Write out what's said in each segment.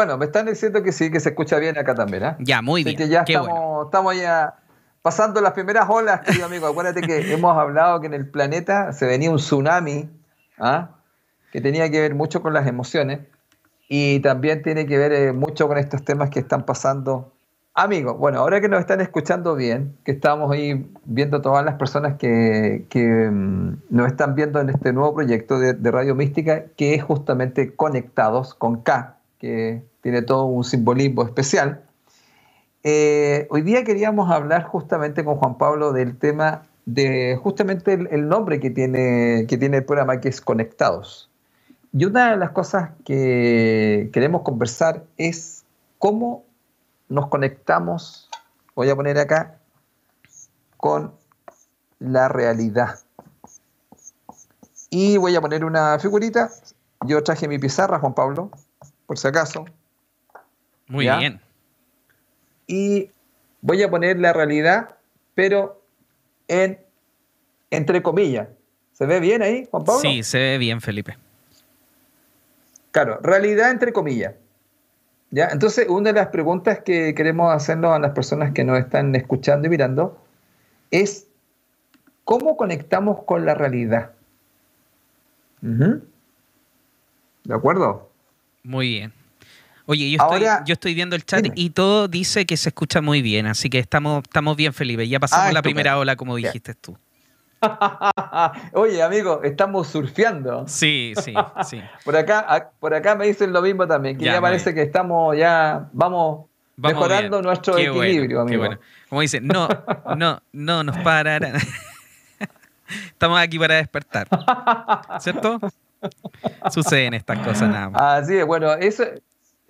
Bueno, me están diciendo que sí, que se escucha bien acá también. ¿eh? Ya, muy bien. que ya estamos, estamos ya pasando las primeras olas, querido amigo. Acuérdate que hemos hablado que en el planeta se venía un tsunami, ¿ah? que tenía que ver mucho con las emociones y también tiene que ver eh, mucho con estos temas que están pasando. Amigos, bueno, ahora que nos están escuchando bien, que estamos ahí viendo todas las personas que, mm, nos están viendo en este nuevo proyecto de, Radio Mística, que es justamente Conectados con K, que tiene todo un simbolismo especial. Eh, hoy día queríamos hablar justamente con Juan Pablo del tema de justamente el, nombre que tiene, que tiene el programa, que es Conectados. Y una de las cosas que queremos conversar es cómo nos conectamos, voy a poner acá, con la realidad. Y voy a poner una figurita. Yo traje mi pizarra, Juan Pablo, por si acaso. Muy bien. Y voy a poner la realidad, pero en entre comillas. ¿Se ve bien ahí, Juan Pablo? Sí, se ve bien, Felipe. Claro, realidad entre comillas. ¿Ya? Entonces, una de las preguntas que queremos hacernos a las personas que nos están escuchando y mirando es, ¿cómo conectamos con la realidad? ¿De acuerdo? Muy bien. Oye, yo, estoy, yo estoy viendo el chat y todo dice que se escucha muy bien, así que estamos, estamos bien, Felipe. Ya pasamos ah, la primera ola, como dijiste tú. Oye, amigo, estamos surfeando. Sí, sí, sí. por, acá, por acá me dicen lo mismo también, que ya, parece que estamos ya, vamos, mejorando nuestro equilibrio, amigo. Como dicen, no, no, no nos pararán. estamos aquí para despertar. ¿Cierto? Suceden estas cosas nada más. Así es, bueno, eso,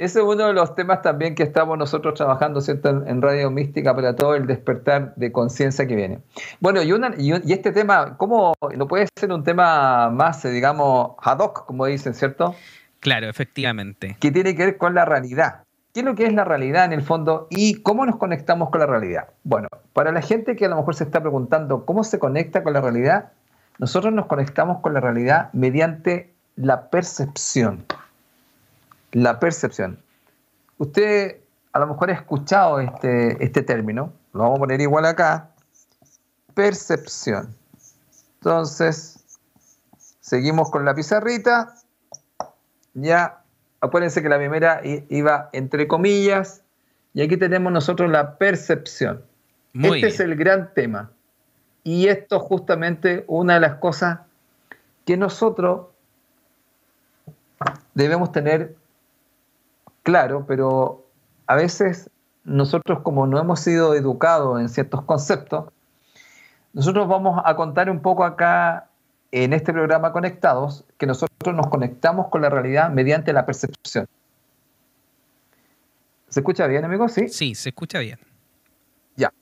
ese es uno de los temas también que estamos nosotros trabajando ¿cierto? En, Radio Mística para todo el despertar de conciencia que viene. Bueno, y, y, este tema, ¿cómo no puede ser un tema más, eh, digamos, ad hoc, como dicen, ¿cierto? Claro, efectivamente. Que tiene que ver con la realidad. ¿Qué es lo que es la realidad en el fondo y cómo nos conectamos con la realidad? Bueno, para la gente que a lo mejor se está preguntando cómo se conecta con la realidad, nosotros nos conectamos con la realidad mediante la percepción la percepción. Usted a lo mejor ha escuchado este, este término, lo vamos a poner igual acá, percepción. Entonces, seguimos con la pizarrita. Ya, acuérdense que la primera iba entre comillas, y aquí tenemos nosotros la percepción. este es el gran tema. Y esto justamente una de las cosas que nosotros debemos tener claro, pero a veces nosotros como no hemos sido educados en ciertos conceptos, nosotros vamos a contar un poco acá en este programa Conectados que nosotros nos conectamos con la realidad mediante la percepción. ¿Se escucha bien, amigos? Sí. Sí, se escucha bien. Ya.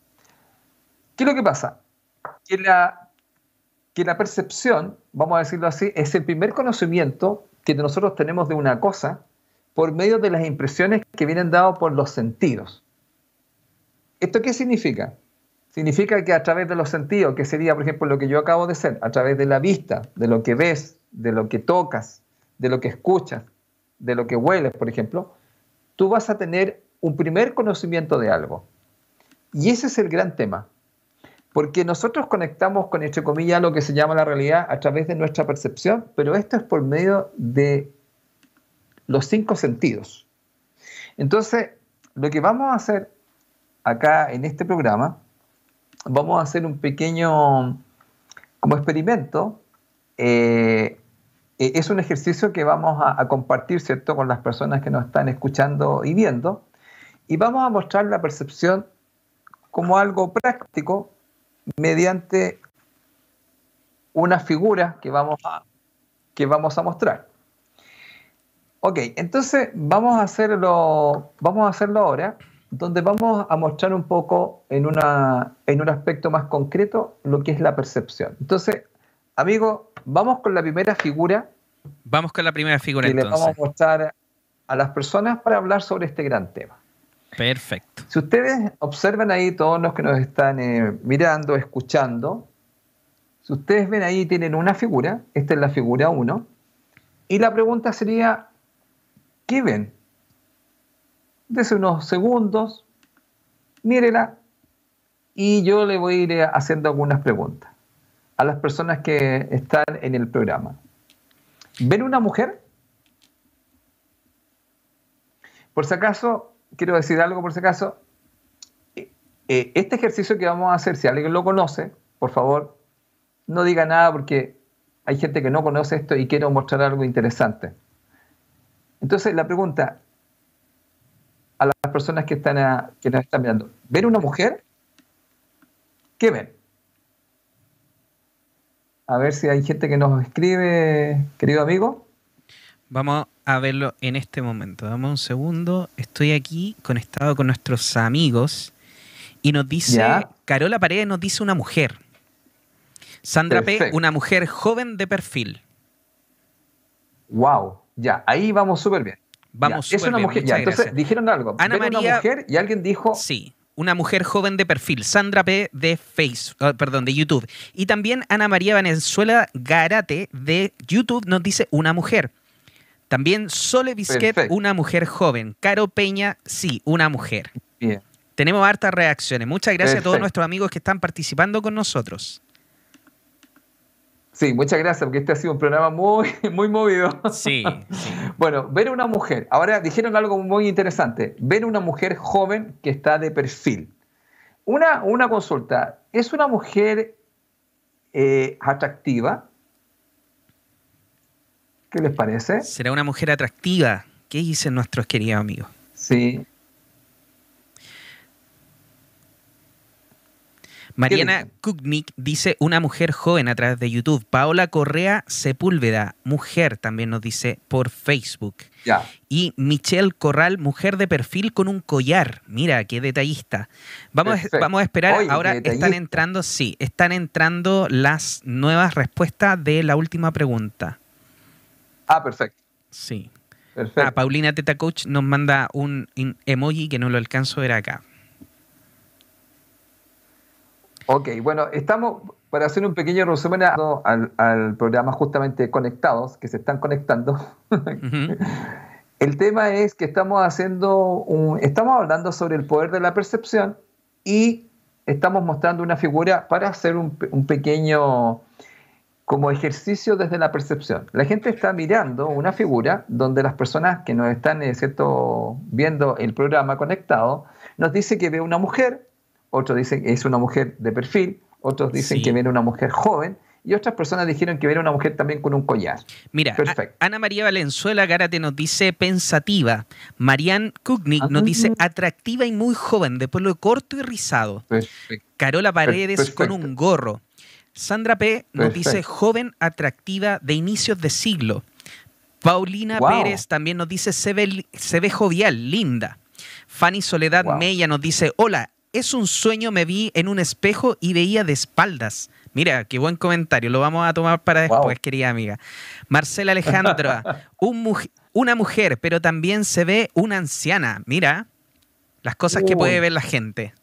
¿Qué es lo que pasa? Que la, que la percepción, vamos a decirlo así, es el primer conocimiento que nosotros tenemos de una cosa por medio de las impresiones que vienen dadas por los sentidos. ¿Esto qué significa? Significa que a través de los sentidos, que sería, por ejemplo, lo que yo acabo de hacer, a través de la vista, de lo que ves, de lo que tocas, de lo que escuchas, de lo que hueles, por ejemplo, tú vas a tener un primer conocimiento de algo. Y ese es el gran tema. Porque nosotros conectamos con, entre comillas, lo que se llama la realidad a través de nuestra percepción, pero esto es por medio de los cinco sentidos. Entonces, lo que vamos a hacer acá en este programa, vamos a hacer un pequeño, como experimento, eh, eh, es un ejercicio que vamos a, compartir, ¿cierto?, con las personas que nos están escuchando y viendo, y vamos a mostrar la percepción como algo práctico mediante una figura que vamos a, que vamos a mostrar. Ok, entonces vamos a hacerlo, vamos a hacerlo ahora, donde vamos a mostrar un poco en, una, en un aspecto más concreto lo que es la percepción. Entonces, amigo, vamos con la primera figura. Vamos con la primera figura que le vamos a mostrar a las personas para hablar sobre este gran tema. Perfecto. Si ustedes observan ahí todos los que nos están eh, mirando, escuchando, si ustedes ven ahí tienen una figura, esta es la figura 1, y la pregunta sería, ¿Qué ven? Dese unos segundos, mírela y yo le voy a ir haciendo algunas preguntas a las personas que están en el programa. ¿Ven una mujer? Por si acaso, quiero decir algo por si acaso, eh, eh, este ejercicio que vamos a hacer, si alguien lo conoce, por favor, no diga nada porque hay gente que no conoce esto y quiero mostrar algo interesante. Entonces, la pregunta a las personas que, están que nos están mirando, ¿ven una mujer? ¿Qué ven? A ver si hay gente que nos escribe, querido amigo. Vamos a verlo en este momento. Dame un segundo. Estoy aquí conectado con nuestros amigos y nos dice, Carola Paredes nos dice una mujer. Sandra P., una mujer joven de perfil. Wow, ya, ahí vamos súper bien. Vamos Es una mujer, ya, entonces dijeron algo. Ana María, una mujer y alguien dijo. Sí, una mujer joven de perfil, Sandra P. de Face, ah, perdón, de YouTube. Y también Ana María Venezuela Garate de YouTube nos dice una mujer. También Sole Bisquet, una mujer joven. Caro Peña, sí, una mujer. Bien. Tenemos hartas reacciones. Muchas gracias a todos nuestros amigos que están participando con nosotros. Sí, muchas gracias, porque este ha sido un programa muy, muy movido. Sí, sí. Bueno, ver una mujer. Ahora dijeron algo muy interesante. Ver una mujer joven que está de perfil. Una, una consulta. ¿Es una mujer eh, atractiva? ¿Qué les parece? ¿Será una mujer atractiva? ¿Qué dicen nuestros queridos amigos? Sí. Mariana Kuknik dice una mujer joven a través de YouTube. Paola Correa Sepúlveda, mujer, también nos dice por Facebook. Y Michelle Corral, mujer de perfil con un collar. Mira, qué detallista. Vamos, a, vamos a esperar. Ahora están entrando, sí, están entrando las nuevas respuestas de la última pregunta. Ah, perfecto. Sí. Perfecto. Ah, Paulina Teta Coach nos manda un emoji que no lo alcanzo a ver acá. Ok, bueno, estamos para hacer un pequeño resumen al, programa justamente Conectados, que se están conectando. El tema es que estamos haciendo un, estamos hablando sobre el poder de la percepción y estamos mostrando una figura para hacer un, pequeño como ejercicio desde la percepción. La gente está mirando una figura donde las personas que nos están eh, ¿cierto? viendo el programa conectado nos dice que ve una mujer otros dicen que es una mujer de perfil, otros dicen que viene una mujer joven, y otras personas dijeron que viene una mujer también con un collar. Mira, Ana María Valenzuela Gárate nos dice pensativa. Marianne Kugnik nos dice atractiva y muy joven, de pelo corto y rizado. Carola Paredes con un gorro. Sandra P. nos dice joven, atractiva, de inicios de siglo. Paulina Pérez también nos dice se ve, se ve jovial, linda. Fanny Soledad Mella nos dice, hola, es un sueño, me vi en un espejo y veía de espaldas. Mira, qué buen comentario, lo vamos a tomar para después, querida amiga. Marcela Alejandra, una mujer, pero también se ve una anciana. Mira, las cosas que puede ver la gente.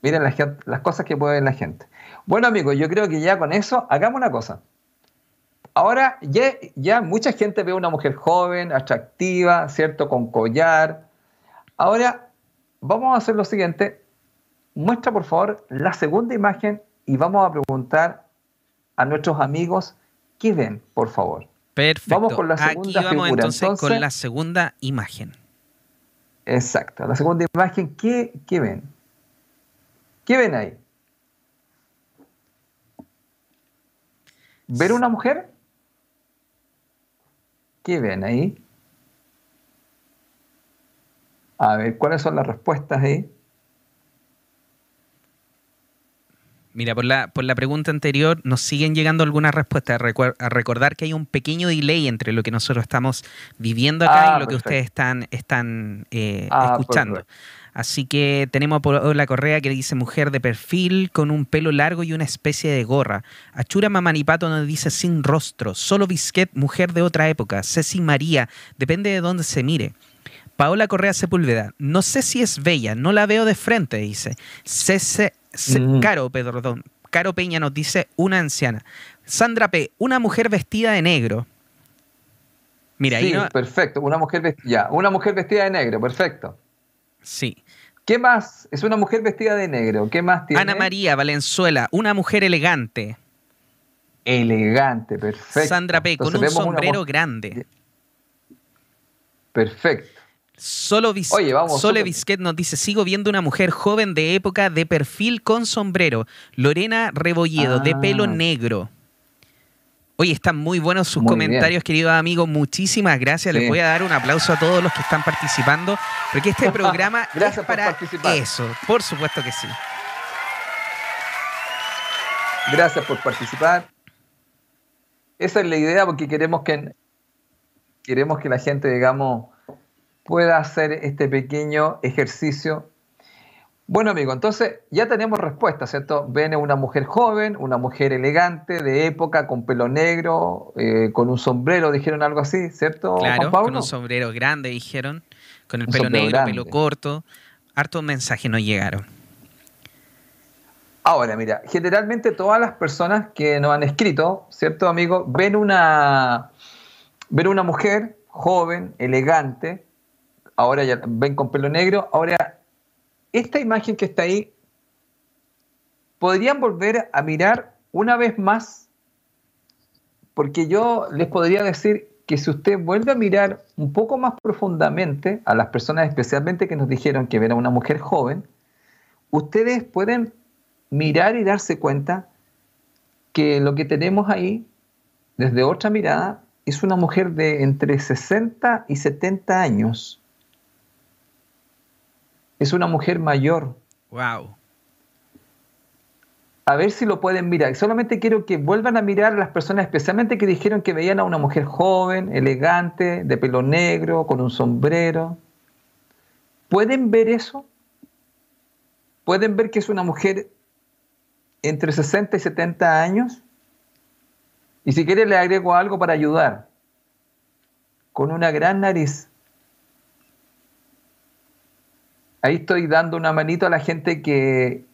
Miren las, las cosas que puede ver la gente. Bueno, amigos, yo creo que ya con eso hagamos una cosa. Ahora ya, ya mucha gente ve una mujer joven, atractiva, ¿cierto? Con collar. Ahora vamos a hacer lo siguiente muestra por favor la segunda imagen y vamos a preguntar a nuestros amigos qué ven, por favor. Perfecto. Vamos con la segunda Aquí vamos Entonces, con la segunda imagen. Exacto. La segunda imagen, ¿qué, ¿qué ven? ¿Qué ven ahí? ¿Ver una mujer? ¿Qué ven ahí? A ver, ¿cuáles son las respuestas ahí? Mira, por la, por la pregunta anterior nos siguen llegando algunas respuestas. A, recordar que hay un pequeño delay entre lo que nosotros estamos viviendo acá y ah, lo que ustedes están, están eh, ah, escuchando. Así que tenemos por la Correa que dice mujer de perfil con un pelo largo y una especie de gorra. Achura Mamanipato nos dice sin rostro. Solo Bisquet, mujer de otra época. Ceci María, depende de dónde se mire. Paola Correa Sepúlveda, no sé si es bella, no la veo de frente, dice. Cese, Mm. Caro, perdón. Caro Peña nos dice una anciana. Sandra P., una mujer vestida de negro. Mira, sí, perfecto. Una mujer vestida, una mujer vestida de negro, perfecto. Sí. ¿Qué más? Es una mujer vestida de negro. ¿Qué más tiene? Ana María Valenzuela, una mujer elegante. Elegante, perfecto. Sandra P, con un sombrero grande. Perfecto. Solo Oye, vamos, Sole Bisquet nos dice, sigo viendo una mujer joven de época de perfil con sombrero. Lorena Rebolledo, de pelo ah. negro. Oye, están muy buenos sus comentarios, queridos amigos. Muchísimas gracias. Les voy a dar un aplauso a todos los que están participando, porque este programa gracias es para eso. Por supuesto que sí. Gracias por participar. Esa es la idea, porque queremos que queremos que la gente, digamos, pueda hacer este pequeño ejercicio. Bueno, amigo, entonces ya tenemos respuesta, ¿cierto? Ven una mujer joven, una mujer elegante, de época, con pelo negro, eh, con un sombrero, dijeron algo así, ¿cierto? Claro, con un sombrero grande, dijeron, con el pelo negro, pelo corto. Hartos mensajes nos llegaron. Ahora, mira, generalmente todas las personas que nos han escrito, ¿cierto, amigo? Ven una, ven una mujer joven, elegante, ahora ya ven con pelo negro. Ahora, esta imagen que está ahí, podrían volver a mirar una vez más, porque yo les podría decir que si usted vuelve a mirar un poco más profundamente a las personas especialmente que nos dijeron que era una mujer joven, ustedes pueden mirar y darse cuenta que lo que tenemos ahí, desde otra mirada, es una mujer de entre 60 y 70 años es una mujer mayor. Wow. A ver si lo pueden mirar. Solamente quiero que vuelvan a mirar a las personas, especialmente que dijeron que veían a una mujer joven, elegante, de pelo negro, con un sombrero. ¿Pueden ver eso? ¿Pueden ver que es una mujer entre 60 y 70 años? Y si quiere le agrego algo para ayudar. Con una gran nariz. Ahí estoy dando una manito a la gente que,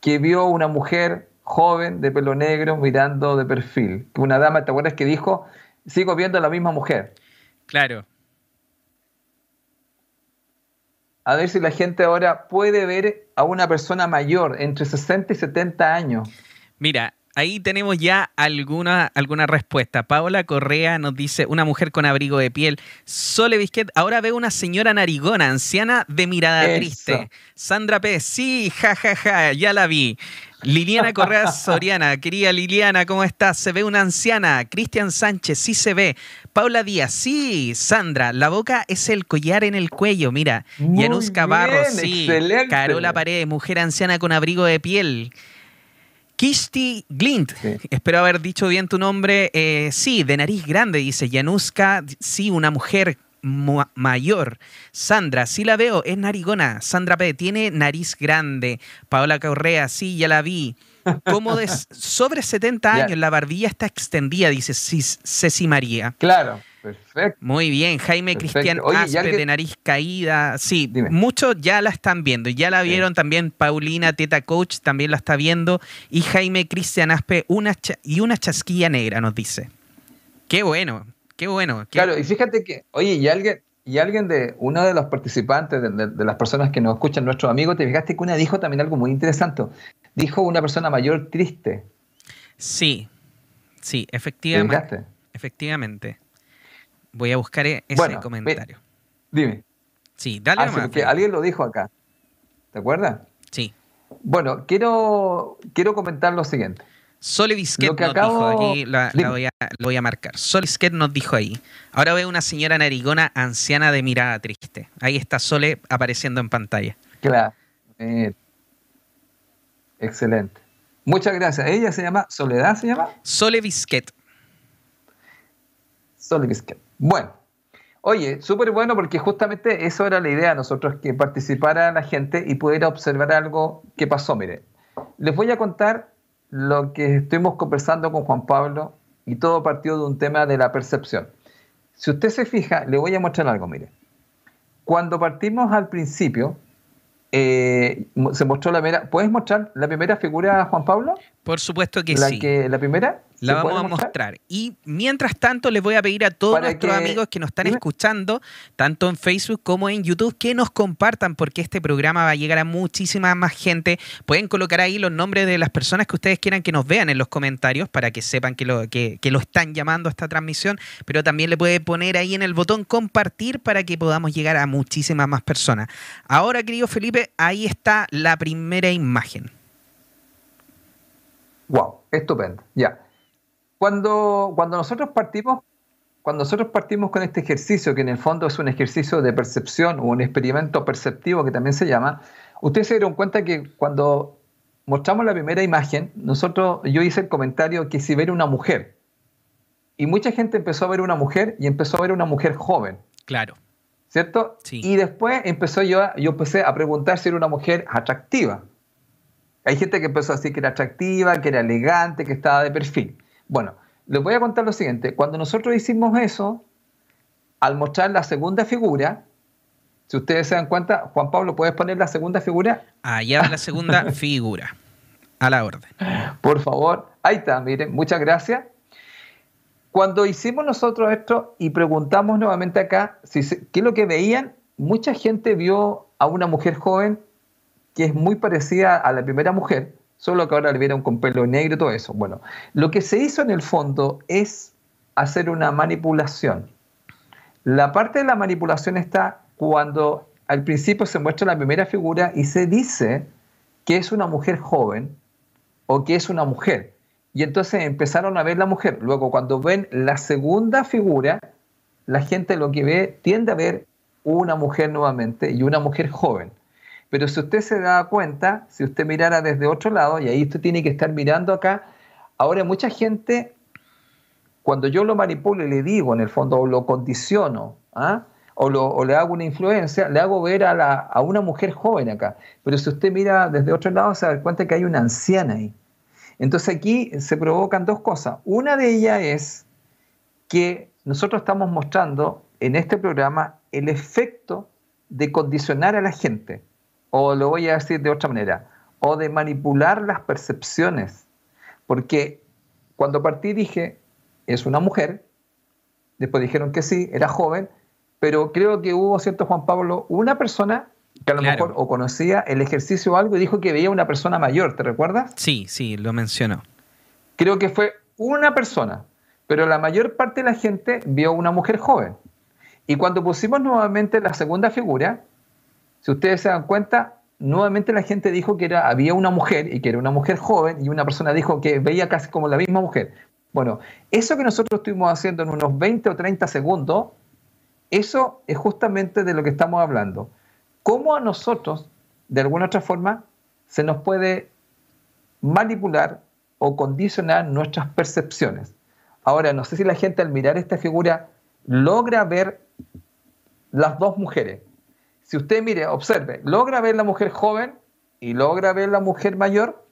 que vio una mujer joven de pelo negro mirando de perfil. Una dama, ¿te acuerdas que dijo, sigo viendo a la misma mujer? Claro. A ver si la gente ahora puede ver a una persona mayor, entre 60 y 70 años. Mira, ahí tenemos ya alguna, alguna respuesta. Paola Correa nos dice, una mujer con abrigo de piel. Sole Bisquet, ahora veo una señora narigona, anciana de mirada triste. Sandra P, sí, jajaja, ja, ja, ya la vi. Liliana Correa Soriana, querida Liliana, ¿cómo estás? Se ve una anciana. Cristian Sánchez, sí se ve. Paula Díaz, sí. Sandra, la boca es el collar en el cuello, mira. Yanus Cabarro, sí. Excelente. Carola Paredes, mujer anciana con abrigo de piel. Kisti Glint, espero haber dicho bien tu nombre. Eh, sí, de nariz grande, dice Januska. Sí, una mujer mayor. Sandra, sí la veo, es narigona. Sandra P, tiene nariz grande. Paola Correa, sí, ya la vi. Como de sobre 70 años, la barbilla está extendida, dice Ceci María. Claro. Perfecto. Muy bien, Jaime Cristian Aspe de nariz caída. Sí, muchos ya la están viendo. Ya la vieron también Paulina Teta Coach, también la está viendo. Y Jaime Cristian Aspe una y una chasquilla negra, nos dice. Qué bueno, qué bueno. Claro, y fíjate que, oye, y alguien, y alguien de, uno de los participantes, de, las personas que nos escuchan, nuestros amigos, te fijaste que una dijo también algo muy interesante. Dijo una persona mayor triste. Sí, sí, efectivamente. Efectivamente. Voy a buscar e-, ese comentario. Dime. Sí, dale ah, alguien lo dijo acá. ¿Te acuerdas? Sí. Bueno, quiero, quiero comentar lo siguiente. Sole Bisquet nos dijo, aquí la, voy a, lo voy a marcar. Sole nos dijo ahí. Ahora veo una señora narigona anciana de mirada triste. Ahí está Sole apareciendo en pantalla. Claro. Eh, excelente. Muchas gracias. Ella se llama Soledad, ¿se llama? Sole Bisquet. Sole Bisquet. Bueno, oye, súper bueno porque justamente eso era la idea de nosotros, que participara la gente y pudiera observar algo que pasó. Mire, les voy a contar lo que estuvimos conversando con Juan Pablo y todo partió de un tema de la percepción. Si usted se fija, le voy a mostrar algo, mire. Cuando partimos al principio, eh, se mostró la primera. ¿Puedes mostrar la primera figura, Juan Pablo? Por supuesto que ¿La sí. Que, ¿La primera? La vamos a mostrar? Y mientras tanto, les voy a pedir a todos nuestros amigos que nos están escuchando, tanto en Facebook como en YouTube, que nos compartan, porque este programa va a llegar a muchísima más gente. Pueden colocar ahí los nombres de las personas que ustedes quieran que nos vean en los comentarios para que sepan que lo, que, lo están llamando a esta transmisión, pero también le puede poner ahí en el botón compartir para que podamos llegar a muchísimas más personas. Ahora, querido Felipe, ahí está la primera imagen. Wow, estupendo. Ya. Cuando, cuando nosotros partimos, cuando nosotros partimos con este ejercicio, que en el fondo es un ejercicio de percepción o un experimento perceptivo que también se llama, ustedes se dieron cuenta que cuando mostramos la primera imagen, nosotros, yo hice el comentario que si ver una mujer, y mucha gente empezó a ver una mujer y empezó a ver una mujer joven. Claro. ¿Cierto? Sí. Y después empezó yo, yo empecé a preguntar si era una mujer atractiva. Hay gente que empezó a decir que era atractiva, que era elegante, que estaba de perfil. Bueno, les voy a contar lo siguiente. Cuando nosotros hicimos eso, al mostrar la segunda figura, si ustedes se dan cuenta, Juan Pablo, ¿puedes poner la segunda figura? Allá va la segunda figura. A la orden. Por favor. Ahí está, miren, muchas gracias. Cuando hicimos nosotros esto y preguntamos nuevamente acá si, qué es lo que veían, mucha gente vio a una mujer joven que es muy parecida a la primera mujer, solo que ahora le vieron con pelo negro y todo eso. Bueno, lo que se hizo en el fondo es hacer una manipulación. La parte de la manipulación está cuando al principio se muestra la primera figura y se dice que es una mujer joven o que es una mujer. Y entonces empezaron a ver la mujer. Luego, cuando ven la segunda figura, la gente lo que ve tiende a ver una mujer nuevamente y una mujer joven. Pero si usted se da cuenta, si usted mirara desde otro lado, y ahí usted tiene que estar mirando acá, ahora mucha gente, cuando yo lo manipulo y le digo en el fondo, o lo condiciono, ¿ah? o, le hago una influencia, le hago ver a, a, una mujer joven acá. Pero si usted mira desde otro lado, se da cuenta que hay una anciana ahí. Entonces aquí se provocan dos cosas. Una de ellas es que nosotros estamos mostrando en este programa el efecto de condicionar a la gente o lo voy a decir de otra manera, o de manipular las percepciones. Porque cuando partí dije, es una mujer, después dijeron que sí, era joven, pero creo que hubo, cierto Juan Pablo, una persona que a lo mejor o conocía el ejercicio o algo y dijo que veía una persona mayor, ¿te recuerdas? Sí, sí, lo mencionó. Creo que fue una persona, pero la mayor parte de la gente vio una mujer joven. Y cuando pusimos nuevamente la segunda figura, si ustedes se dan cuenta, nuevamente la gente dijo que era, había una mujer y que era una mujer joven y una persona dijo que veía casi como la misma mujer. Bueno, eso que nosotros estuvimos haciendo en unos 20 o 30 segundos, eso es justamente de lo que estamos hablando. ¿Cómo a nosotros, de alguna otra forma, se nos puede manipular o condicionar nuestras percepciones? Ahora, no sé si la gente al mirar esta figura logra ver las dos mujeres, si usted mire, observe, logra ver la mujer joven y logra ver la mujer mayor.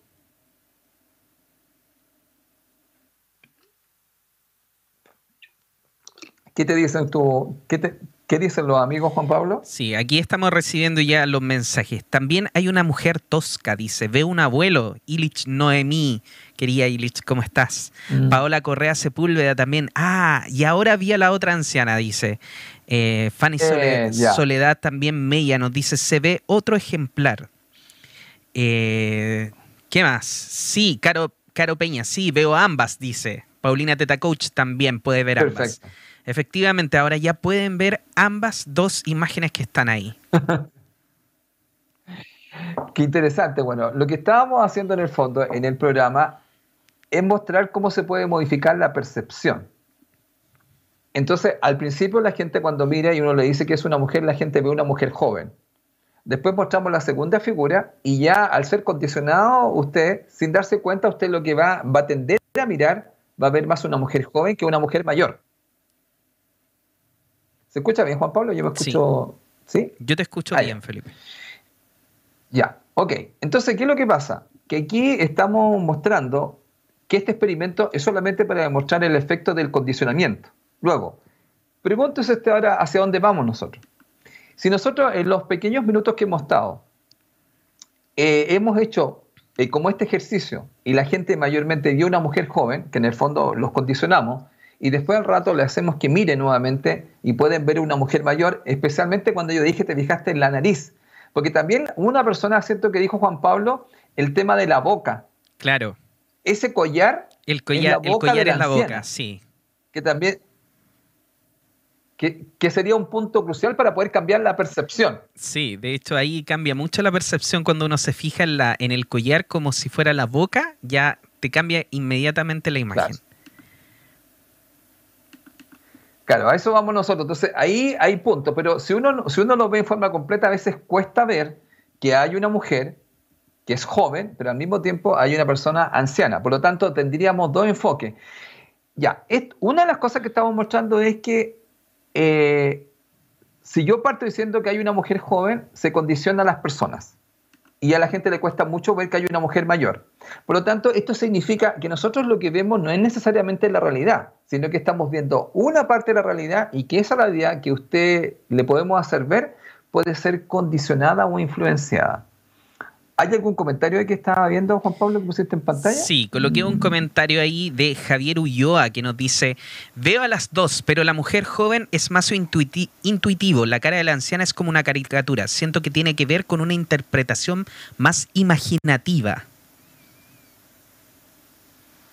¿Qué te dicen tú? ¿Qué, ¿Qué dicen los amigos, Juan Pablo? Sí, aquí estamos recibiendo ya los mensajes. También hay una mujer tosca, dice. Ve un abuelo, Ilich Noemí. Quería Ilich, ¿cómo estás? Mm. Paola Correa Sepúlveda también. Ah, y ahora vi a la otra anciana, dice. Eh, Fanny eh, Soledad, también Mella nos dice, se ve otro ejemplar. Eh, ¿Qué más? Sí, Caro, Caro Peña, sí, veo ambas, dice. Paulina Teta Coach también puede ver ambas. Efectivamente, ahora ya pueden ver ambas dos imágenes que están ahí. Qué interesante. Bueno, lo que estábamos haciendo en el fondo, en el programa, es mostrar cómo se puede modificar la percepción. Entonces, al principio la gente cuando mira y uno le dice que es una mujer, la gente ve una mujer joven. Después mostramos la segunda figura y ya al ser condicionado usted, sin darse cuenta, usted lo que va, va a tender a mirar, va a ver más una mujer joven que una mujer mayor. ¿Se escucha bien, Juan Pablo? Yo me escucho... ¿Sí? Yo te escucho bien, Felipe. Ya, ok. Entonces, ¿qué es lo que pasa? Que aquí estamos mostrando que este experimento es solamente para demostrar el efecto del condicionamiento. Luego, pregúntese usted ahora hacia dónde vamos nosotros. Si nosotros en los pequeños minutos que hemos estado eh, hemos hecho y como este ejercicio, y la gente mayormente vio una mujer joven, que en el fondo los condicionamos, y después al rato le hacemos que mire nuevamente y pueden ver una mujer mayor, especialmente cuando yo dije te fijaste en la nariz. Porque también una persona, cierto que dijo Juan Pablo, el tema de la boca. Claro. Ese collar. El collar, el collar en la boca, sí. Que también, que, sería un punto crucial para poder cambiar la percepción. Sí, de hecho ahí cambia mucho la percepción cuando uno se fija en, la, en el collar como si fuera la boca, ya te cambia inmediatamente la imagen. Claro. A eso vamos nosotros. Entonces ahí hay puntos, pero si uno, si uno lo ve en forma completa, a veces cuesta ver que hay una mujer que es joven, pero al mismo tiempo hay una persona anciana. Por lo tanto, tendríamos dos enfoques. Ya, una de las cosas que estamos mostrando es que eh, si yo parto diciendo que hay una mujer joven, se condiciona a las personas y a la gente le cuesta mucho ver que hay una mujer mayor. Por lo tanto, esto significa que nosotros lo que vemos no es necesariamente la realidad, sino que estamos viendo una parte de la realidad y que esa realidad que usted le podemos hacer ver puede ser condicionada o influenciada. ¿Hay algún comentario que estaba viendo, Juan Pablo, que pusiste en pantalla? Sí, coloqué un comentario ahí de Javier Ulloa que nos dice, veo a las dos, pero la mujer joven es más intuitivo, la cara de la anciana es como una caricatura, siento que tiene que ver con una interpretación más imaginativa.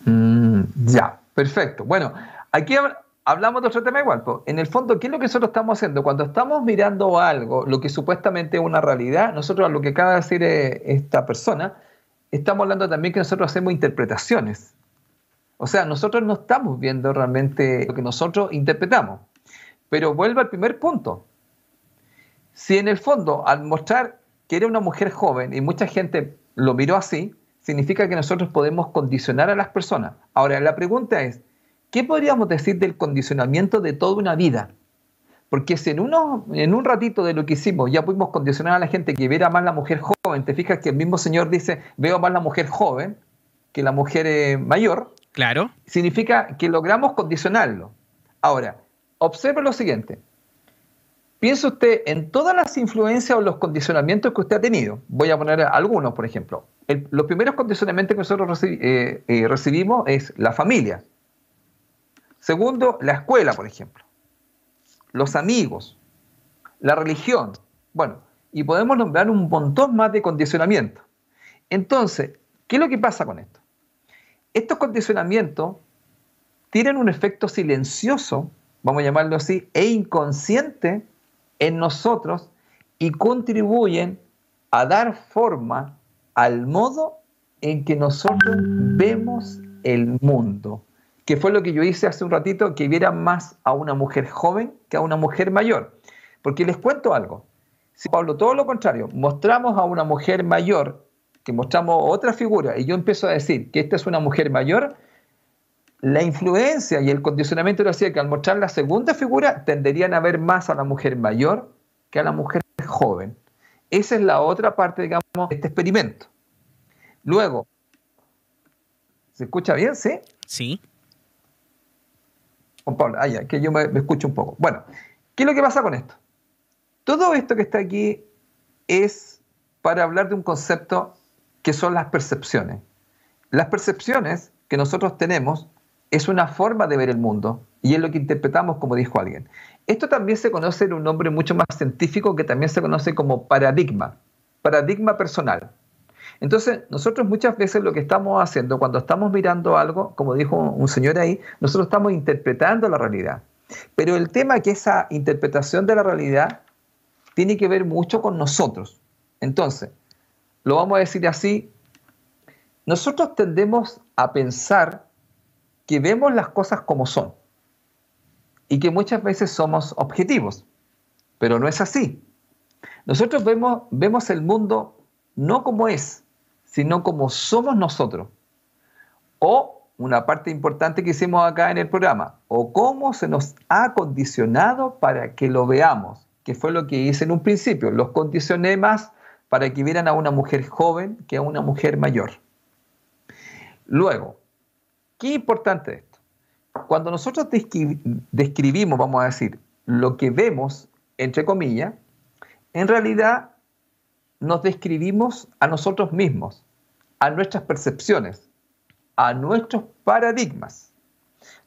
Mm, ya, perfecto. Bueno, aquí hablamos de otro tema igual. En el fondo, ¿qué es lo que nosotros estamos haciendo? Cuando estamos mirando algo, lo que supuestamente es una realidad, nosotros a lo que acaba de decir eh, esta persona, estamos hablando también que nosotros hacemos interpretaciones. O sea, nosotros no estamos viendo realmente lo que nosotros interpretamos. Pero vuelvo al primer punto. Si en el fondo, al mostrar que era una mujer joven y mucha gente lo miró así, significa que nosotros podemos condicionar a las personas. Ahora, la pregunta es, ¿qué podríamos decir del condicionamiento de toda una vida? Porque si en, uno, en un ratito de lo que hicimos ya pudimos condicionar a la gente que viera más la mujer joven, te fijas que el mismo Señor dice, veo más la mujer joven que la mujer eh, mayor. Claro. Significa que logramos condicionarlo. Ahora, observe lo siguiente. Piensa usted en todas las influencias o los condicionamientos que usted ha tenido. Voy a poner algunos, por ejemplo. los primeros condicionamientos que nosotros eh, eh, recibimos es la familia. Segundo, la escuela, por ejemplo. Los amigos. La religión. Bueno, y podemos nombrar un montón más de condicionamientos. Entonces, ¿qué es lo que pasa con esto? Estos condicionamientos tienen un efecto silencioso, vamos a llamarlo así, e inconsciente en nosotros y contribuyen a dar forma al modo en que nosotros vemos el mundo que fue lo que yo hice hace un ratito, que viera más a una mujer joven que a una mujer mayor. Porque les cuento algo. Si Pablo, todo lo contrario, mostramos a una mujer mayor, que mostramos otra figura, y yo empiezo a decir que esta es una mujer mayor, la influencia y el condicionamiento lo hacía que al mostrar la segunda figura tenderían a ver más a la mujer mayor que a la mujer joven. Esa es la otra parte, digamos, de este experimento. Luego, ¿se escucha bien? ¿Sí? Sí. Juan Pablo, ah, que yo me, escucho un poco. Bueno, ¿qué es lo que pasa con esto? Todo esto que está aquí es para hablar de un concepto que son las percepciones. Las percepciones que nosotros tenemos es una forma de ver el mundo y es lo que interpretamos como dijo alguien. Esto también se conoce en un nombre mucho más científico que también se conoce como paradigma, paradigma personal. Entonces, nosotros muchas veces lo que estamos haciendo cuando estamos mirando algo, como dijo un señor ahí, nosotros estamos interpretando la realidad. Pero el tema es que esa interpretación de la realidad tiene que ver mucho con nosotros. Entonces, lo vamos a decir así, nosotros tendemos a pensar que vemos las cosas como son y que muchas veces somos objetivos, pero no es así. Nosotros vemos, vemos el mundo no como es, sino como somos nosotros. O una parte importante que hicimos acá en el programa, o cómo se nos ha condicionado para que lo veamos, que fue lo que hice en un principio. Los condicioné más para que vieran a una mujer joven que a una mujer mayor. Luego, qué importante esto. Cuando nosotros describimos, vamos a decir, lo que vemos, entre comillas, en realidad nos describimos a nosotros mismos a nuestras percepciones, a nuestros paradigmas.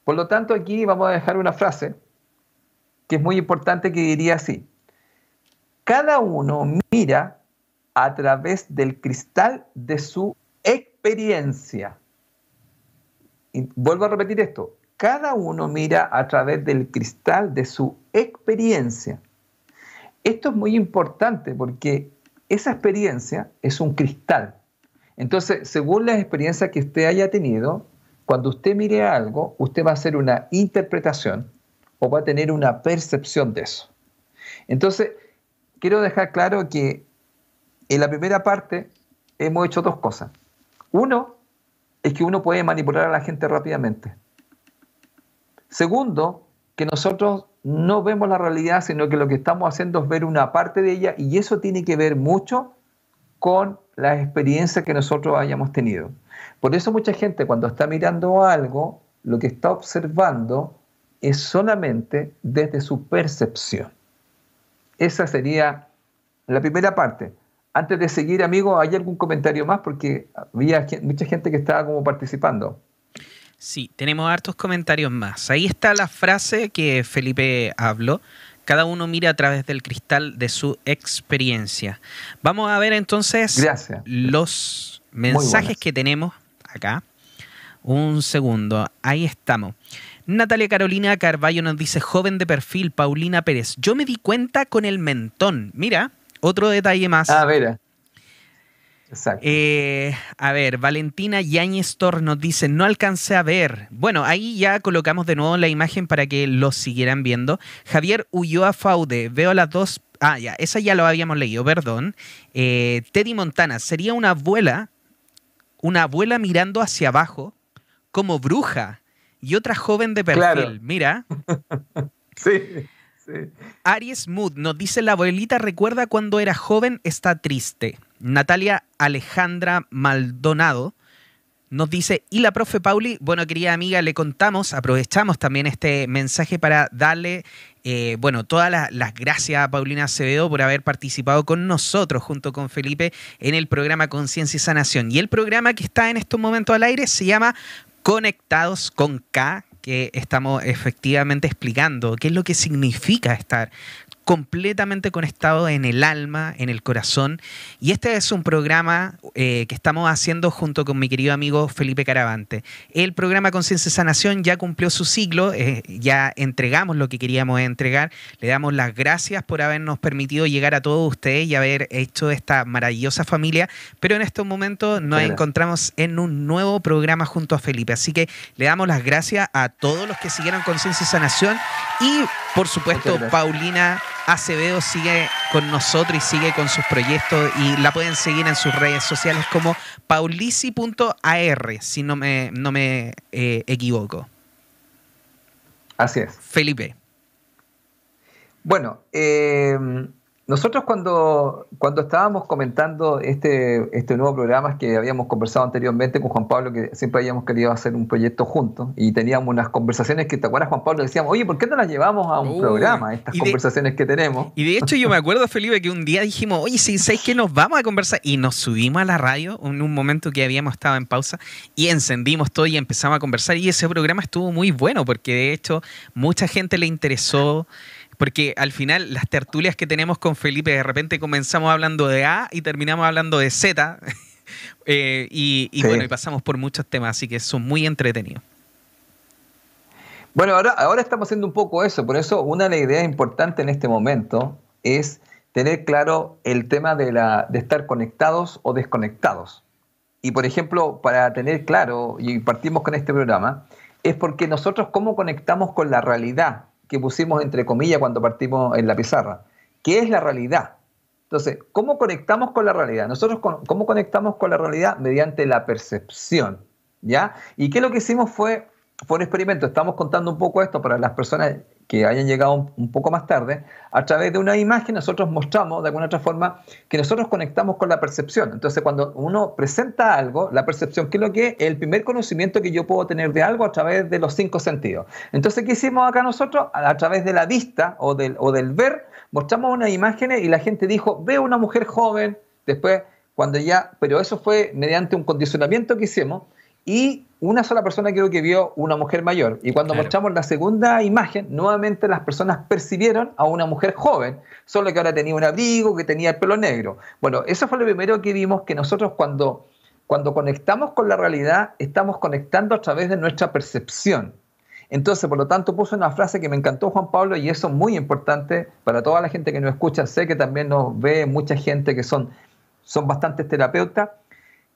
Por lo tanto, aquí vamos a dejar una frase que es muy importante que diría así. Cada uno mira a través del cristal de su experiencia. Y vuelvo a repetir esto. Cada uno mira a través del cristal de su experiencia. Esto es muy importante porque esa experiencia es un cristal. Entonces, según las experiencias que usted haya tenido, cuando usted mire algo, usted va a hacer una interpretación o va a tener una percepción de eso. Entonces, quiero dejar claro que en la primera parte hemos hecho dos cosas. Uno es que uno puede manipular a la gente rápidamente. Segundo, que nosotros no vemos la realidad, sino que lo que estamos haciendo es ver una parte de ella y eso tiene que ver mucho con las experiencias que nosotros hayamos tenido. Por eso mucha gente cuando está mirando algo, lo que está observando es solamente desde su percepción. Esa sería la primera parte. Antes de seguir, amigo, ¿hay algún comentario más? Porque había mucha gente que estaba como participando. Sí, tenemos hartos comentarios más. Ahí está la frase que Felipe habló. Cada uno mira a través del cristal de su experiencia. Vamos a ver entonces los mensajes que tenemos acá. Un segundo, ahí estamos. Natalia Carolina Carballo nos dice, joven de perfil, Paulina Pérez. Yo me di cuenta con el mentón. Mira, otro detalle más. Ah, mira. Exacto. Eh, a ver, Valentina Yáñez Tor nos dice, no alcancé a ver. Bueno, ahí ya colocamos de nuevo la imagen para que lo siguieran viendo. Javier Ulloa Faude, veo las dos... Ah, ya, esa ya lo habíamos leído, perdón. Eh, Teddy Montana, sería una abuela, una abuela mirando hacia abajo como bruja y otra joven de perfil. Mira. sí, sí. Aries Mood nos dice: La abuelita recuerda cuando era joven, está triste. Natalia Alejandra Maldonado nos dice, y la profe Pauli, bueno, querida amiga, le contamos, aprovechamos también este mensaje para darle, eh, bueno, todas las, gracias a Paulina Acevedo por haber participado con nosotros junto con Felipe en el programa Conciencia y Sanación. Y el programa que está en estos momentos al aire se llama conectados con K, que estamos efectivamente explicando qué es lo que significa estar completamente conectado en el alma, en el corazón. Y este es un programa eh, que estamos haciendo junto con mi querido amigo Felipe Caravante. El programa Conciencia y Sanación ya cumplió su ciclo, eh, ya entregamos lo que queríamos entregar. Le damos las gracias por habernos permitido llegar a todos ustedes y haber hecho esta maravillosa familia. Pero en estos momentos nos encontramos en un nuevo programa junto a Felipe. Así que le damos las gracias a todos los que siguieron Conciencia y Sanación y, por supuesto, Paulina Acevedo sigue con nosotros y sigue con sus proyectos y la pueden seguir en sus redes sociales como paulisi.ar, si no me, no me eh, equivoco. Así es. Felipe. Bueno, eh, nosotros cuando, cuando estábamos comentando este, este nuevo programa que habíamos conversado anteriormente con Juan Pablo, que siempre habíamos querido hacer un proyecto juntos y teníamos unas conversaciones que, ¿te acuerdas Juan Pablo? Decíamos, oye, ¿por qué no las llevamos a un programa, estas conversaciones que tenemos? Y de hecho yo me acuerdo, Felipe, que un día dijimos, oye, si ¿sabes que nos vamos a conversar? Y nos subimos a la radio en un momento que habíamos estado en pausa y encendimos todo y empezamos a conversar y ese programa estuvo muy bueno porque de hecho mucha gente le interesó. Porque al final las tertulias que tenemos con Felipe, de repente comenzamos hablando de A y terminamos hablando de Z. Eh, y, bueno, y pasamos por muchos temas, así que son muy entretenidos. Bueno, ahora, ahora estamos haciendo un poco eso, por eso una de las ideas importantes en este momento es tener claro el tema de, la, de estar conectados o desconectados. Y por ejemplo, para tener claro, y partimos con este programa, es porque nosotros cómo conectamos con la realidad que pusimos entre comillas cuando partimos en la pizarra, que es la realidad. Entonces, ¿cómo conectamos con la realidad? Nosotros, ¿cómo conectamos con la realidad? Mediante la percepción, ¿ya? Y qué lo que hicimos fue, fue un experimento. Estamos contando un poco esto para las personas que hayan llegado un, poco más tarde, a través de una imagen nosotros mostramos de alguna otra forma que nosotros conectamos con la percepción. Entonces, cuando uno presenta algo, la percepción, ¿qué es lo que es? El primer conocimiento que yo puedo tener de algo a través de los cinco sentidos. Entonces, ¿qué hicimos acá nosotros? A, través de la vista o del, o del ver, mostramos unas imágenes y la gente dijo, veo una mujer joven, después cuando ya, pero eso fue mediante un condicionamiento que hicimos y una sola persona creo que vio una mujer mayor. Y cuando mostramos la segunda imagen, nuevamente las personas percibieron a una mujer joven, solo que ahora tenía un abrigo, que tenía el pelo negro. Bueno, eso fue lo primero que vimos, que nosotros cuando, cuando conectamos con la realidad, estamos conectando a través de nuestra percepción. Entonces, por lo tanto, puso una frase que me encantó Juan Pablo y eso es muy importante para toda la gente que nos escucha. Sé que también nos ve mucha gente que son son bastantes terapeutas.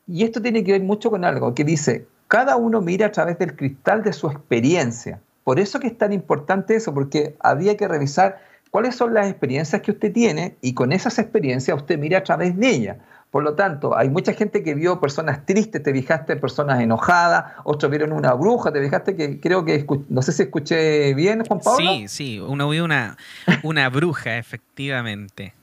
Y esto tiene que ver mucho con algo que dice, cada uno mira a través del cristal de su experiencia. Por eso que es tan importante eso, porque había que revisar cuáles son las experiencias que usted tiene y con esas experiencias usted mira a través de ellas. Por lo tanto, hay mucha gente que vio personas tristes, te fijaste, personas enojadas, otros vieron una bruja, te fijaste que creo que, no sé si escuché bien, Juan Pablo. Sí, sí, uno vio una, una bruja, efectivamente.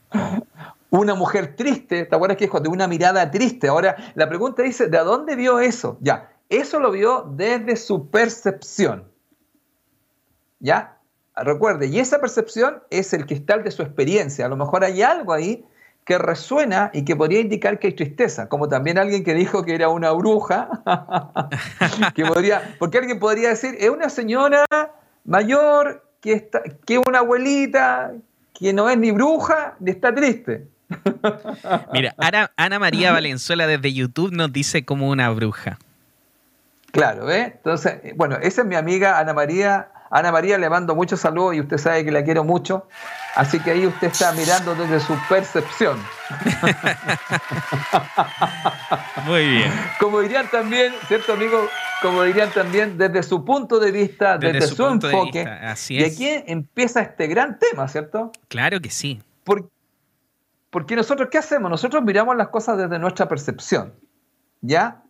una mujer triste, ¿te acuerdas que dijo? De una mirada triste. Ahora, la pregunta dice, ¿de dónde vio eso? Ya, eso lo vio desde su percepción. ¿Ya? Recuerde, y esa percepción es el cristal de su experiencia. A lo mejor hay algo ahí que resuena y que podría indicar que hay tristeza, como también alguien que dijo que era una bruja, que podría, porque alguien podría decir, es una señora mayor que, está, que una abuelita que no es ni bruja ni está triste. Mira, Ana, María Valenzuela desde YouTube nos dice como una bruja. Claro, ¿ves? Entonces, bueno, esa es mi amiga Ana María. Ana María le mando muchos saludos y usted sabe que la quiero mucho. Así que ahí usted está mirando desde su percepción. Muy bien. Como dirían también, ¿cierto, amigo? Como dirían también, desde su punto de vista, desde, su, enfoque. Así es. Y aquí empieza este gran tema, ¿cierto? Claro que sí. Porque porque nosotros, ¿qué hacemos? Nosotros miramos las cosas desde nuestra percepción, ¿ya?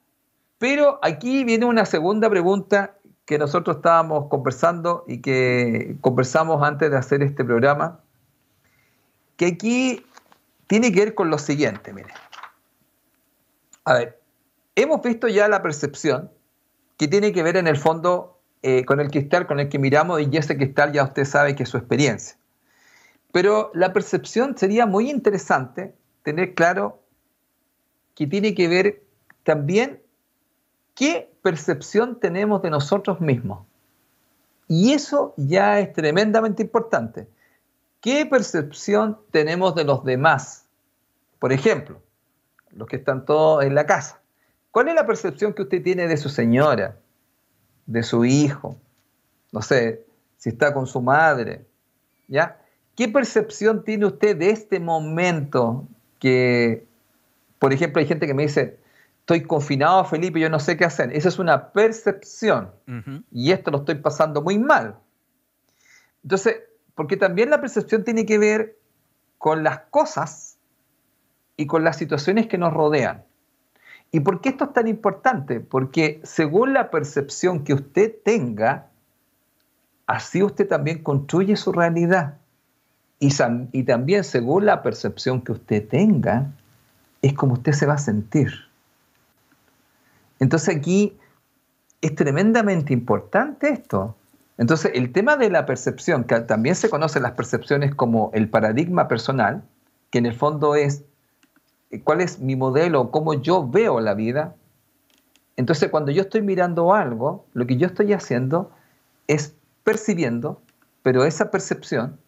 Pero aquí viene una segunda pregunta que nosotros estábamos conversando y que conversamos antes de hacer este programa, que aquí tiene que ver con lo siguiente, mire. A ver, hemos visto ya la percepción que tiene que ver en el fondo eh, con el cristal con el que miramos y ese cristal ya usted sabe que es su experiencia. Pero la percepción sería muy interesante tener claro que tiene que ver también qué percepción tenemos de nosotros mismos. Y eso ya es tremendamente importante. ¿Qué percepción tenemos de los demás? Por ejemplo, los que están todos en la casa. ¿Cuál es la percepción que usted tiene de su señora, de su hijo? No sé, si está con su madre, ¿ya? ¿Qué percepción tiene usted de este momento que, por ejemplo, hay gente que me dice, estoy confinado, Felipe, yo no sé qué hacer? Esa es una percepción y esto lo estoy pasando muy mal. Entonces, porque también la percepción tiene que ver con las cosas y con las situaciones que nos rodean. ¿Y por qué esto es tan importante? Porque según la percepción que usted tenga, así usted también construye su realidad. Y, también según la percepción que usted tenga, es como usted se va a sentir. Entonces aquí es tremendamente importante esto. Entonces el tema de la percepción, que también se conocen las percepciones como el paradigma personal, que en el fondo es eh, cuál es mi modelo, cómo yo veo la vida. Entonces cuando yo estoy mirando algo, lo que yo estoy haciendo es percibiendo, pero esa percepción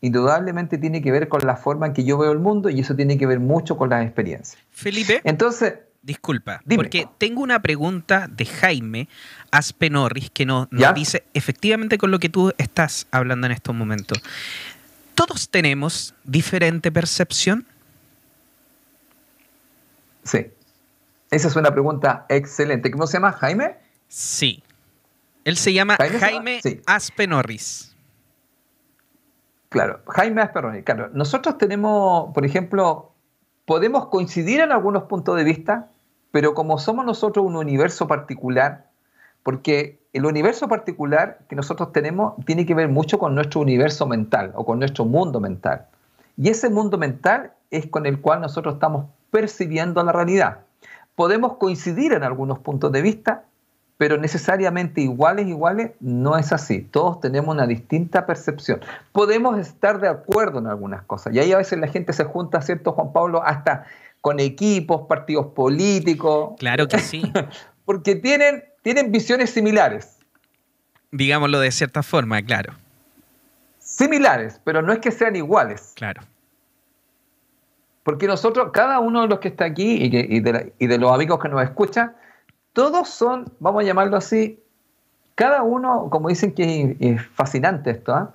indudablemente tiene que ver con la forma en que yo veo el mundo y eso tiene que ver mucho con las experiencias. Felipe. Entonces. Disculpa, porque tengo una pregunta de Jaime Aspenorris que nos, dice efectivamente con lo que tú estás hablando en estos momentos. ¿Todos tenemos diferente percepción? Sí. Esa es una pregunta excelente. ¿Cómo se llama? ¿Jaime? Sí. Él se llama Jaime, Aspenorris. Claro, Jaime Asperoni, claro. Nosotros tenemos, por ejemplo, podemos coincidir en algunos puntos de vista, pero como somos nosotros un universo particular, porque el universo particular que nosotros tenemos tiene que ver mucho con nuestro universo mental o con nuestro mundo mental. Y ese mundo mental es con el cual nosotros estamos percibiendo la realidad. Podemos coincidir en algunos puntos de vista, pero necesariamente iguales, iguales, no es así. Todos tenemos una distinta percepción. Podemos estar de acuerdo en algunas cosas. Y ahí a veces la gente se junta, ¿cierto, Juan Pablo? Hasta con equipos, partidos políticos. Claro que sí. Porque tienen, tienen visiones similares. Digámoslo de cierta forma, claro. Similares, pero no es que sean iguales. Claro. Porque nosotros, cada uno de los que está aquí y, de, los amigos que nos escuchan, todos son, vamos a llamarlo así, cada uno, como dicen que es, fascinante esto, ¿ah?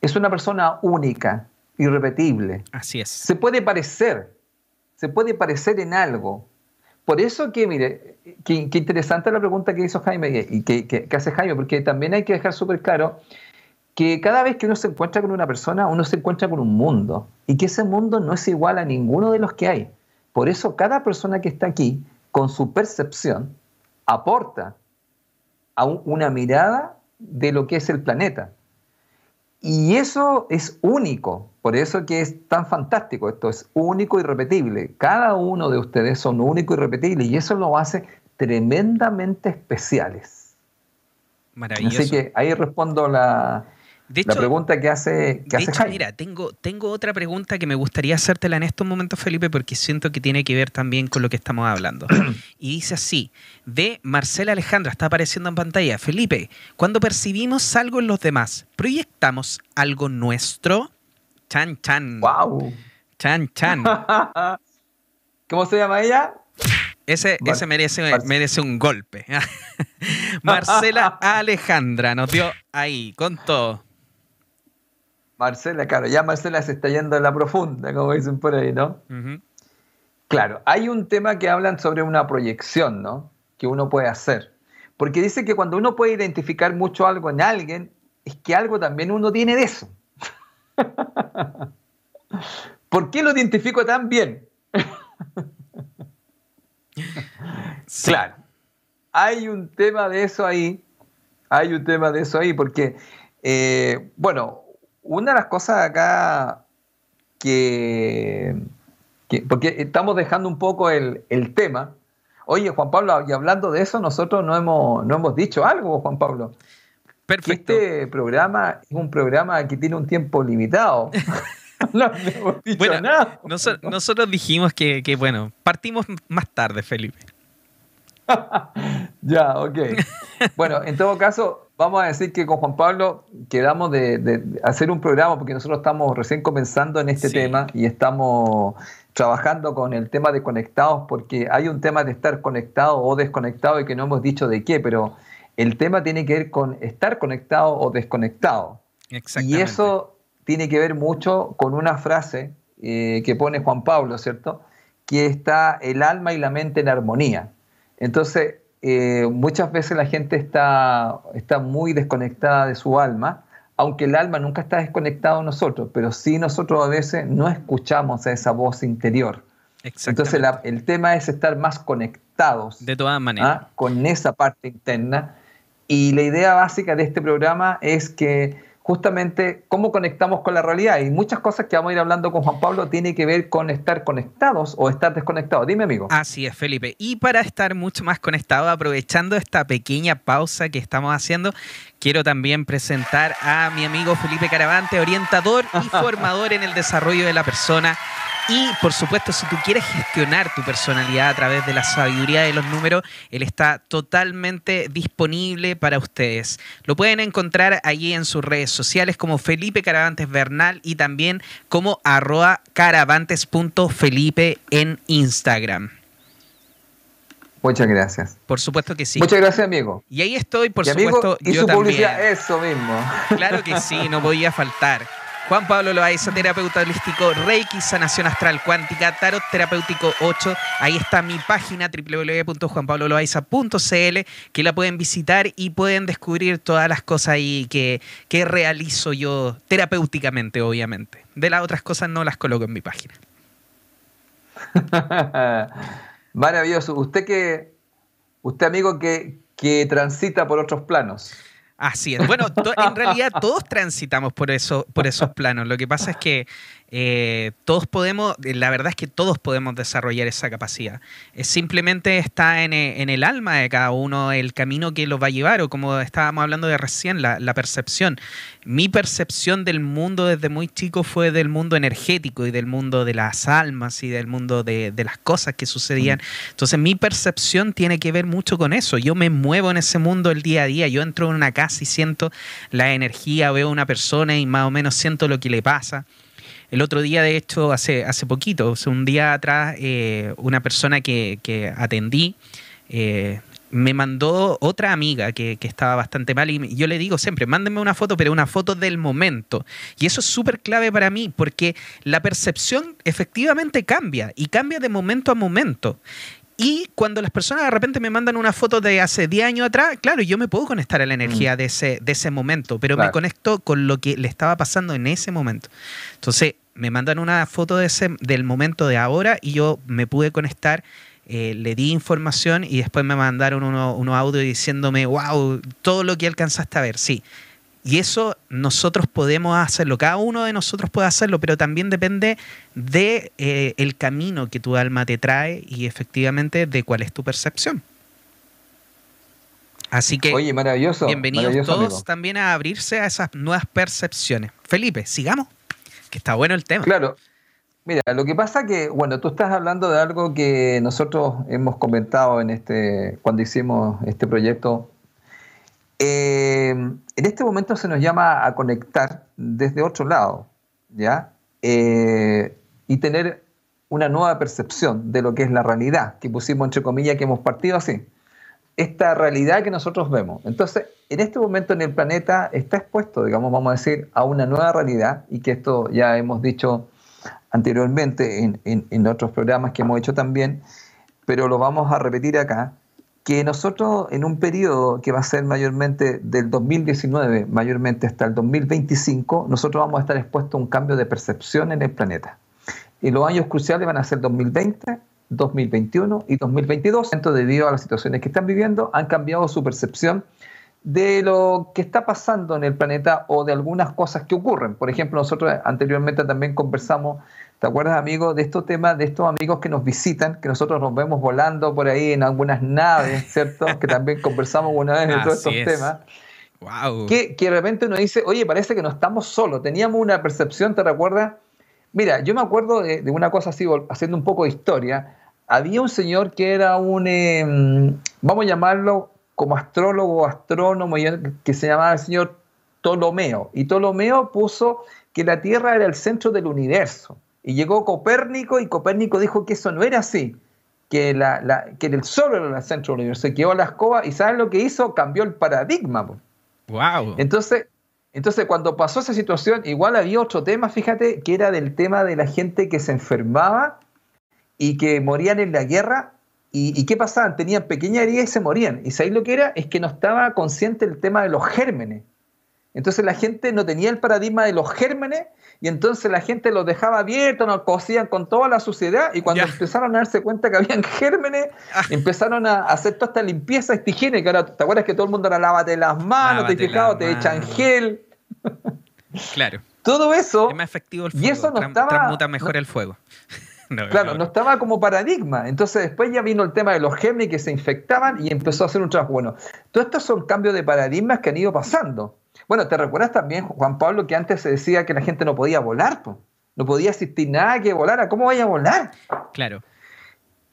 es una persona única, irrepetible. Así es. Se puede parecer, se puede parecer en algo. Por eso que, mire, qué, interesante la pregunta que hizo Jaime y que, que hace Jaime, porque también hay que dejar súper claro que cada vez que uno se encuentra con una persona, uno se encuentra con un mundo y que ese mundo no es igual a ninguno de los que hay. Por eso cada persona que está aquí, con su percepción, aporta a una mirada de lo que es el planeta. Y eso es único, por eso que es tan fantástico, esto es único y repetible. Cada uno de ustedes son único y repetible y eso lo hace tremendamente especiales. Maravilloso. Así que ahí respondo la, la pregunta que hace, que de mira, tengo, tengo otra pregunta que me gustaría hacértela en estos momentos, Felipe, porque siento que tiene que ver también con lo que estamos hablando. y dice así, de Marcela Alejandra, está apareciendo en pantalla. Felipe, cuando percibimos algo en los demás, ¿proyectamos algo nuestro? Chan, chan. ¡Wow! Chan, chan. ¿Cómo se llama ella? Ese, ese merece, merece un golpe. Marcela Alejandra nos dio ahí, con todo. Marcela, claro, ya Marcela se está yendo a la profunda, como dicen por ahí, ¿no? Claro, hay un tema que hablan sobre una proyección, ¿no? Que uno puede hacer. Porque dice que cuando uno puede identificar mucho algo en alguien, es que algo también uno tiene de eso. ¿Por qué lo identifico tan bien? Claro, hay un tema de eso ahí, hay un tema de eso ahí, porque, eh, bueno, una de las cosas acá que, porque estamos dejando un poco el, tema. Oye, Juan Pablo, y hablando de eso, nosotros no hemos, no hemos dicho algo, Juan Pablo. Perfecto. este programa es un programa que tiene un tiempo limitado. no, hemos dicho nada. nosotros dijimos que, que, bueno, partimos más tarde, Felipe. ya, ok. Bueno, en todo caso, vamos a decir que con Juan Pablo quedamos de, hacer un programa porque nosotros estamos recién comenzando en este tema y estamos trabajando con el tema de conectados porque hay un tema de estar conectado o desconectado y que no hemos dicho de qué, pero el tema tiene que ver con estar conectado o desconectado. Y eso tiene que ver mucho con una frase eh, que pone Juan Pablo, ¿cierto? Que está el alma y la mente en armonía. Entonces, eh, muchas veces la gente está, está muy desconectada de su alma, aunque el alma nunca está desconectado de nosotros, pero sí nosotros a veces no escuchamos a esa voz interior. Entonces el tema es estar más conectados. De todas maneras. ¿ah? Con esa parte interna. Y la idea básica de este programa es que justamente cómo conectamos con la realidad. Y muchas cosas que vamos a ir hablando con Juan Pablo tiene que ver con estar conectados o estar desconectados. Dime, amigo. Así es, Felipe. Y para estar mucho más conectado, aprovechando esta pequeña pausa que estamos haciendo, quiero también presentar a mi amigo Felipe Caravante, orientador y formador en el desarrollo de la persona y por supuesto, si tú quieres gestionar tu personalidad a través de la sabiduría de los números, él está totalmente disponible para ustedes. Lo pueden encontrar allí en sus redes sociales como Felipe Caravantes Bernal y también como arroba caravantes.felipe en Instagram. Muchas gracias. Por supuesto que sí. Muchas gracias, amigo. Y ahí estoy, por supuesto, y yo su Publicidad, eso mismo. Claro que sí, no podía faltar. Juan Pablo Loaiza, terapeuta holístico, Reiki, sanación astral cuántica, tarot terapéutico 8. Ahí está mi página www.juanpabloloaiza.cl que la pueden visitar y pueden descubrir todas las cosas ahí que, que realizo yo terapéuticamente, obviamente. De las otras cosas no las coloco en mi página. Maravilloso. Usted que, usted amigo que, que transita por otros planos. Así es. Bueno, en realidad todos transitamos por, eso, por esos planos. Lo que pasa es que eh, todos podemos, la verdad es que todos podemos desarrollar esa capacidad. Es simplemente está en, el alma de cada uno el camino que los va a llevar, o como estábamos hablando de recién, la, percepción. Mi percepción del mundo desde muy chico fue del mundo energético y del mundo de las almas y del mundo de, de las cosas que sucedían. Entonces mi percepción tiene que ver mucho con eso. Yo me muevo en ese mundo el día a día. Yo entro en una casa y siento la energía, veo a una persona y más o menos siento lo que le pasa. El otro día, de hecho, hace, hace poquito, un día atrás, eh, una persona que, atendí eh, me mandó otra amiga que, estaba bastante mal y yo le digo siempre, mándenme una foto, pero una foto del momento. Y eso es súper clave para mí porque la percepción efectivamente cambia y cambia de momento a momento. Y cuando las personas de repente me mandan una foto de hace 10 años atrás, claro, yo me puedo conectar a la energía mm. de, ese, de ese momento, pero me conecto con lo que le estaba pasando en ese momento. Entonces, me mandan una foto de ese, del momento de ahora y yo me pude conectar, eh, le di información y después me mandaron unos uno audios diciéndome, wow, todo lo que alcanzaste a ver, sí. Y eso nosotros podemos hacerlo, cada uno de nosotros puede hacerlo, pero también depende de eh, el camino que tu alma te trae y efectivamente de cuál es tu percepción. Así que Oye, maravilloso, bienvenidos todos también a abrirse a esas nuevas percepciones. Felipe, sigamos, que está bueno el tema. Claro. Mira, lo que pasa que, bueno, tú estás hablando de algo que nosotros hemos comentado en este, cuando hicimos este proyecto eh, en este momento se nos llama a conectar desde otro lado, ¿ya? Eh, y tener una nueva percepción de lo que es la realidad, que pusimos entre comillas que hemos partido así. Esta realidad que nosotros vemos. Entonces, en este momento en el planeta está expuesto, digamos, vamos a decir, a una nueva realidad, y que esto ya hemos dicho anteriormente en, en otros programas que hemos hecho también, pero lo vamos a repetir acá, que nosotros en un periodo que va a ser mayormente del 2019, mayormente hasta el 2025, nosotros vamos a estar expuestos a un cambio de percepción en el planeta. Y los años cruciales van a ser 2020, 2021 y 2022. Debido a las situaciones que están viviendo, han cambiado su percepción de lo que está pasando en el planeta o de algunas cosas que ocurren. Por ejemplo, nosotros anteriormente también conversamos ¿Te acuerdas, amigo, de estos temas, de estos amigos que nos visitan, que nosotros nos vemos volando por ahí en algunas naves, ¿cierto? que también conversamos una vez de todos estos temas. Wow. Que, que de repente uno dice, oye, parece que no estamos solos. Teníamos una percepción, ¿te recuerdas? Mira, yo me acuerdo de, una cosa así, haciendo un poco de historia. Había un señor que era un, em, vamos a llamarlo como astrólogo o astrónomo, que se llamaba el señor Ptolomeo. Y Ptolomeo puso que la Tierra era el centro del universo. Y llegó Copérnico y Copérnico dijo que eso no era así, que, la, que el Sol era el centro del universo. Se quedó la escoba y ¿saben lo que hizo? Cambió el paradigma. Wow. Entonces, entonces, cuando pasó esa situación, igual había otro tema, fíjate, que era del tema de la gente que se enfermaba y que morían en la guerra. ¿Y, qué pasaban? Tenían pequeña herida y se morían. Y ¿sabéis lo que era? Es que no estaba consciente el tema de los gérmenes. Entonces la gente no tenía el paradigma de los gérmenes y entonces la gente los dejaba abiertos, nos cosían con toda la suciedad y cuando empezaron a darse cuenta que habían gérmenes, ah. empezaron a hacer toda esta limpieza, esta higiene, que ahora te acuerdas que todo el mundo era lávate las manos, te fijado, te echan gel. Claro. Todo eso. Es más efectivo el fuego. Y eso no estaba. Transmuta mejor el fuego. claro, no. estaba como paradigma. Entonces después ya vino el tema de los gérmenes que se infectaban y empezó a hacer un trabajo bueno. Todos estos son cambios de paradigmas que han ido pasando. Bueno, ¿te recuerdas también, Juan Pablo, que antes se decía que la gente no podía volar? No podía existir nada que volara. ¿Cómo vaya a volar? Claro.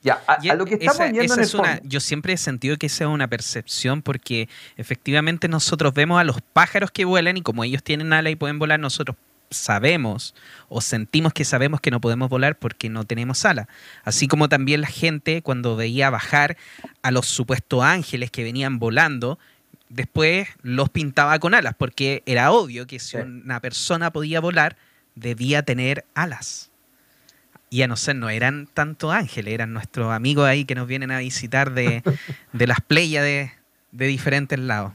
Ya, a, lo que estamos viendo en es una, Yo siempre he sentido que esa es una percepción porque efectivamente nosotros vemos a los pájaros que vuelan y como ellos tienen ala y pueden volar, nosotros sabemos o sentimos que sabemos que no podemos volar porque no tenemos ala. Así como también la gente cuando veía bajar a los supuestos ángeles que venían volando, después los pintaba con alas, porque era obvio que si una persona podía volar, debía tener alas. Y a no ser, no eran tanto ángeles, eran nuestros amigos ahí que nos vienen a visitar de, las playas de, diferentes lados.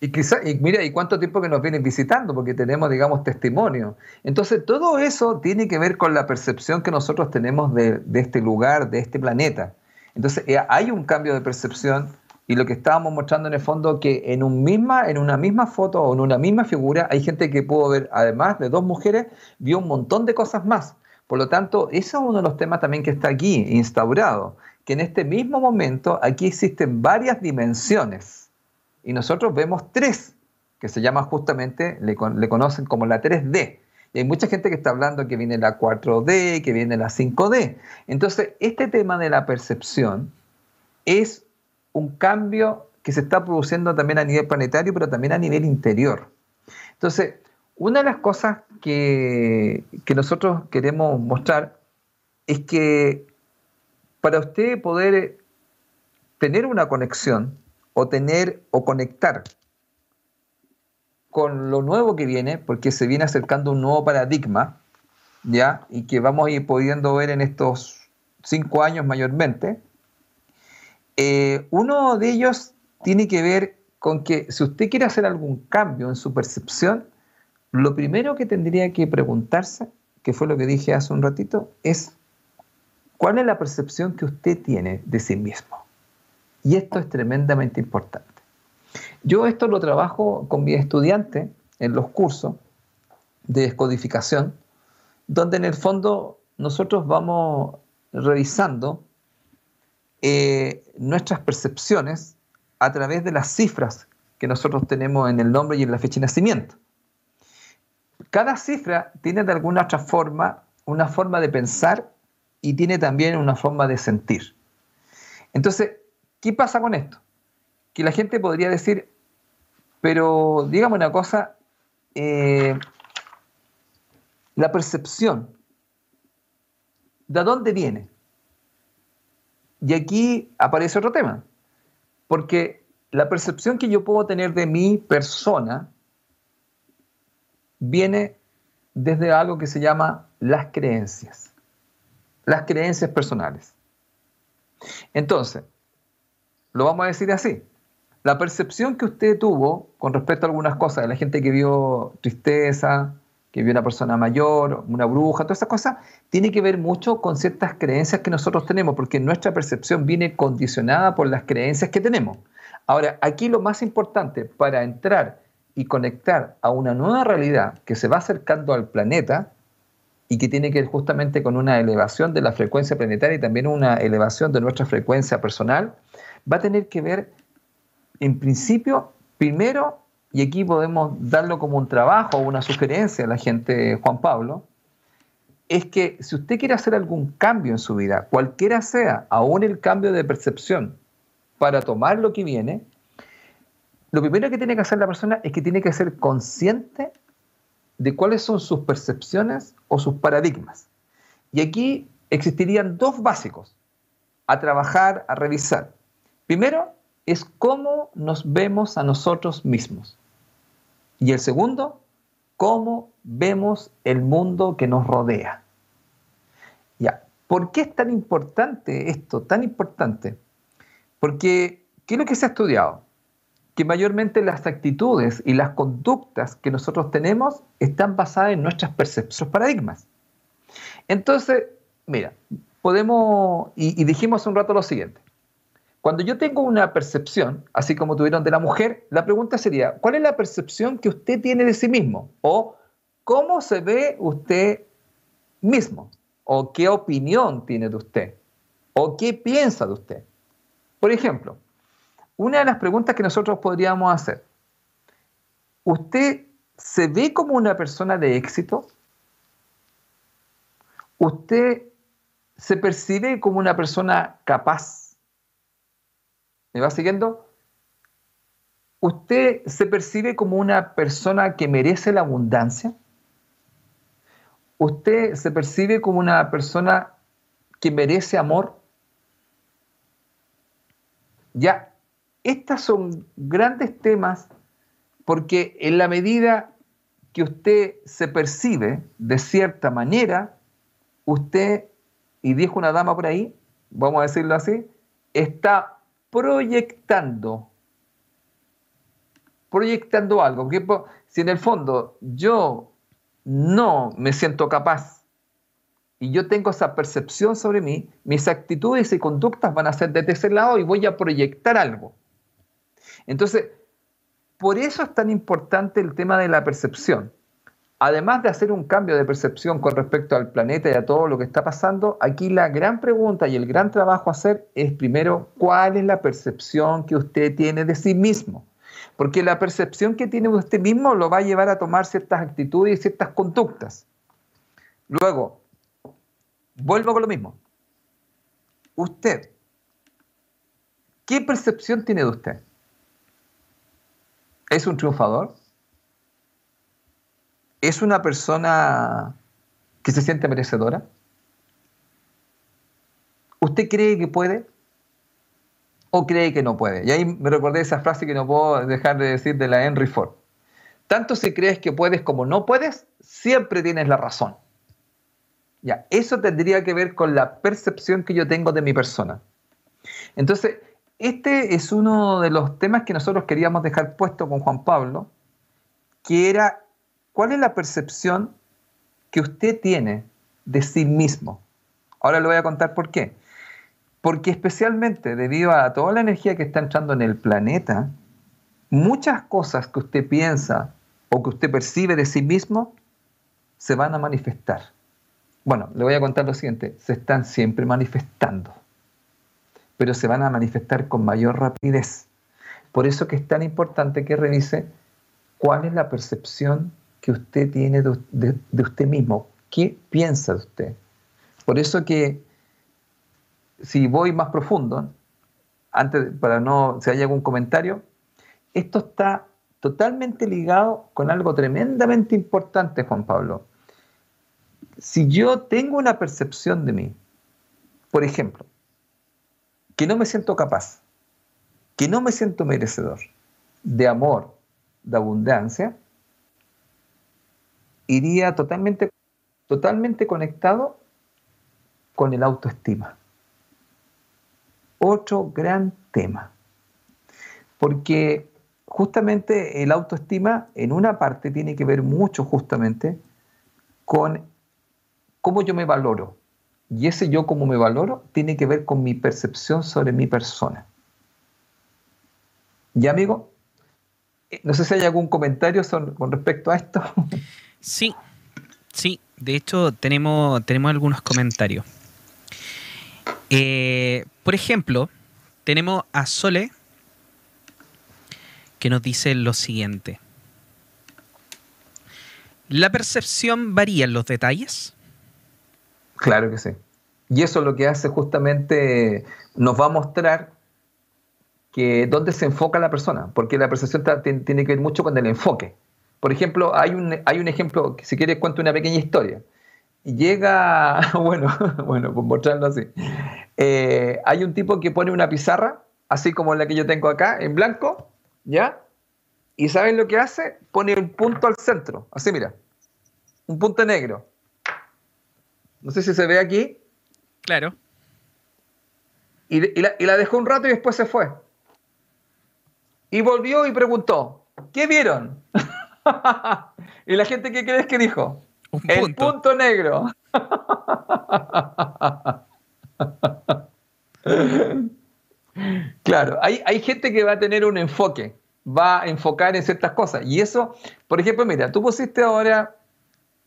Y, quizá, y mira, ¿y cuánto tiempo que nos vienen visitando? Porque tenemos, digamos, testimonio. Entonces, todo eso tiene que ver con la percepción que nosotros tenemos de, de este lugar, de este planeta. Entonces, eh, hay un cambio de percepción Y lo que estábamos mostrando en el fondo que en, un misma, en una misma foto o en una misma figura hay gente que pudo ver, además de dos mujeres, vio un montón de cosas más. Por lo tanto, eso es uno de los temas también que está aquí instaurado, que en este mismo momento aquí existen varias dimensiones y nosotros vemos tres, que se llama justamente, le, le conocen como la 3D. Y hay mucha gente que está hablando que viene la 4D, que viene la 5D. Entonces, este tema de la percepción es un cambio que se está produciendo también a nivel planetario, pero también a nivel interior. Entonces, una de las cosas que, nosotros queremos mostrar es que para usted poder tener una conexión o tener o conectar con lo nuevo que viene, porque se viene acercando un nuevo paradigma, ¿ya? Y que vamos a ir pudiendo ver en estos cinco años mayormente, eh, uno de ellos tiene que ver con que si usted quiere hacer algún cambio en su percepción, lo primero que tendría que preguntarse, que fue lo que dije hace un ratito, es cuál es la percepción que usted tiene de sí mismo. Y esto es tremendamente importante. Yo esto lo trabajo con mis estudiantes en los cursos de descodificación, donde en el fondo nosotros vamos revisando eh, nuestras percepciones a través de las cifras que nosotros tenemos en el nombre y en la fecha de nacimiento. Cada cifra tiene de alguna otra forma una forma de pensar y tiene también una forma de sentir. Entonces, ¿qué pasa con esto? Que la gente podría decir, pero dígame una cosa, eh, la percepción, ¿de dónde viene? Y aquí aparece otro tema, porque la percepción que yo puedo tener de mi persona viene desde algo que se llama las creencias, las creencias personales. Entonces, lo vamos a decir así, la percepción que usted tuvo con respecto a algunas cosas, de la gente que vio tristeza, que vio una persona mayor, una bruja, todas esas cosas, tiene que ver mucho con ciertas creencias que nosotros tenemos, porque nuestra percepción viene condicionada por las creencias que tenemos. Ahora, aquí lo más importante para entrar y conectar a una nueva realidad que se va acercando al planeta y que tiene que ver justamente con una elevación de la frecuencia planetaria y también una elevación de nuestra frecuencia personal, va a tener que ver, en principio, primero y aquí podemos darlo como un trabajo o una sugerencia a la gente, Juan Pablo, es que si usted quiere hacer algún cambio en su vida, cualquiera sea, aún el cambio de percepción, para tomar lo que viene, lo primero que tiene que hacer la persona es que tiene que ser consciente de cuáles son sus percepciones o sus paradigmas. Y aquí existirían dos básicos a trabajar, a revisar. Primero es cómo nos vemos a nosotros mismos. Y el segundo, cómo vemos el mundo que nos rodea. Ya, ¿por qué es tan importante esto? Tan importante. Porque, ¿qué es lo que se ha estudiado? Que mayormente las actitudes y las conductas que nosotros tenemos están basadas en nuestras percepciones, paradigmas. Entonces, mira, podemos, y, y dijimos un rato lo siguiente, cuando yo tengo una percepción, así como tuvieron de la mujer, la pregunta sería, ¿cuál es la percepción que usted tiene de sí mismo? O ¿cómo se ve usted mismo? ¿O qué opinión tiene de usted? ¿O qué piensa de usted? Por ejemplo, una de las preguntas que nosotros podríamos hacer, ¿usted se ve como una persona de éxito? ¿Usted se percibe como una persona capaz? ¿Me va siguiendo? ¿Usted se percibe como una persona que merece la abundancia? ¿Usted se percibe como una persona que merece amor? Ya, estos son grandes temas porque en la medida que usted se percibe de cierta manera, usted, y dijo una dama por ahí, vamos a decirlo así, está proyectando, proyectando algo. Porque si en el fondo yo no me siento capaz y yo tengo esa percepción sobre mí, mis actitudes y conductas van a ser desde ese lado y voy a proyectar algo. Entonces, por eso es tan importante el tema de la percepción. Además de hacer un cambio de percepción con respecto al planeta y a todo lo que está pasando, aquí la gran pregunta y el gran trabajo a hacer es primero, ¿cuál es la percepción que usted tiene de sí mismo? Porque la percepción que tiene usted mismo lo va a llevar a tomar ciertas actitudes y ciertas conductas. Luego, vuelvo con lo mismo. Usted, ¿qué percepción tiene de usted? ¿Es un triunfador? ¿Es una persona que se siente merecedora? ¿Usted cree que puede? ¿O cree que no puede? Y ahí me recordé esa frase que no puedo dejar de decir de la Henry Ford. Tanto si crees que puedes como no puedes, siempre tienes la razón. Ya, eso tendría que ver con la percepción que yo tengo de mi persona. Entonces, este es uno de los temas que nosotros queríamos dejar puesto con Juan Pablo, que era cuál es la percepción que usted tiene de sí mismo. Ahora le voy a contar por qué. Porque especialmente debido a toda la energía que está entrando en el planeta, muchas cosas que usted piensa o que usted percibe de sí mismo se van a manifestar. Bueno, le voy a contar lo siguiente, se están siempre manifestando pero se van a manifestar con mayor rapidez. Por eso que es tan importante que revise cuál es la percepción que usted tiene de, usted mismo, qué piensa de usted. Por eso que si voy más profundo, antes para no si hay algún comentario, esto está totalmente ligado con algo tremendamente importante, Juan Pablo. Si yo tengo una percepción de mí, por ejemplo, que no me siento capaz, que no me siento merecedor de amor, de abundancia, iría totalmente, totalmente conectado con el autoestima. Otro gran tema. Porque justamente el autoestima en una parte tiene que ver mucho justamente con cómo yo me valoro, y ese yo como me valoro tiene que ver con mi percepción sobre mi persona. ¿Ya, amigo? Eh, no sé si hay algún comentario con respecto a esto. Sí, sí. De hecho, tenemos, tenemos algunos comentarios. Eh, por ejemplo, tenemos a Sole que nos dice lo siguiente. ¿La percepción varía en los detalles? Claro que sí. Y eso es lo que hace justamente, nos va a mostrar que dónde se enfoca la persona, porque la percepción tiene que ver mucho con el enfoque. Por ejemplo, hay un, hay un ejemplo, si quieres cuento una pequeña historia. Llega, bueno, bueno, por mostrarlo así. Eh, hay un tipo que pone una pizarra, así como la que yo tengo acá, en blanco, ¿ya? ¿Y saben lo que hace? Pone un punto al centro, así mira, un punto negro. No sé si se ve aquí. Claro. Y, la, dejó un rato y después se fue. Y volvió y preguntó, ¿qué vieron? y la gente, ¿qué crees que dijo? Un punto. El punto negro. claro, hay, hay gente que va a tener un enfoque, va a enfocar en ciertas cosas. Y eso, por ejemplo, mira, tú pusiste ahora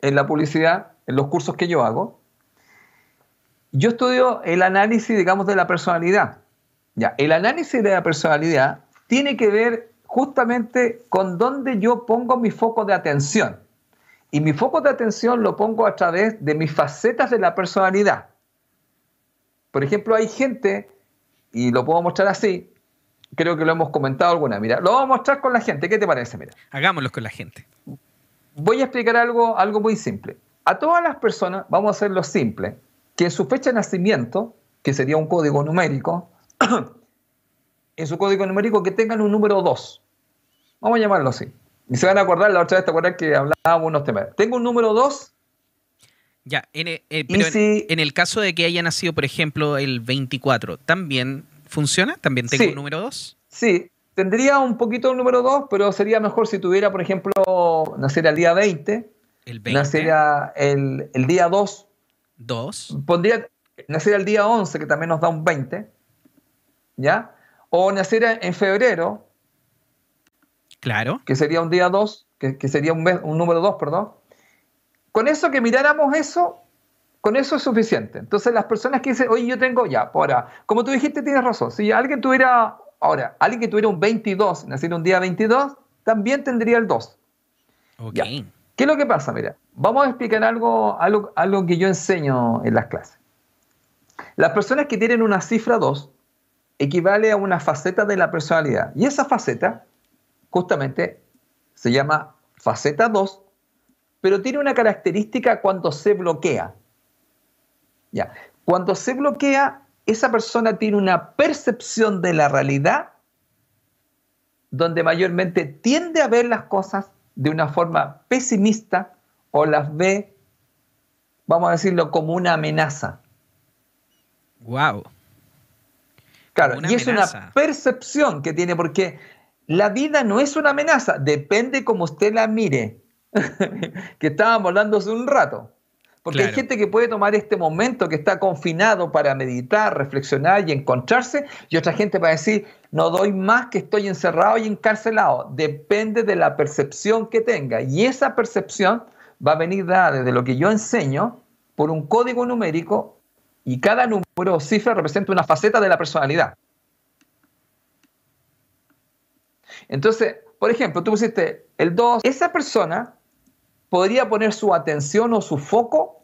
en la publicidad, en los cursos que yo hago, yo estudio el análisis, digamos, de la personalidad. Ya, el análisis de la personalidad tiene que ver justamente con dónde yo pongo mi foco de atención. Y mi foco de atención lo pongo a través de mis facetas de la personalidad. Por ejemplo, hay gente, y lo puedo mostrar así, creo que lo hemos comentado alguna, mira, lo vamos a mostrar con la gente, ¿qué te parece? Mira. Hagámoslo con la gente. Voy a explicar algo, algo muy simple. A todas las personas, vamos a hacerlo simple, que en su fecha de nacimiento, que sería un código numérico, en su código numérico que tengan un número 2. Vamos a llamarlo así. Y se van a acordar, la otra vez te acuerdas que hablábamos unos temas. Tengo un número 2. Ya, en, eh, en, el caso de que haya nacido, por ejemplo, el 24, ¿también funciona? ¿También tengo un número 2? Sí, tendría un poquito el número 2, pero sería mejor si tuviera, por ejemplo, nacer el día 20. El 20. Nacer el, el día 2 Dos. Pondría nacer el día 11, que también nos da un 20, ¿ya? O nacer en febrero, Claro. Que sería un día 2, que, sería un, un número 2, perdón. Con eso que miráramos eso, con eso es suficiente. Entonces las personas que dicen, oye, yo tengo ya, ahora, como tú dijiste, tienes razón. Si alguien tuviera, ahora, alguien que tuviera un 22, nacido un día 22, también tendría el 2. Ok. ¿Qué es lo que pasa? Mira, vamos a explicar algo, algo, algo que yo enseño en las clases. Las personas que tienen una cifra 2 equivale a una faceta de la personalidad. Y esa faceta, justamente, se llama faceta 2, pero tiene una característica cuando se bloquea. Ya. Cuando se bloquea, esa persona tiene una percepción de la realidad donde mayormente tiende a ver las cosas de una forma pesimista o las ve, vamos a decirlo, como una amenaza. Wow. Claro, y es una percepción que tiene, porque la vida no es una amenaza, depende como usted la mire, que estábamos hablando hace un rato. Porque hay gente que puede tomar este momento que está confinado para meditar, reflexionar y encontrarse, y otra gente va a decir, no doy más que estoy encerrado y encarcelado. Depende de la percepción que tenga. Y esa percepción va a venir dada desde lo que yo enseño por un código numérico y cada número o cifra representa una faceta de la personalidad. Entonces, por ejemplo, tú pusiste el 2, esa persona podría poner su atención o su foco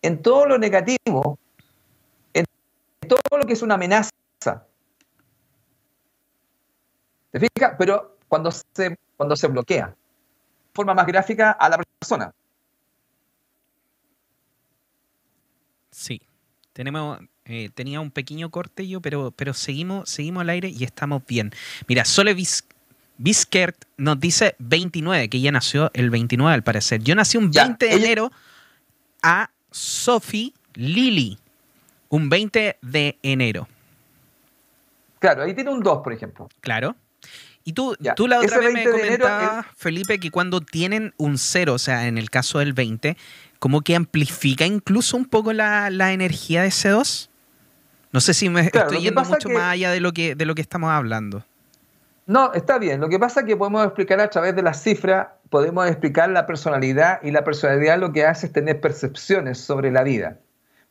en todo lo negativo, en todo lo que es una amenaza. ¿Te fijas? Pero cuando se, cuando se bloquea, forma más gráfica a la persona. Sí, tenemos, eh, tenía un pequeño corte yo, pero, pero seguimos, seguimos al aire y estamos bien. Mira, Sole Biskert nos dice 29, que ella nació el 29 al parecer. Yo nací un 20 de enero a Sophie Lily, un 20 de enero. Claro, ahí tiene un 2, por ejemplo. Claro. Y tú, tú la otra vez me comentabas, Felipe, que cuando tienen un 0, o sea, en el caso del 20, como que amplifica incluso un poco la, energía de ese 2. No sé si me estoy yendo mucho más allá de lo, que, de lo que estamos hablando. No, está bien. Lo que pasa es que podemos explicar a través de las cifras, podemos explicar la personalidad y la personalidad lo que hace es tener percepciones sobre la vida.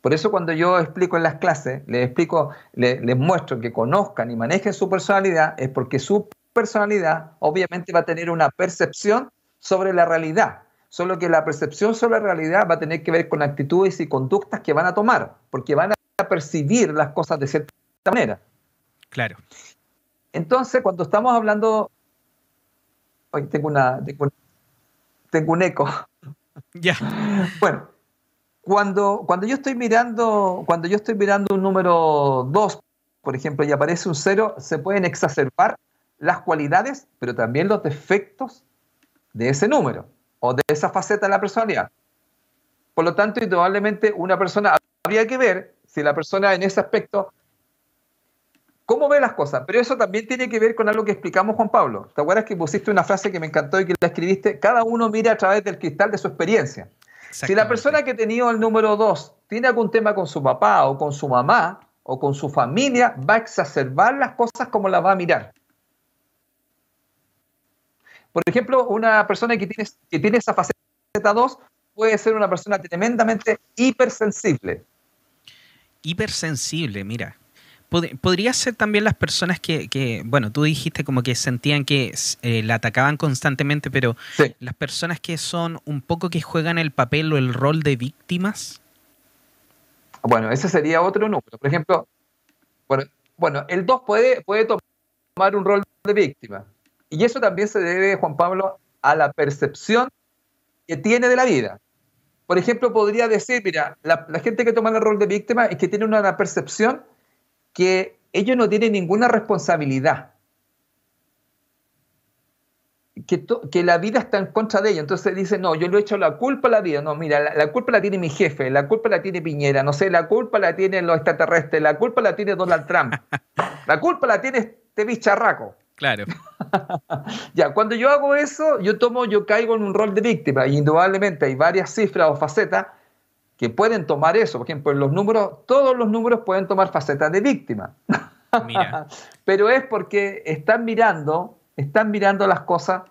Por eso cuando yo explico en las clases, les explico, les, les muestro que conozcan y manejen su personalidad, es porque su personalidad obviamente va a tener una percepción sobre la realidad. Solo que la percepción sobre la realidad va a tener que ver con actitudes y conductas que van a tomar, porque van a percibir las cosas de cierta manera. Claro. Entonces, cuando estamos hablando, hoy tengo una, tengo, un eco. Ya. Bueno, cuando, cuando yo estoy mirando, cuando yo estoy mirando un número 2, por ejemplo, y aparece un 0, se pueden exacerbar las cualidades, pero también los defectos de ese número o de esa faceta de la personalidad. Por lo tanto, indudablemente una persona, habría que ver si la persona en ese aspecto cómo ve las cosas. Pero eso también tiene que ver con algo que explicamos, Juan Pablo. ¿Te acuerdas que pusiste una frase que me encantó y que la escribiste? Cada uno mira a través del cristal de su experiencia. Si la persona que ha tenido el número 2 tiene algún tema con su papá o con su mamá o con su familia, va a exacerbar las cosas como las va a mirar. Por ejemplo, una persona que tiene, que tiene esa faceta 2 puede ser una persona tremendamente hipersensible. Hipersensible, mira podría ser también las personas que, bueno, tú dijiste como que sentían que eh, la atacaban constantemente, pero las personas que son un poco que juegan el papel o el rol de víctimas. Bueno, ese sería otro número. Por ejemplo, bueno, bueno el 2 puede, puede tomar un rol de víctima. Y eso también se debe, Juan Pablo, a la percepción que tiene de la vida. Por ejemplo, podría decir, mira, la, la gente que toma el rol de víctima es que tiene una percepción que ellos no tienen ninguna responsabilidad. Que, que, la vida está en contra de ellos. Entonces dicen, no, yo le he hecho la culpa a la vida. No, mira, la, culpa la tiene mi jefe, la culpa la tiene Piñera, no sé, la culpa la tienen los extraterrestres, la culpa la tiene Donald Trump, la culpa la tiene este bicharraco. Claro. ya, cuando yo hago eso, yo tomo, yo caigo en un rol de víctima. Y indudablemente hay varias cifras o facetas que pueden tomar eso. Por ejemplo, los números, todos los números pueden tomar facetas de víctima. Pero es porque están mirando están mirando las cosas,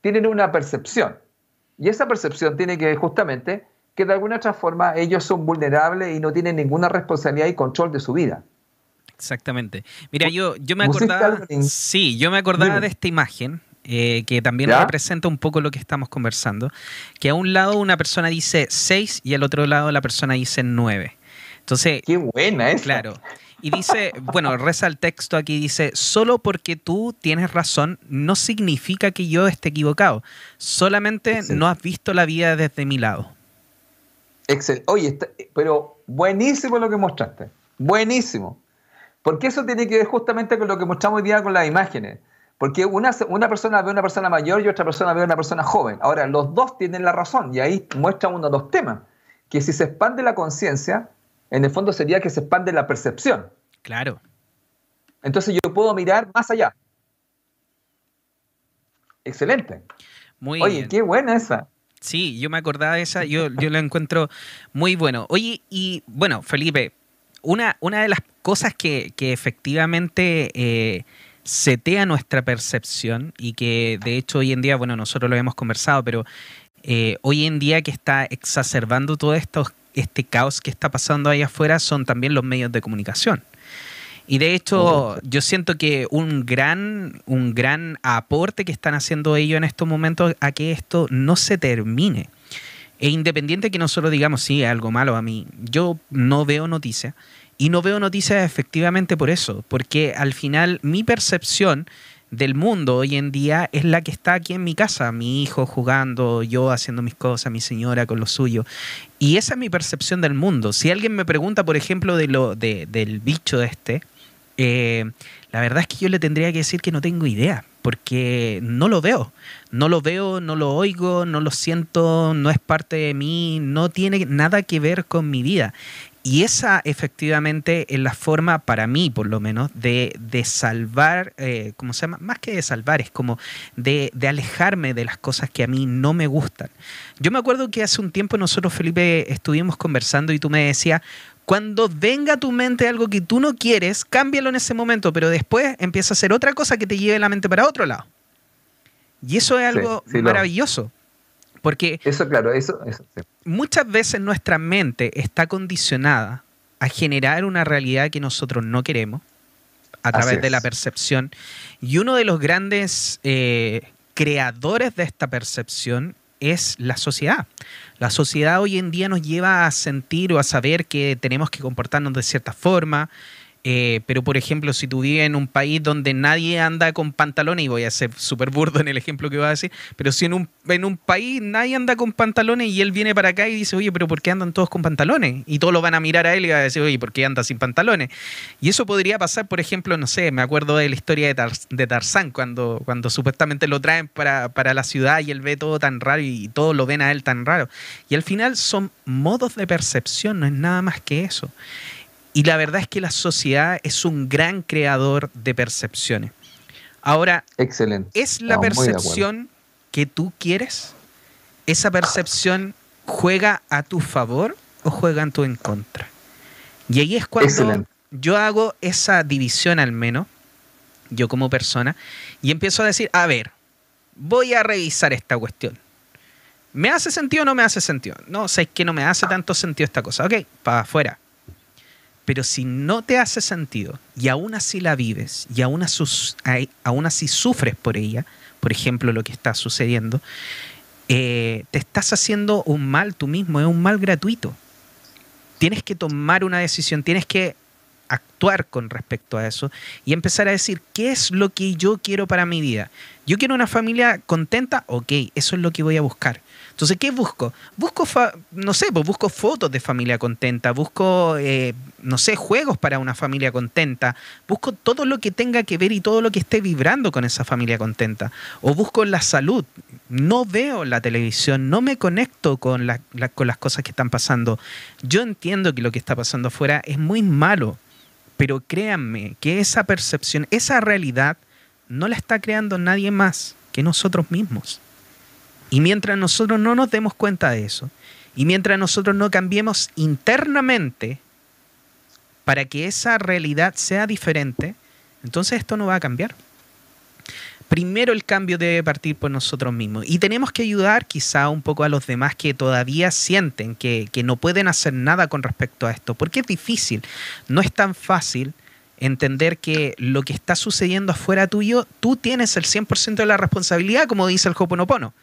tienen una percepción. Y esa percepción tiene que ver justamente que de alguna otra forma ellos son vulnerables y no tienen ninguna responsabilidad y control de su vida. Exactamente. Mira, yo, yo me acordaba. Sí, yo me acordaba de esta imagen. Eh, que también representa un poco lo que estamos conversando, que a un lado una persona dice 6 y al otro lado la persona dice 9. Entonces, qué buena es. Claro. Y dice, bueno, reza el texto aquí, dice, solo porque tú tienes razón no significa que yo esté equivocado, solamente no has visto la vida desde mi lado. Excelente. Oye, pero buenísimo lo que mostraste, buenísimo. Porque eso tiene que ver justamente con lo que mostramos hoy día con las imágenes. Porque una, una persona ve a una persona mayor y otra persona ve a una persona joven. Ahora, los dos tienen la razón y ahí muestra uno dos temas. Que si se expande la conciencia, en el fondo sería que se expande la percepción. Claro. Entonces yo puedo mirar más allá. Excelente. Muy Oye, qué buena esa. Sí, yo me acordaba de esa, yo, yo la encuentro muy bueno. Oye, y bueno, Felipe, una, una de las cosas que, efectivamente eh, setea nuestra percepción y que de hecho hoy en día, bueno, nosotros lo hemos conversado, pero eh, hoy en día que está exacerbando todo esto, este caos que está pasando ahí afuera son también los medios de comunicación. Y de hecho, yo siento que un gran, un gran aporte que están haciendo ellos en estos momentos a que esto no se termine. E independiente que nosotros digamos, sí, algo malo a mí, yo no veo noticias. Y no veo noticias efectivamente por eso, porque al final mi percepción del mundo hoy en día es la que está aquí en mi casa, mi hijo jugando, yo haciendo mis cosas, mi señora con lo suyo. Y esa es mi percepción del mundo. Si alguien me pregunta, por ejemplo, de lo, de, del bicho este, eh, la verdad es que yo le tendría que decir que no tengo idea, porque no lo veo. No lo veo, no lo oigo, no lo siento, no es parte de mí, no tiene nada que ver con mi vida. Y esa efectivamente es la forma, para mí por lo menos, de, salvar, eh, ¿cómo se llama? Más que de salvar, es como de, de, alejarme de las cosas que a mí no me gustan. Yo me acuerdo que hace un tiempo nosotros, Felipe, estuvimos conversando y tú me decías, cuando venga a tu mente algo que tú no quieres, cámbialo en ese momento, pero después empieza a hacer otra cosa que te lleve la mente para otro lado. Y eso es algo maravilloso. Porque eso, claro, eso, muchas veces nuestra mente está condicionada a generar una realidad que nosotros no queremos a través de la percepción. Y uno de los grandes eh, creadores de esta percepción es la sociedad. La sociedad hoy en día nos lleva a sentir o a saber que tenemos que comportarnos de cierta forma, eh, pero, por ejemplo, si tú vives en un país donde nadie anda con pantalones, y voy a ser súper burdo en el ejemplo que voy a decir, pero si en un, en un país nadie anda con pantalones y él viene para acá y dice, oye, pero ¿por qué andan todos con pantalones? Y todos lo van a mirar a él y van a decir, oye, ¿por qué anda sin pantalones? Y eso podría pasar, por ejemplo, no sé, me acuerdo de la historia de, de Tarzán, cuando, cuando supuestamente lo traen para, para la ciudad y él ve todo tan raro y todos lo ven a él tan raro. Y al final son modos de percepción, no es nada más que eso. Y la verdad es que la sociedad es un gran creador de percepciones. Ahora, Excelente. ¿es la percepción que tú quieres? ¿Esa percepción juega a tu favor o juega en tu en contra? Y ahí es cuando yo hago esa división al menos, yo como persona, y empiezo a decir, a ver, voy a revisar esta cuestión. ¿Me hace sentido o no me hace sentido? No, sé que no me hace tanto sentido esta cosa. Ok, para afuera. Pero si no te hace sentido y aún así la vives y aún así, sufres por ella, por ejemplo lo que está sucediendo, eh, te estás haciendo un mal tú mismo, es un mal gratuito. Tienes que tomar una decisión, tienes que actuar con respecto a eso y empezar a decir, ¿qué es lo que yo quiero para mi vida? Yo quiero una familia contenta, ok, eso es lo que voy a buscar. Entonces, ¿qué busco? Busco, no sé, pues busco fotos de familia contenta, busco, eh, no sé, juegos para una familia contenta, busco todo lo que tenga que ver y todo lo que esté vibrando con esa familia contenta. O busco la salud. No veo la televisión, no me conecto con, con las cosas que están pasando. Yo entiendo que lo que está pasando afuera es muy malo, pero créanme que esa percepción, esa realidad, no la está creando nadie más que nosotros mismos. Y mientras nosotros no nos demos cuenta de eso, y mientras nosotros no cambiemos internamente para que esa realidad sea diferente, entonces esto no va a cambiar. primero el cambio debe partir por nosotros mismos. Y tenemos que ayudar quizá un poco a los demás que todavía sienten que, que no pueden hacer nada con respecto a esto, porque es difícil, no es tan fácil entender que lo que está sucediendo afuera tuyo, tú tienes el 100% de la responsabilidad, como dice el Hoponopono.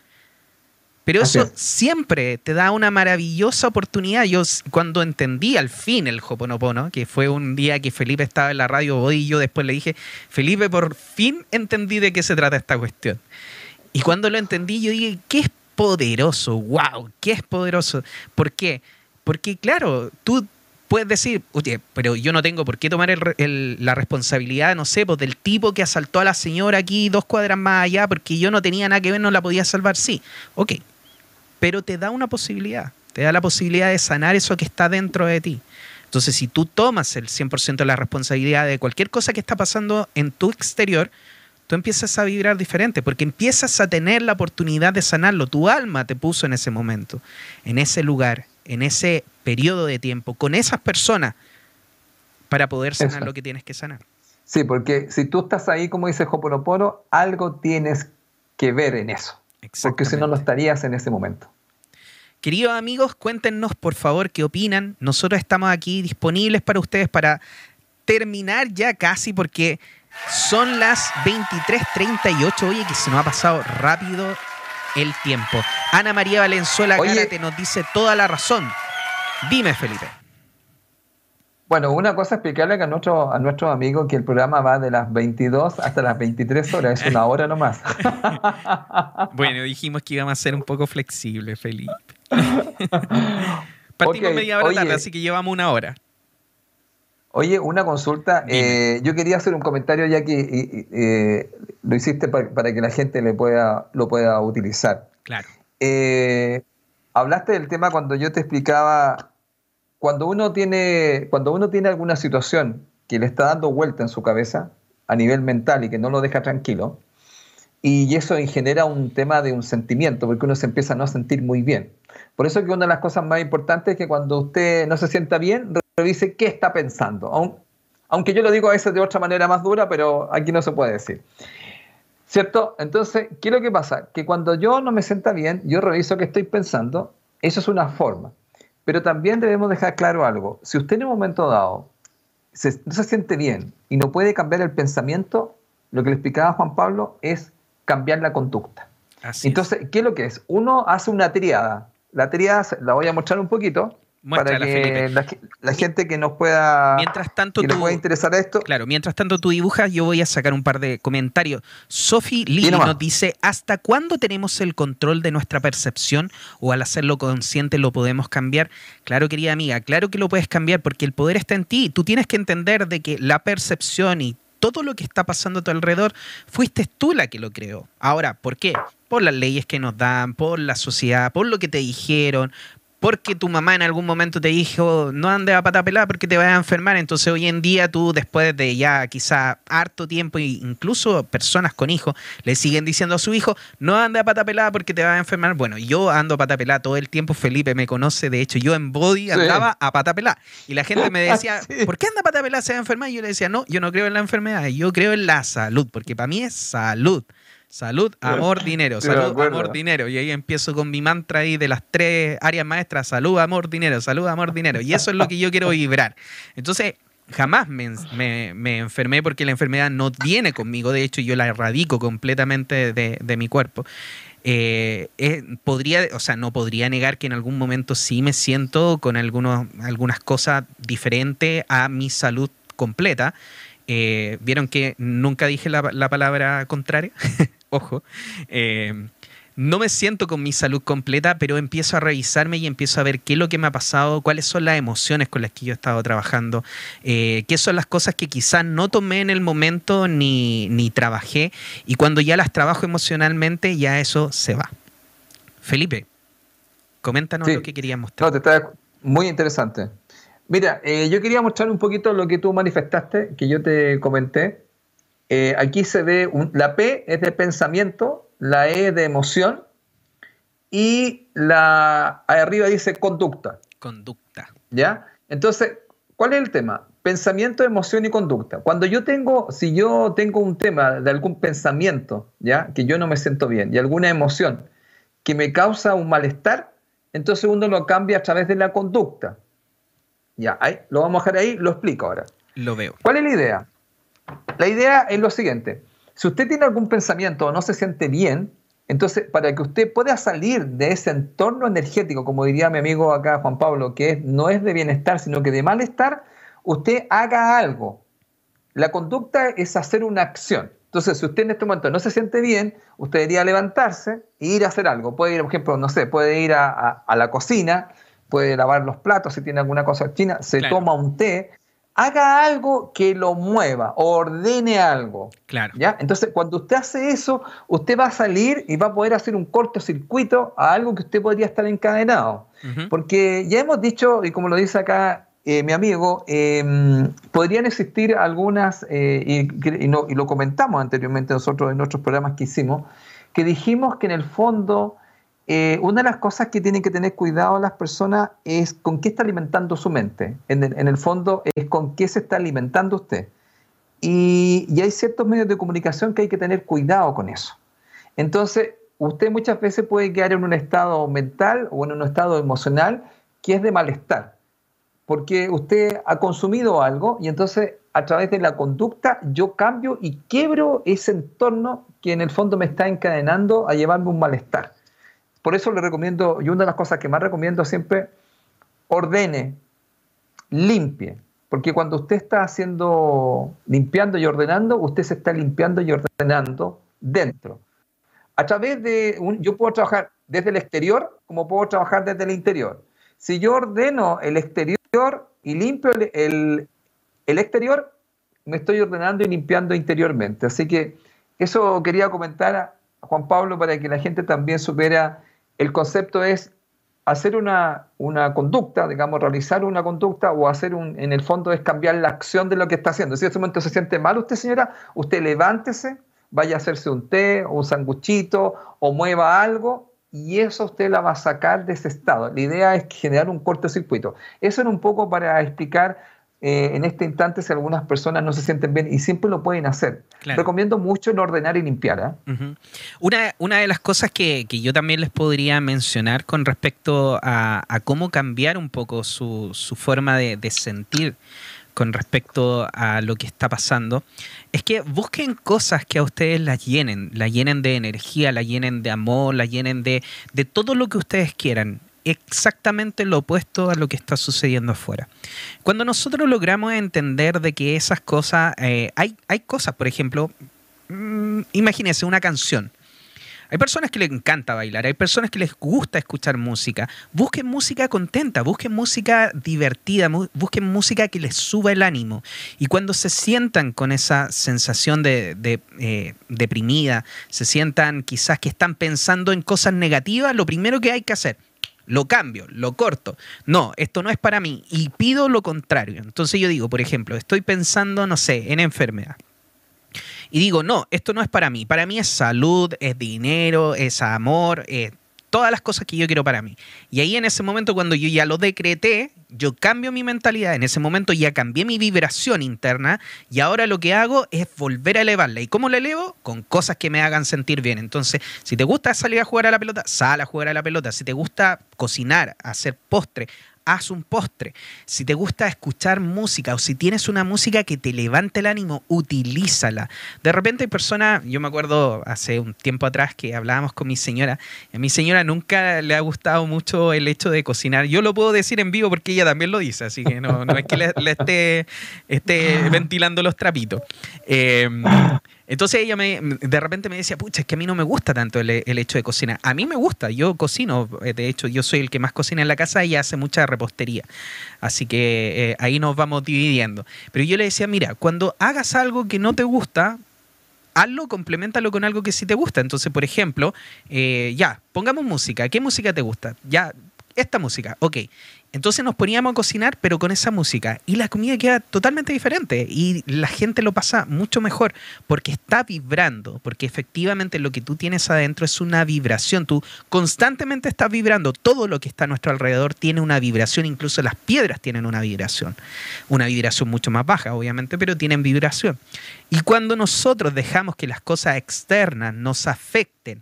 Pero eso siempre te da una maravillosa oportunidad. Yo cuando entendí al fin el Hoponopono, que fue un día que Felipe estaba en la radio hoy y yo después le dije, Felipe, por fin entendí de qué se trata esta cuestión. Y cuando lo entendí, yo dije, qué es poderoso, wow, qué es poderoso. ¿Por qué? Porque claro, tú puedes decir, oye, pero yo no tengo por qué tomar la responsabilidad, no sé, pues del tipo que asaltó a la señora aquí dos cuadras más allá porque yo no tenía nada que ver, no la podía salvar. Sí, ok, pero te da una posibilidad, te da la posibilidad de sanar eso que está dentro de ti. Entonces, si tú tomas el 100% de la responsabilidad de cualquier cosa que está pasando en tu exterior, tú empiezas a vibrar diferente, porque empiezas a tener la oportunidad de sanarlo. Tu alma te puso en ese momento, en ese lugar, en ese periodo de tiempo, con esas personas, para poder sanar lo que tienes que sanar. Sí, porque si tú estás ahí, como dice Hoponopono, algo tienes que ver en eso. Porque si no, no estarías en ese momento. Queridos amigos, cuéntenos por favor qué opinan. Nosotros estamos aquí disponibles para ustedes para terminar ya casi porque son las 23:38. Oye, que se nos ha pasado rápido el tiempo. Ana María Valenzuela te nos dice toda la razón. Dime, Felipe. Bueno, una cosa explicarle a, nuestro, a nuestros amigos que el programa va de las 22 hasta las 23 horas, es una hora nomás. bueno, dijimos que íbamos a ser un poco flexibles, Felipe. Partimos media hora tarde, así que llevamos una hora. Oye, una consulta. Eh, yo quería hacer un comentario ya que eh, lo hiciste para, que la gente le pueda, lo pueda utilizar. Claro. Eh, hablaste del tema cuando yo te explicaba cuando uno tiene, cuando uno tiene alguna situación que le está dando vuelta en su cabeza a nivel mental y que no lo deja tranquilo, y eso genera un tema de un sentimiento, porque uno se empieza a no sentir muy bien. Por eso que una de las cosas más importantes es que cuando usted no se sienta bien, revise qué está pensando. Aunque yo lo digo a veces de otra manera más dura, pero aquí no se puede decir. ¿Cierto? Entonces, ¿qué es lo que pasa? Que cuando yo no me sienta bien, yo reviso qué estoy pensando. Eso es una forma. Pero también debemos dejar claro algo. Si usted en un momento dado no se siente bien y no puede cambiar el pensamiento, lo que le explicaba Juan Pablo es cambiar la conducta. Entonces, ¿qué es lo que es? Uno hace una triada. La triada la voy a mostrar un poquito para que la, gente que nos pueda mientras tanto que pueda interesar esto. Claro mientras tanto tú dibujas yo voy a sacar un par de comentarios. Sophie Lee nos dice hasta cuándo tenemos el control de nuestra percepción o al hacerlo consciente lo podemos cambiar claro querida amiga claro que lo puedes cambiar porque el poder está en ti. Tú tienes que entender de que la percepción y todo lo que está pasando a tu alrededor fuiste tú la que lo creó. Ahora ¿por qué? por las leyes que nos dan, por la sociedad, por lo que te dijeron, porque tu mamá en algún momento te dijo no andes a pata pelada porque te vas a enfermar. Entonces hoy en día tú después de ya quizá harto tiempo, incluso personas con hijos, le siguen diciendo a su hijo no andes a pata pelada porque te vas a enfermar. Bueno, yo ando a pata pelada todo el tiempo, Felipe me conoce, de hecho yo en Body andaba a pata pelada. Y la gente me decía, ¿por qué anda a pata pelada se va a enfermar? Y yo le decía, no, yo no creo en la enfermedad, yo creo en la salud, porque para mí es salud. Salud, amor, dinero. Salud, amor, dinero. Y ahí empiezo con mi mantra ahí de las tres áreas maestras. Salud, amor, dinero. Salud, amor, dinero. Y eso es lo que yo quiero vibrar. Entonces, jamás me, enfermé porque la enfermedad no viene conmigo. De hecho, yo la erradico completamente de, mi cuerpo. Eh, podría, o sea, no podría negar que en algún momento sí me siento con algunos, algunas cosas diferentes a mi salud completa. Eh, Vieron que nunca dije la, la palabra contraria. ojo, eh, no me siento con mi salud completa, pero empiezo a revisarme y empiezo a ver qué es lo que me ha pasado, cuáles son las emociones con las que yo he estado trabajando, eh, qué son las cosas que quizás no tomé en el momento ni, ni trabajé, y cuando ya las trabajo emocionalmente, ya eso se va. Felipe, coméntanos lo que querías mostrar. No, te está muy interesante. Mira, eh, yo quería mostrar un poquito lo que tú manifestaste, que yo te comenté, eh, aquí se ve, la P es de pensamiento, la E de emoción y la arriba dice conducta. Conducta. ¿Ya? Entonces, ¿cuál es el tema? pensamiento, emoción y conducta. Cuando yo tengo, si yo tengo un tema de algún pensamiento, ¿ya? Que yo no me siento bien y alguna emoción que me causa un malestar, entonces uno lo cambia a través de la conducta. Ya, ahí, lo vamos a dejar ahí, lo explico ahora. Lo veo. ¿Cuál es la idea? La idea es lo siguiente. Si usted tiene algún pensamiento o no se siente bien, entonces para que usted pueda salir de ese entorno energético, como diría mi amigo acá Juan Pablo, que no es de bienestar, sino que de malestar, usted haga algo. La conducta es hacer una acción. Entonces, si usted en este momento no se siente bien, usted debería levantarse e ir a hacer algo. Puede ir, por ejemplo, no sé, puede ir a, la cocina, puede lavar los platos si tiene alguna cosa china, se toma un té, haga algo que lo mueva, ordene algo. Claro. ¿ya? Entonces, cuando usted hace eso, usted va a salir y va a poder hacer un cortocircuito a algo que usted podría estar encadenado. Porque ya hemos dicho, y como lo dice acá eh, mi amigo, em, podrían existir algunas, eh, y, lo comentamos anteriormente nosotros en otros programas que hicimos, que dijimos que en el fondo eh, una de las cosas que tienen que tener cuidado las personas es con qué está alimentando su mente. En el, fondo es con qué se está alimentando usted. Y, y, hay ciertos medios de comunicación que hay que tener cuidado con eso. Entonces, usted muchas veces puede quedar en un estado mental o en un estado emocional que es de malestar porque usted ha consumido algo y entonces a través de la conducta yo cambio y quiebro ese entorno que en el fondo me está encadenando a llevarme un malestar. Por eso le recomiendo, y una de las cosas que más recomiendo siempre, ordene, limpie, porque cuando usted está haciendo, limpiando y ordenando, usted se está limpiando y ordenando dentro. A través de, un, yo puedo trabajar desde el exterior como puedo trabajar desde el interior. Si yo ordeno el exterior, y limpio el, exterior, me estoy ordenando y limpiando interiormente. Así que eso quería comentar a Juan Pablo para que la gente también supiera, el concepto es hacer una, conducta, digamos, realizar una conducta o hacer un, en el fondo es cambiar la acción de lo que está haciendo. Si en ese momento se siente mal usted, señora, usted levántese, vaya a hacerse un té o un sanguchito o mueva algo y eso usted la va a sacar de ese estado. La idea es generar un cortocircuito. Eso era un poco para explicar eh, en este instante si algunas personas no se sienten bien y siempre lo pueden hacer. Recomiendo mucho el ordenar y limpiar. ¿eh? una, una, de las cosas que, yo también les podría mencionar con respecto a, cómo cambiar un poco su, forma de, de sentir con respecto a lo que está pasando, es que busquen cosas que a ustedes las llenen, la llenen de energía, la llenen de amor, la llenen de, de todo lo que ustedes quieran exactamente lo opuesto a lo que está sucediendo afuera. Cuando nosotros logramos entender de que esas cosas, eh, hay, hay cosas, por ejemplo, mm, imagínense una canción. Hay personas que les encanta bailar, hay personas que les gusta escuchar música. Busquen música contenta, busquen música divertida, busquen música que les suba el ánimo. Y cuando se sientan con esa sensación de, eh, deprimida, se sientan quizás que están pensando en cosas negativas, lo primero que hay que hacer, lo cambio, lo corto. No, esto no es para mí y pido lo contrario. Entonces yo digo, por ejemplo, estoy pensando, no sé, en enfermedad y digo, no, esto no es para mí. Para mí es salud, es dinero, es amor, es todas las cosas que yo quiero para mí. Y ahí en ese momento, cuando yo ya lo decreté, yo cambio mi mentalidad, en ese momento ya cambié mi vibración interna y ahora lo que hago es volver a elevarla. ¿Y cómo la elevo? Con cosas que me hagan sentir bien. Entonces, si te gusta salir a jugar a la pelota, sal a jugar a la pelota. Si te gusta cocinar, hacer postre, haz un postre. Si te gusta escuchar música o si tienes una música que te levante el ánimo, utilízala. De repente hay personas, yo me acuerdo hace un tiempo atrás que hablábamos con mi señora, a mi señora nunca le ha gustado mucho el hecho de cocinar. Yo lo puedo decir en vivo porque ella también lo dice, así que no, es que le, esté, esté, ventilando los trapitos. Eh, entonces ella me, de repente me decía, pucha, es que a mí no me gusta tanto el, hecho de cocinar. A mí me gusta, yo cocino, eh, de hecho yo soy el que más cocina en la casa y hace mucha repostería. Así que eh, ahí nos vamos dividiendo. Pero yo le decía, mira, cuando hagas algo que no te gusta, hazlo, complementalo con algo que sí te gusta. Entonces, por ejemplo, eh, ya, pongamos música. ¿Qué música te gusta? Ya, esta música, ok. Entonces nos poníamos a cocinar, pero con esa música. Y la comida queda totalmente diferente. Y la gente lo pasa mucho mejor porque está vibrando. Porque efectivamente lo que tú tienes adentro es una vibración. Tú constantemente estás vibrando. Todo lo que está a nuestro alrededor tiene una vibración. Incluso las piedras tienen una vibración. Una vibración mucho más baja, obviamente, pero tienen vibración. Y cuando nosotros dejamos que las cosas externas nos afecten,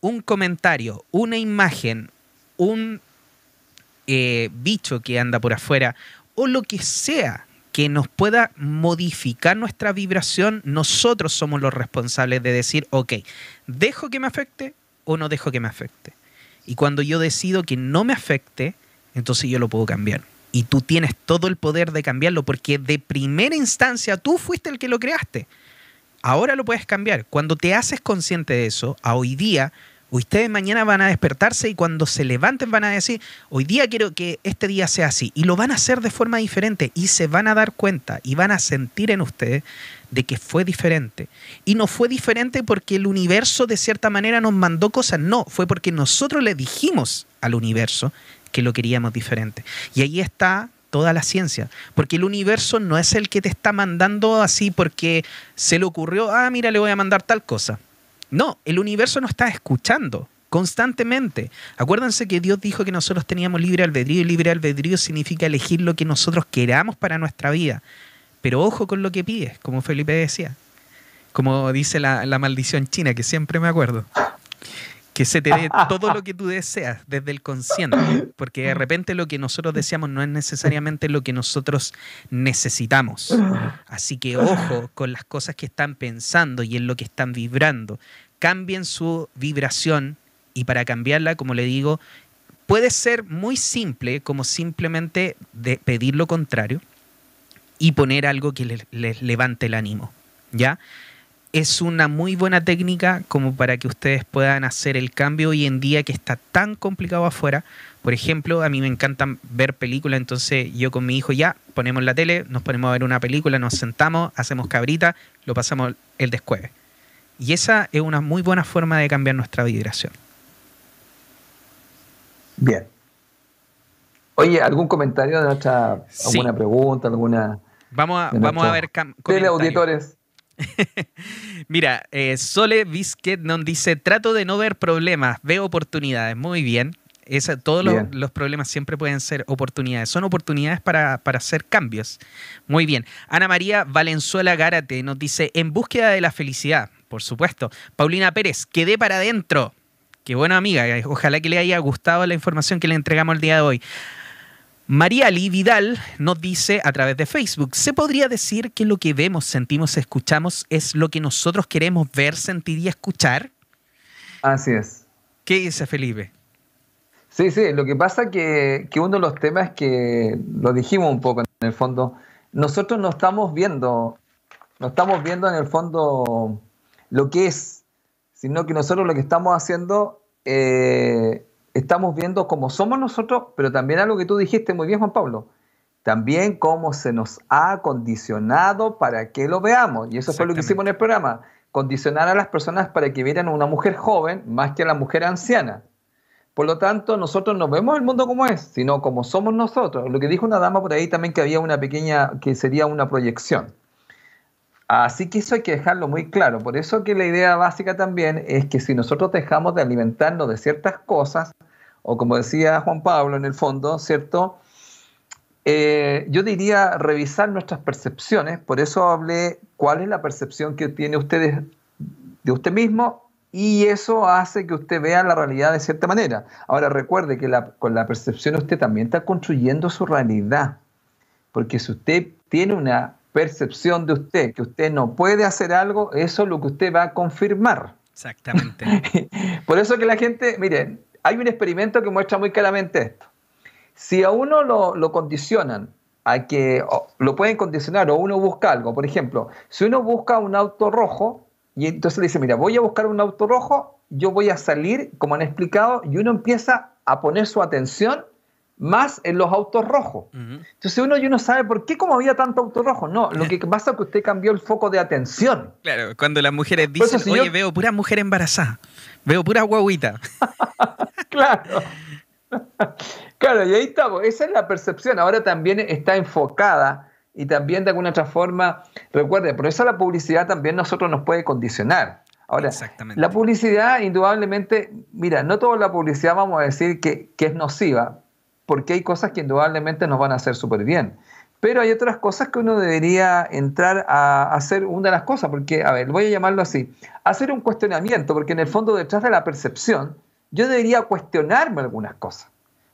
un comentario, una imagen, un eh, bicho que anda por afuera o lo que sea que nos pueda modificar nuestra vibración, nosotros somos los responsables de decir, ok, ¿dejo que me afecte o no dejo que me afecte? Y cuando yo decido que no me afecte, entonces yo lo puedo cambiar. Y tú tienes todo el poder de cambiarlo porque de primera instancia tú fuiste el que lo creaste. Ahora lo puedes cambiar. Cuando te haces consciente de eso, a hoy día, Ustedes mañana van a despertarse y cuando se levanten van a decir, hoy día quiero que este día sea así. Y lo van a hacer de forma diferente y se van a dar cuenta y van a sentir en ustedes de que fue diferente. Y no fue diferente porque el universo de cierta manera nos mandó cosas, no, fue porque nosotros le dijimos al universo que lo queríamos diferente. Y ahí está toda la ciencia, porque el universo no es el que te está mandando así porque se le ocurrió, ah, mira, le voy a mandar tal cosa. No, el universo nos está escuchando constantemente. Acuérdense que Dios dijo que nosotros teníamos libre albedrío y libre albedrío significa elegir lo que nosotros queramos para nuestra vida. Pero ojo con lo que pides, como Felipe decía. Como dice la, la maldición china, que siempre me acuerdo que se te dé todo lo que tú deseas desde el consciente, porque de repente lo que nosotros deseamos no es necesariamente lo que nosotros necesitamos. Así que ojo con las cosas que están pensando y en lo que están vibrando. Cambien su vibración y para cambiarla, como le digo, puede ser muy simple, como simplemente de pedir lo contrario y poner algo que les, les levante el ánimo. ¿Ya? Es una muy buena técnica como para que ustedes puedan hacer el cambio hoy en día que está tan complicado afuera. Por ejemplo, a mí me encanta ver películas, entonces yo con mi hijo ya ponemos la tele, nos ponemos a ver una película, nos sentamos, hacemos cabrita, lo pasamos el descueve. Y esa es una muy buena forma de cambiar nuestra vibración. Bien. Oye, ¿algún comentario de nuestra, alguna pregunta, alguna... Vamos a, vamos a ver... Teleauditores. Mira, eh, Sole Biscuit nos dice, trato de no ver problemas, veo oportunidades. Muy bien. todos los, problemas siempre pueden ser oportunidades. Son oportunidades para, hacer cambios. Muy bien. Ana María Valenzuela Gárate nos dice, en búsqueda de la felicidad, por supuesto. Paulina Pérez, quedé para adentro. Qué buena amiga. Ojalá que le haya gustado la información que le entregamos el día de hoy. Mariali Vidal nos dice a través de Facebook, ¿se podría decir que lo que vemos, sentimos, escuchamos es lo que nosotros queremos ver, sentir y escuchar? Así es. ¿Qué dice Felipe? Sí, sí, lo que pasa que, que uno de los temas que lo dijimos un poco en el fondo, nosotros no estamos viendo, no estamos viendo en el fondo lo que es, sino que nosotros lo que estamos haciendo eh, estamos viendo cómo somos nosotros, pero también algo que tú dijiste muy bien, Juan Pablo, también cómo se nos ha condicionado para que lo veamos. Y eso fue lo que hicimos en el programa, condicionar a las personas para que vieran a una mujer joven más que a la mujer anciana. Por lo tanto, nosotros no vemos el mundo como es, sino como somos nosotros. Lo que dijo una dama por ahí también que había una pequeña, que sería una proyección. Así que eso hay que dejarlo muy claro. Por eso que la idea básica también es que si nosotros dejamos de alimentarnos de ciertas cosas, o como decía Juan Pablo en el fondo, ¿cierto? Eh, yo diría revisar nuestras percepciones, por eso hablé cuál es la percepción que tiene usted de usted mismo y eso hace que usted vea la realidad de cierta manera. Ahora recuerde que con la percepción usted también está construyendo su realidad, porque si usted tiene una percepción de usted que usted no puede hacer algo, eso es lo que usted va a confirmar. Exactamente. por eso que la gente, miren, hay un experimento que muestra muy claramente esto. Si a uno lo, condicionan, a que lo pueden condicionar o uno busca algo, por ejemplo, si uno busca un auto rojo y entonces le dice, mira, voy a buscar un auto rojo, yo voy a salir, como han explicado, y uno empieza a poner su atención más en los autos rojos. Entonces uno, uno sabe por qué como había tanto auto rojo. No, lo que pasa es que usted cambió el foco de atención. Claro, cuando las mujeres dicen, oye, veo pura mujer embarazada, veo pura guaguita. claro. claro, y ahí estamos. Esa es la percepción. Ahora también está enfocada y también de alguna otra forma, recuerde, por eso la publicidad también nosotros nos puede condicionar. Ahora, la publicidad indudablemente, mira, no toda la publicidad vamos a decir que, que es nociva, porque hay cosas que indudablemente nos van a hacer súper bien. Pero hay otras cosas que uno debería entrar a hacer una de las cosas, porque, a ver, voy a llamarlo así, hacer un cuestionamiento, porque en el fondo detrás de la percepción, yo debería cuestionarme algunas cosas.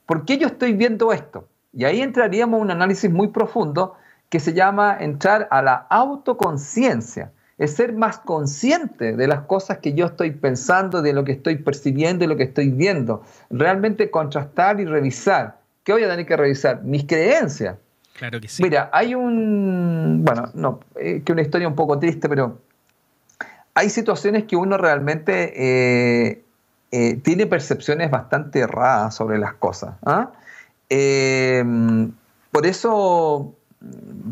¿Por qué yo estoy viendo esto? Y ahí entraríamos a un análisis muy profundo que se llama entrar a la autoconciencia, es ser más consciente de las cosas que yo estoy pensando, de lo que estoy percibiendo y lo que estoy viendo. Realmente contrastar y revisar. ¿Qué voy a tener que revisar? Mis creencias Claro que sí. Mira, hay un, bueno, no, eh, que una historia un poco triste, pero hay situaciones que uno realmente eh, eh, tiene percepciones bastante erradas sobre las cosas. ¿ah? por eso,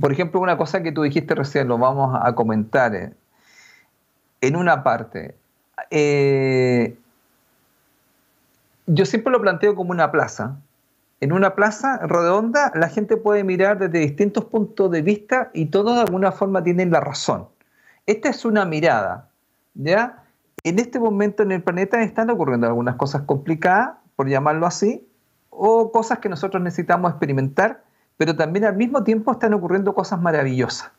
por ejemplo, una cosa que tú dijiste recién, lo vamos a comentar en una parte. yo siempre lo planteo como una plaza, en una plaza redonda la gente puede mirar desde distintos puntos de vista y todos de alguna forma tienen la razón. Esta es una mirada, ¿ya? En este momento en el planeta están ocurriendo algunas cosas complicadas, por llamarlo así, o cosas que nosotros necesitamos experimentar, pero también al mismo tiempo están ocurriendo cosas maravillosas.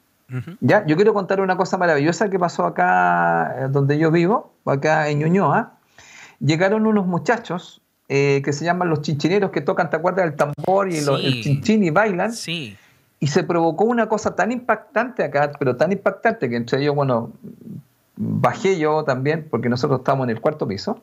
¿Ya? Yo quiero contar una cosa maravillosa que pasó acá eh, donde yo vivo, acá en Ñuñoa. Llegaron unos muchachos eh, que se llaman los chinchineros que tocan, ¿te acuerdas del tambor y el chinchín y bailan? Sí. Y se provocó una cosa tan impactante acá, pero tan impactante que entre ellos, bueno, bajé yo también, porque nosotros estamos en el cuarto piso.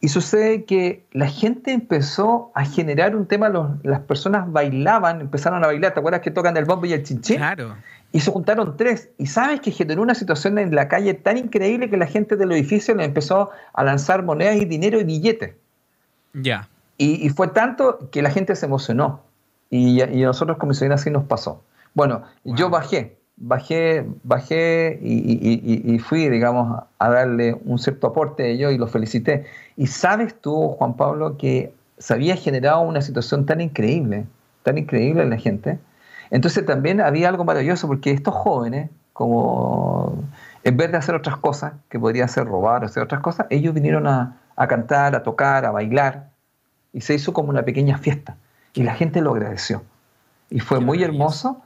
Y sucede que la gente empezó a generar un tema, las personas bailaban, empezaron a bailar, ¿te acuerdas que tocan el bombo y el chinchín? Claro. Y se juntaron tres. Y sabes que generó una situación en la calle tan increíble que la gente del edificio le empezó a lanzar monedas y dinero y billetes. Ya. Y, fue tanto que la gente se emocionó. Y, y a nosotros como así nos pasó. Bueno, yo bajé, bajé, bajé y, fui, digamos, a darle un cierto aporte a ellos y los felicité. Y sabes tú, Juan Pablo, que se había generado una situación tan increíble, tan increíble en la gente. Entonces también había algo maravilloso porque estos jóvenes, como en vez de hacer otras cosas, que podría ser robar o hacer otras cosas, ellos vinieron a, a cantar, a tocar, a bailar, y se hizo como una pequeña fiesta. Y la gente lo agradeció. Y fue muy hermoso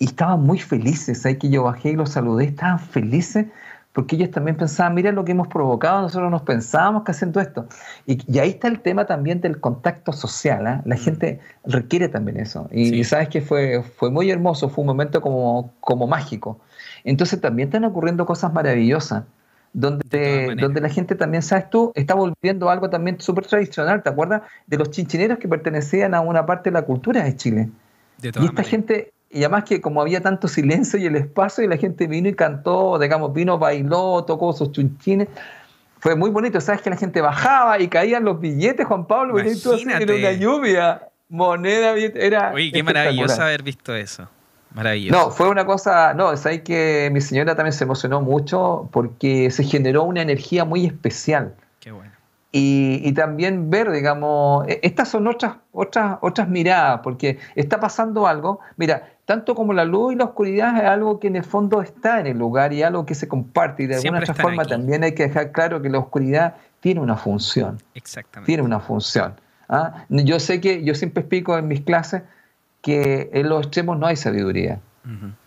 y estaban muy felices. Hay que yo bajé y los saludé, estaban felices porque ellos también pensaban, mira lo que hemos provocado, nosotros nos pensábamos que haciendo esto. Y, ahí está el tema también del contacto social, ¿ah? la mm. gente requiere también eso. Y, sabes que fue, fue muy hermoso, fue un momento como, como mágico. Entonces también están ocurriendo cosas maravillosas donde, donde la gente también, sabes tú, está volviendo algo también súper tradicional, ¿te acuerdas? De los chinchineros que pertenecían a una parte de la cultura de Chile. y esta gente, y además que como había tanto silencio y el espacio, y la gente vino y cantó, digamos, vino, bailó, tocó sus chinchines. Fue muy bonito, ¿sabes? Que la gente bajaba y caían los billetes, Juan Pablo, era una lluvia, moneda, era... Uy, qué maravilloso haber visto eso. Maravilloso. No, fue una cosa, no, es ahí que mi señora también se emocionó mucho porque se generó una energía muy especial. Qué bueno. Y, también ver, digamos, e, estas son otras, otras, otras miradas, porque está pasando algo, mira, tanto como la luz y la oscuridad es algo que en el fondo está en el lugar y algo que se comparte y de alguna otra forma también hay que dejar claro que la oscuridad tiene una función. Exactamente. Tiene una función. ¿ah? Yo sé que yo siempre explico en mis clases que en los extremos no hay sabiduría.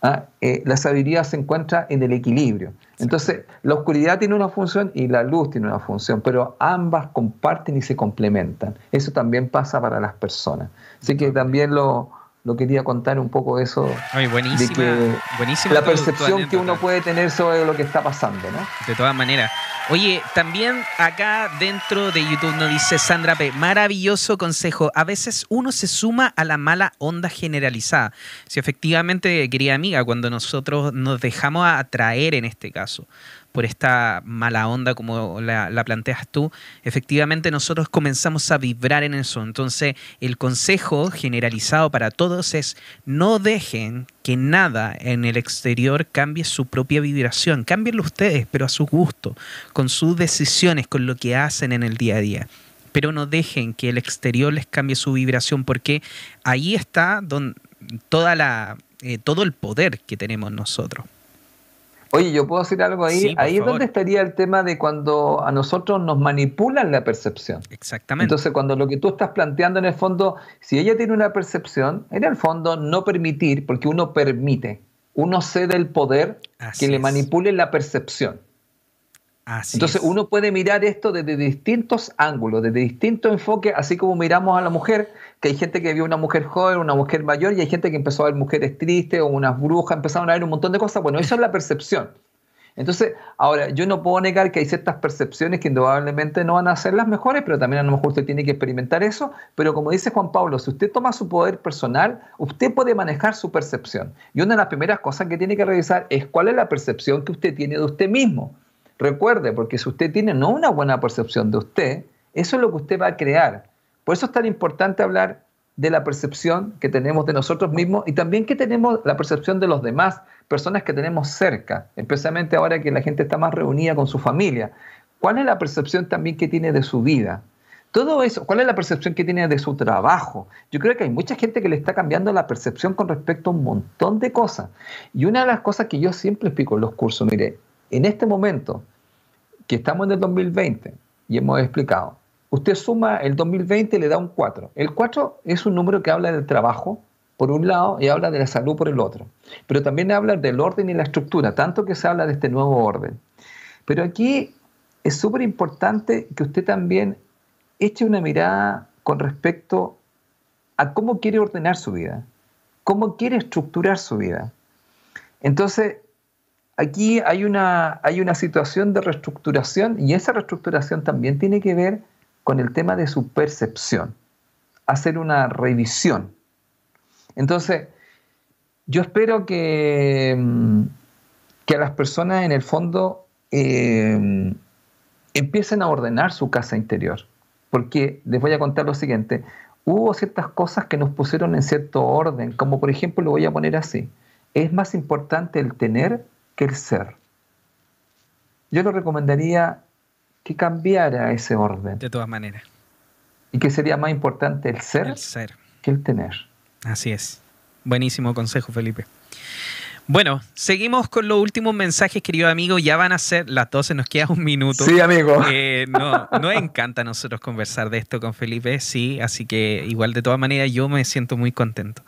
¿Ah? Eh, la sabiduría se encuentra en el equilibrio. Entonces, la oscuridad tiene una función y la luz tiene una función, pero ambas comparten y se complementan. Eso también pasa para las personas. Así que también lo, lo quería contar un poco de eso. de que la percepción que uno puede tener sobre lo que está pasando. ¿no? De todas maneras. Oye, también acá dentro de YouTube nos dice Sandra P. Maravilloso consejo. A veces uno se suma a la mala onda generalizada. Si efectivamente, querida amiga, cuando nosotros nos dejamos atraer en este caso por esta mala onda como la, planteas tú, efectivamente nosotros comenzamos a vibrar en eso. Entonces, el consejo generalizado para todos es no dejen que nada en el exterior cambie su propia vibración. Cámbienlo ustedes, pero a su gusto, con sus decisiones, con lo que hacen en el día a día. pero no dejen que el exterior les cambie su vibración, porque ahí está toda la, eh, todo el poder que tenemos nosotros. Oye, yo puedo decir algo ahí. ahí es donde estaría el tema de cuando a nosotros nos manipulan la percepción. Exactamente. Entonces, cuando lo que tú estás planteando en el fondo, si ella tiene una percepción, en el fondo no permitir, porque uno permite, uno cede el poder que le manipule la percepción. Entonces uno puede mirar esto desde distintos ángulos, desde distintos enfoques, así como miramos a la mujer, que hay gente que vio una mujer joven, una mujer mayor, y hay gente que empezó a ver mujeres tristes o unas brujas, empezaron a ver un montón de cosas. Bueno, eso es la percepción. Entonces, ahora, yo no puedo negar que hay ciertas percepciones que indudablemente no van a ser las mejores, pero también a lo mejor usted tiene que experimentar eso. Pero como dice Juan Pablo, si usted toma su poder personal, usted puede manejar su percepción. Y una de las primeras cosas que tiene que revisar es cuál es la percepción que usted tiene de usted mismo. Recuerde, porque si usted tiene no una buena percepción de usted, eso es lo que usted va a crear. Por eso es tan importante hablar de la percepción que tenemos de nosotros mismos y también que tenemos la percepción de los demás, personas que tenemos cerca, especialmente ahora que la gente está más reunida con su familia. ¿Cuál es la percepción también que tiene de su vida? Todo eso, ¿cuál es la percepción que tiene de su trabajo? Yo creo que hay mucha gente que le está cambiando la percepción con respecto a un montón de cosas. Y una de las cosas que yo siempre explico en los cursos, mire, en este momento, que estamos en el 2020, y hemos explicado, usted suma el 2020 y le da un 4. El 4 es un número que habla del trabajo, por un lado, y habla de la salud por el otro. Pero también habla del orden y la estructura, tanto que se habla de este nuevo orden. Pero aquí es súper importante que usted también eche una mirada con respecto a cómo quiere ordenar su vida, cómo quiere estructurar su vida. Entonces, aquí hay una, hay una situación de reestructuración y esa reestructuración también tiene que ver con el tema de su percepción, hacer una revisión. Entonces, yo espero que, mm, que a las personas en el fondo eh, empiecen a ordenar su casa interior, porque les voy a contar lo siguiente, hubo ciertas cosas que nos pusieron en cierto orden, como por ejemplo lo voy a poner así, es más importante el tener que el ser. Yo le recomendaría que cambiara ese orden. De todas maneras. Y que sería más importante el ser, que el tener. Así es. Buenísimo consejo, Felipe. Bueno, seguimos con los últimos mensajes, querido amigo. Ya van a ser las 12, nos queda un minuto. Sí, amigo. Eh, no, nos encanta a nosotros conversar de esto con Felipe, sí, así que igual de todas maneras yo me siento muy contento.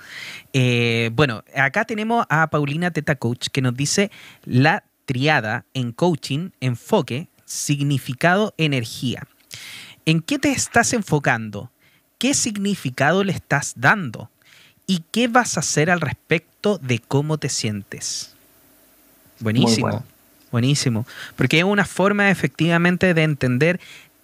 Eh, bueno, acá tenemos a Paulina Teta Coach que nos dice la triada en coaching, enfoque, significado, energía. ¿En qué te estás enfocando? ¿Qué significado le estás dando? ¿Y qué vas a hacer al respecto de cómo te sientes? Buenísimo, buenísimo. Porque es una forma efectivamente de entender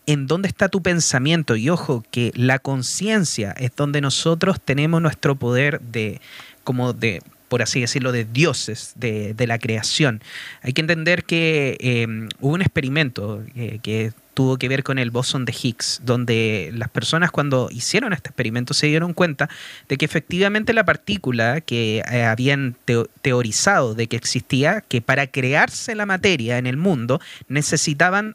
en dónde está tu pensamiento. Y ojo, que la conciencia es donde nosotros tenemos nuestro poder de, como de por así decirlo, de dioses de, la creación. Hay que entender que eh, hubo un experimento eh, que tuvo que ver con el bosón de Higgs, donde las personas cuando hicieron este experimento se dieron cuenta de que efectivamente la partícula que eh, habían teorizado de que existía, que para crearse la materia en el mundo necesitaban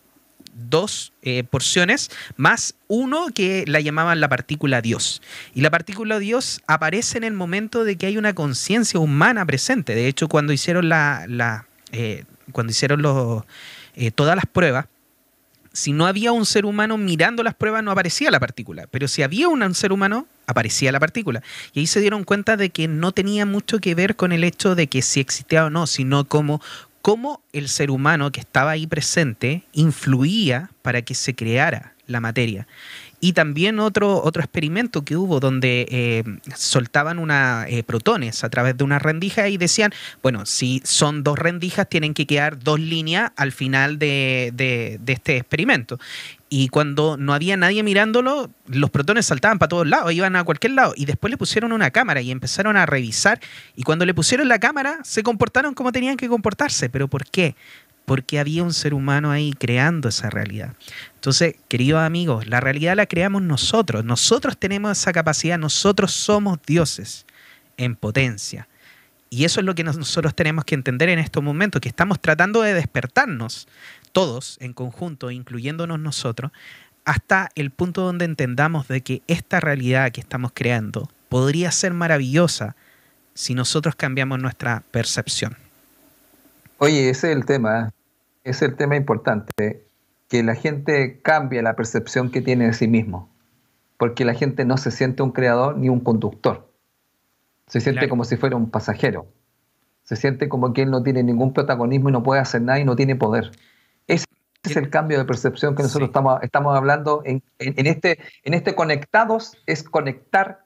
dos eh, porciones más uno que la llamaban la partícula Dios. Y la partícula Dios aparece en el momento de que hay una conciencia humana presente. De hecho, cuando hicieron la, la eh, cuando hicieron los, eh, todas las pruebas, si no había un ser humano mirando las pruebas no aparecía la partícula, pero si había un ser humano aparecía la partícula. Y ahí se dieron cuenta de que no tenía mucho que ver con el hecho de que si existía o no, sino como cómo el ser humano que estaba ahí presente influía para que se creara la materia. Y también otro, otro experimento que hubo donde eh, soltaban una, eh, protones a través de una rendija y decían, bueno, si son dos rendijas, tienen que quedar dos líneas al final de, de este experimento. Y cuando no había nadie mirándolo, los protones saltaban para todos lados, iban a cualquier lado. Y después le pusieron una cámara y empezaron a revisar. Y cuando le pusieron la cámara, se comportaron como tenían que comportarse. ¿Pero por qué? Porque había un ser humano ahí creando esa realidad. Entonces, queridos amigos, la realidad la creamos nosotros. Nosotros tenemos esa capacidad, nosotros somos dioses en potencia. Y eso es lo que nosotros tenemos que entender en estos momentos, que estamos tratando de despertarnos todos en conjunto, incluyéndonos nosotros, hasta el punto donde entendamos de que esta realidad que estamos creando podría ser maravillosa si nosotros cambiamos nuestra percepción. Oye, ese es el tema, ese es el tema importante, que la gente cambie la percepción que tiene de sí mismo, porque la gente no se siente un creador ni un conductor, se siente como si fuera un pasajero, se siente como que él no tiene ningún protagonismo y no puede hacer nada y no tiene poder. Es el cambio de percepción que nosotros estamos, estamos hablando en, este, en este conectados, es conectar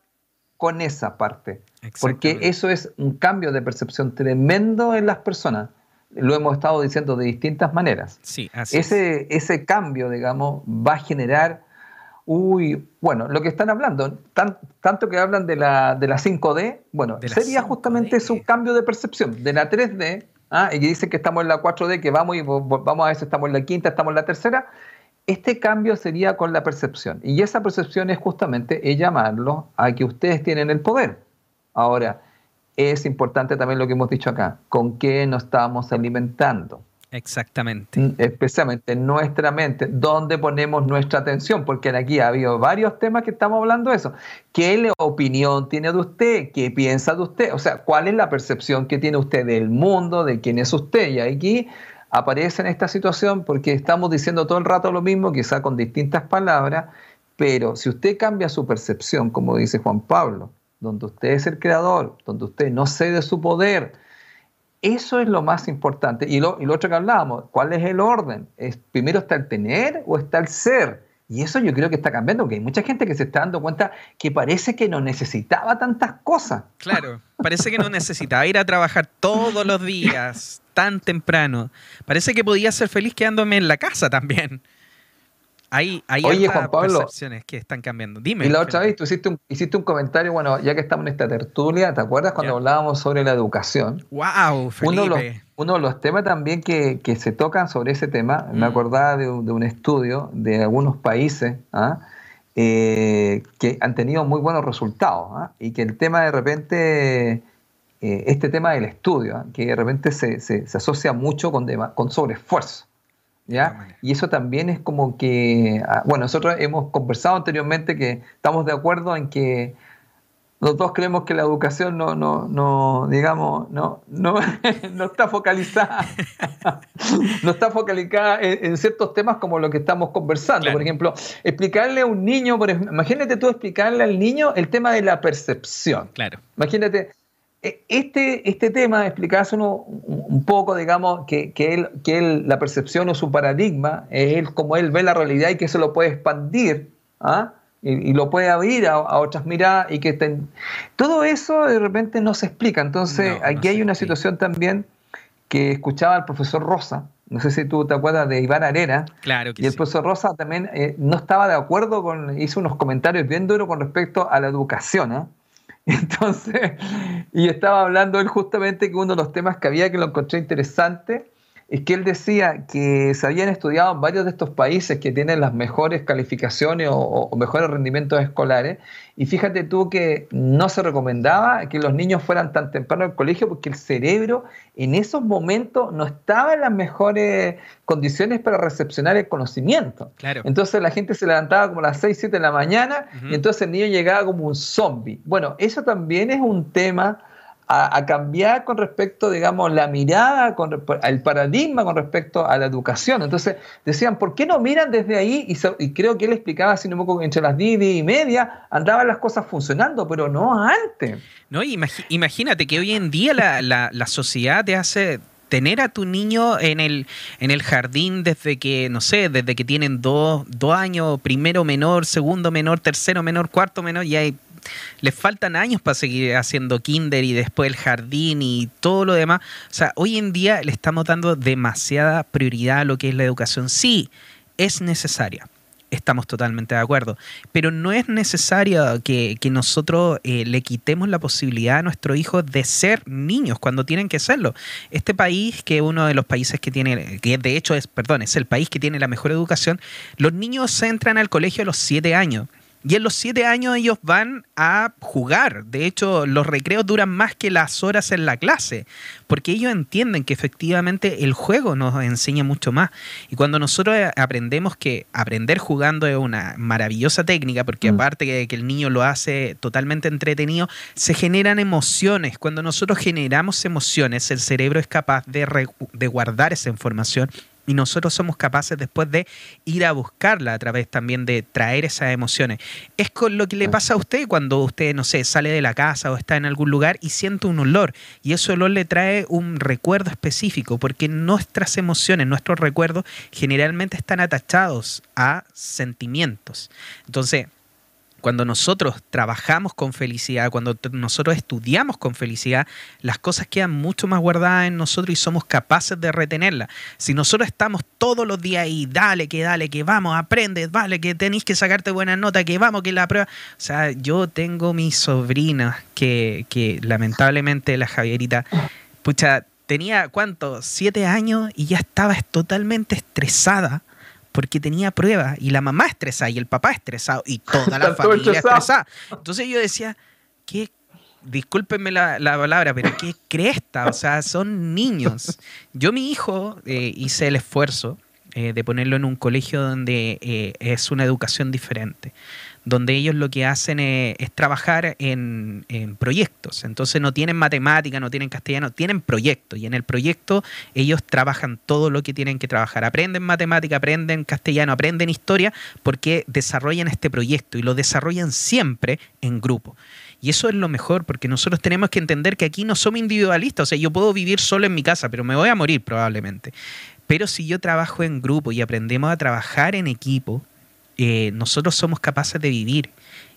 con esa parte. Porque eso es un cambio de percepción tremendo en las personas. Lo hemos estado diciendo de distintas maneras. Sí, así ese, ese cambio, digamos, va a generar, uy, bueno, lo que están hablando, tanto que hablan de la, de la 5D, bueno, sería justamente un cambio de percepción, de la 3D ¿ah? y dicen que estamos en la 4D, que vamos y vamos a ver si estamos en la quinta, estamos en la tercera, este cambio sería con la percepción. Y esa percepción es justamente es llamarlo a que ustedes tienen el poder. Ahora, es importante también lo que hemos dicho acá, con qué nos estamos alimentando. Exactamente. Mm, especialmente en nuestra mente, dónde ponemos nuestra atención, porque aquí ha habido varios temas que estamos hablando de eso. ¿Qué opinión tiene de usted? ¿Qué piensa de usted? O sea, ¿cuál es la percepción que tiene usted del mundo, de quién es usted? Y aquí aparece en esta situación porque estamos diciendo todo el rato lo mismo, quizá con distintas palabras, pero si usted cambia su percepción, como dice Juan Pablo, donde usted es el creador, donde usted no cede su poder, eso es lo más importante. Y lo, y lo otro que hablábamos, ¿cuál es el orden? ¿Es, ¿Primero está el tener o está el ser? Y eso yo creo que está cambiando, porque hay mucha gente que se está dando cuenta que parece que no necesitaba tantas cosas. Claro, parece que no necesitaba ir a trabajar todos los días, tan temprano. Parece que podía ser feliz quedándome en la casa también. Hay, hay Oye, Juan Pablo, percepciones que están cambiando. Dime. Y la otra vez tú hiciste un, hiciste un comentario, bueno, ya que estamos en esta tertulia, ¿te acuerdas cuando hablábamos sobre la educación? ¡Wow! Uno de, los, uno de los temas también que, que, se tocan sobre ese tema, me mm. acordaba de, un estudio de algunos países ¿ah? eh, que han tenido muy buenos resultados ¿ah? y que el tema de repente, eh, este tema del estudio, ¿ah? que de repente se, se, se asocia mucho con, con sobreesfuerzo. Y eso también es como que, ah, bueno, nosotros hemos conversado anteriormente que estamos de acuerdo en que los dos creemos que la educación no, no, no digamos, no, no, no está focalizada, no está focalizada en, ciertos temas como lo que estamos conversando. Por ejemplo, explicarle a un niño, por imagínate tú explicarle al niño el tema de la percepción. Claro. Imagínate, este, este tema, explicarse uno un poco, digamos, que, que, él, que él, la percepción o su paradigma, es él como él ve la realidad y que se lo puede expandir ¿ah? y, lo puede abrir a, otras miradas y que todo eso de repente no se explica. Entonces, aquí hay una situación también que escuchaba el profesor Rosa, no sé si tú te acuerdas de Iván Arena. Claro que y el profesor Rosa también eh, no estaba de acuerdo con, hizo unos comentarios bien duros con respecto a la educación. ¿eh? Entonces, y estaba hablando él justamente que uno de los temas que había que lo encontré interesante es que él decía que se habían estudiado en varios de estos países que tienen las mejores calificaciones o, mejores rendimientos escolares, y fíjate tú que no se recomendaba que los niños fueran tan temprano al colegio porque el cerebro en esos momentos no estaba en las mejores condiciones para recepcionar el conocimiento. Claro. Entonces la gente se levantaba como a las 6, 7 de la mañana y entonces el niño llegaba como un zombie. Bueno, eso también es un tema a, cambiar con respecto, digamos, la mirada, con, el paradigma con respecto a la educación. Entonces decían, ¿por qué no miran desde ahí? Y, creo que él explicaba así un poco entre las 10 y media andaban las cosas funcionando, pero no antes. No, imagínate que hoy en día la, la, sociedad te hace tener a tu niño en el, en el jardín desde que, no sé, desde que tienen dos, dos años, primero menor, segundo menor, tercero menor, cuarto menor, y hay les faltan años para seguir haciendo kinder y después el jardín y todo lo demás. O sea, hoy en día le estamos dando demasiada prioridad a lo que es la educación. Sí, es necesaria. Estamos totalmente de acuerdo. Pero no es necesario que, nosotros eh, le quitemos la posibilidad a nuestros hijos de ser niños cuando tienen que serlo. Este país, que es uno de los países que tiene, que de hecho es, perdón, es el país que tiene la mejor educación, los niños entran al colegio a los siete años Y en los siete años ellos van a jugar. De hecho, los recreos duran más que las horas en la clase, porque ellos entienden que efectivamente el juego nos enseña mucho más. Y cuando nosotros aprendemos que aprender jugando es una maravillosa técnica, porque mm. aparte que, que el niño lo hace totalmente entretenido, se generan emociones. Cuando nosotros generamos emociones, el cerebro es capaz de, de guardar esa información y nosotros somos capaces después de ir a buscarla a través también de traer esas emociones. Es con lo que le pasa a usted cuando usted, no sé, sale de la casa o está en algún lugar y siente un olor y ese olor le trae un recuerdo específico porque nuestras emociones, nuestros recuerdos generalmente están atachados a sentimientos. Entonces, cuando nosotros trabajamos con felicidad, cuando nosotros estudiamos con felicidad, las cosas quedan mucho más guardadas en nosotros y somos capaces de retenerlas. Si nosotros estamos todos los días ahí, dale, que dale, que vamos, aprende, vale, que tenéis que sacarte buena nota, que vamos, que la prueba. O sea, yo tengo mi sobrina que, que lamentablemente la Javierita, pucha, tenía, ¿cuánto? Siete años y ya estaba totalmente estresada porque tenía pruebas y la mamá estresada y el papá estresado y toda la familia estresada. Entonces yo decía, qué, discúlpenme la, palabra, pero qué cresta, o sea, son niños. Yo mi hijo eh, hice el esfuerzo eh, de ponerlo en un colegio donde eh, es una educación diferente donde ellos lo que hacen es, trabajar en, proyectos. Entonces no tienen matemática, no tienen castellano, tienen proyectos. Y en el proyecto ellos trabajan todo lo que tienen que trabajar. Aprenden matemática, aprenden castellano, aprenden historia, porque desarrollan este proyecto y lo desarrollan siempre en grupo. Y eso es lo mejor, porque nosotros tenemos que entender que aquí no somos individualistas. O sea, yo puedo vivir solo en mi casa, pero me voy a morir probablemente. Pero si yo trabajo en grupo y aprendemos a trabajar en equipo, eh, nosotros somos capaces de vivir.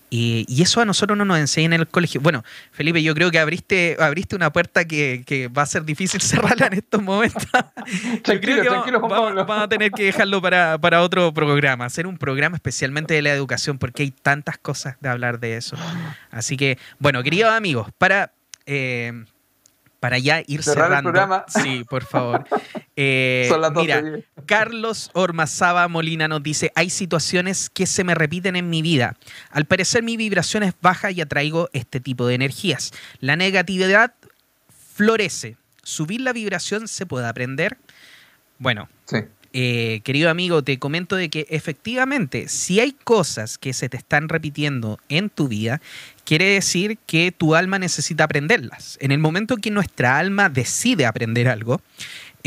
y eso a nosotros no nos enseña en el colegio. Bueno, Felipe, yo creo que abriste, abriste una puerta que, va a ser difícil cerrarla en estos momentos. tranquilo, tranquilo, vamos, vamos, a tener que dejarlo para, otro programa, hacer un programa especialmente de la educación, porque hay tantas cosas de hablar de eso. Así que, bueno, queridos amigos, para... Eh, para ya ir cerrando. El programa. Sí, por favor. Eh, mira, Carlos Ormazaba Molina nos dice: Hay situaciones que se me repiten en mi vida. Al parecer, mi vibración es baja y atraigo este tipo de energías. La negatividad florece. ¿Subir la vibración se puede aprender? Bueno, sí. Eh, querido amigo, te comento de que efectivamente, si hay cosas que se te están repitiendo en tu vida, quiere decir que tu alma necesita aprenderlas. En el momento que nuestra alma decide aprender algo,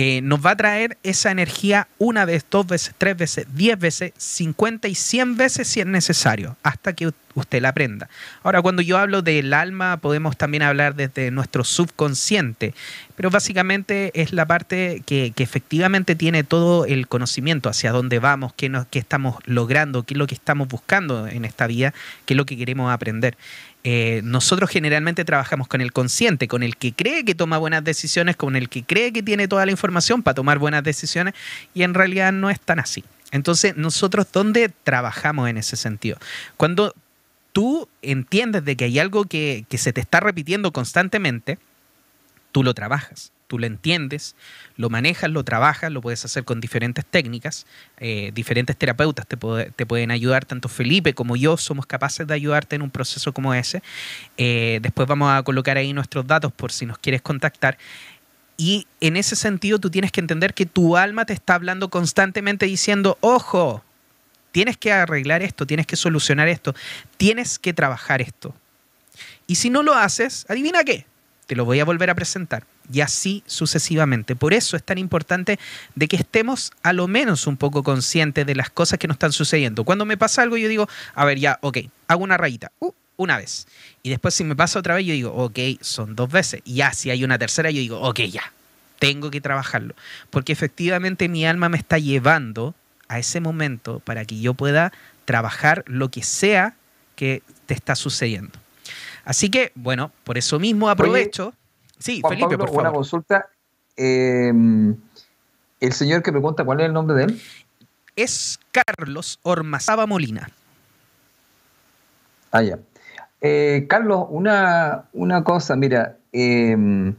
eh, nos va a traer esa energía una vez, dos veces, tres veces, diez veces, cincuenta y cien veces si es necesario, hasta que usted la aprenda. Ahora, cuando yo hablo del alma, podemos también hablar desde nuestro subconsciente, pero básicamente es la parte que, efectivamente tiene todo el conocimiento hacia dónde vamos, qué, qué estamos logrando, qué es lo que estamos buscando en esta vida, qué es lo que queremos aprender. Eh, nosotros generalmente trabajamos con el consciente, con el que cree que toma buenas decisiones, con el que cree que tiene toda la información para tomar buenas decisiones y en realidad no es tan así. Entonces, nosotros, ¿dónde trabajamos en ese sentido? Cuando tú entiendes de que hay algo que, que se te está repitiendo constantemente, tú lo trabajas tú lo entiendes, lo manejas, lo trabajas, lo puedes hacer con diferentes técnicas, eh, diferentes terapeutas te, pueden ayudar, tanto Felipe como yo somos capaces de ayudarte en un proceso como ese. Eh, después vamos a colocar ahí nuestros datos por si nos quieres contactar. Y en ese sentido tú tienes que entender que tu alma te está hablando constantemente diciendo, ojo, tienes que arreglar esto, tienes que solucionar esto, tienes que trabajar esto. Y si no lo haces, adivina qué, te lo voy a volver a presentar y así sucesivamente. Por eso es tan importante de que estemos a lo menos un poco conscientes de las cosas que nos están sucediendo. Cuando me pasa algo, yo digo, a ver, ya, ok, hago una rayita, uh, una vez. Y después si me pasa otra vez, yo digo, ok, son dos veces. Y ya, si hay una tercera, yo digo, ok, ya, tengo que trabajarlo. Porque efectivamente mi alma me está llevando a ese momento para que yo pueda trabajar lo que sea que te está sucediendo. Así que, bueno, por eso mismo aprovecho. Sí, Felipe, por favor. Una consulta. Em, el señor que pregunta, ¿cuál es el nombre de él? Es Carlos Ormazaba Molina. Ah, ya. Eh, Carlos, una, una, cosa, mira, em,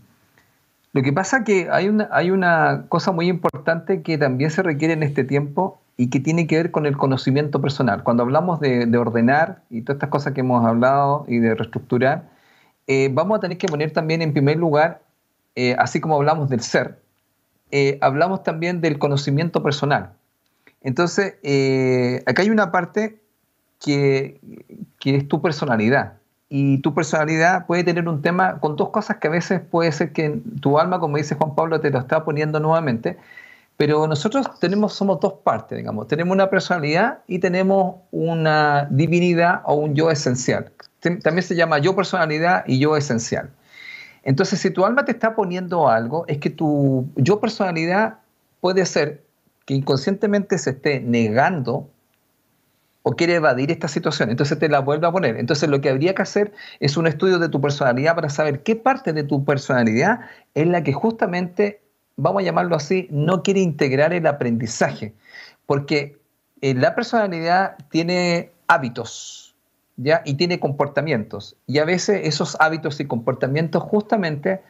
lo que pasa es que hay una, hay una cosa muy importante que también se requiere en este tiempo y que tiene que ver con el conocimiento personal. Cuando hablamos de, ordenar y todas estas cosas que hemos hablado y de reestructurar, eh, vamos a tener que poner también en primer lugar, eh, así como hablamos del ser, eh, hablamos también del conocimiento personal. Entonces, acá hay una parte que, que es tu personalidad y tu personalidad puede tener un tema con dos cosas que a veces puede ser que tu alma, como dice Juan Pablo, te lo está poniendo nuevamente, pero nosotros tenemos, somos dos partes, digamos, tenemos una personalidad y tenemos una divinidad o un yo esencial. También se llama yo personalidad y yo esencial. Entonces, si tu alma te está poniendo algo, es que tu yo personalidad puede ser que inconscientemente se esté negando o quiere evadir esta situación, entonces te la vuelve a poner. Entonces lo que habría que hacer es un estudio de tu personalidad para saber qué parte de tu personalidad es la que justamente, vamos a llamarlo así, no quiere integrar el aprendizaje. Porque eh, la personalidad tiene hábitos, ¿ya? Y tiene comportamientos. Y a veces esos hábitos y comportamientos justamente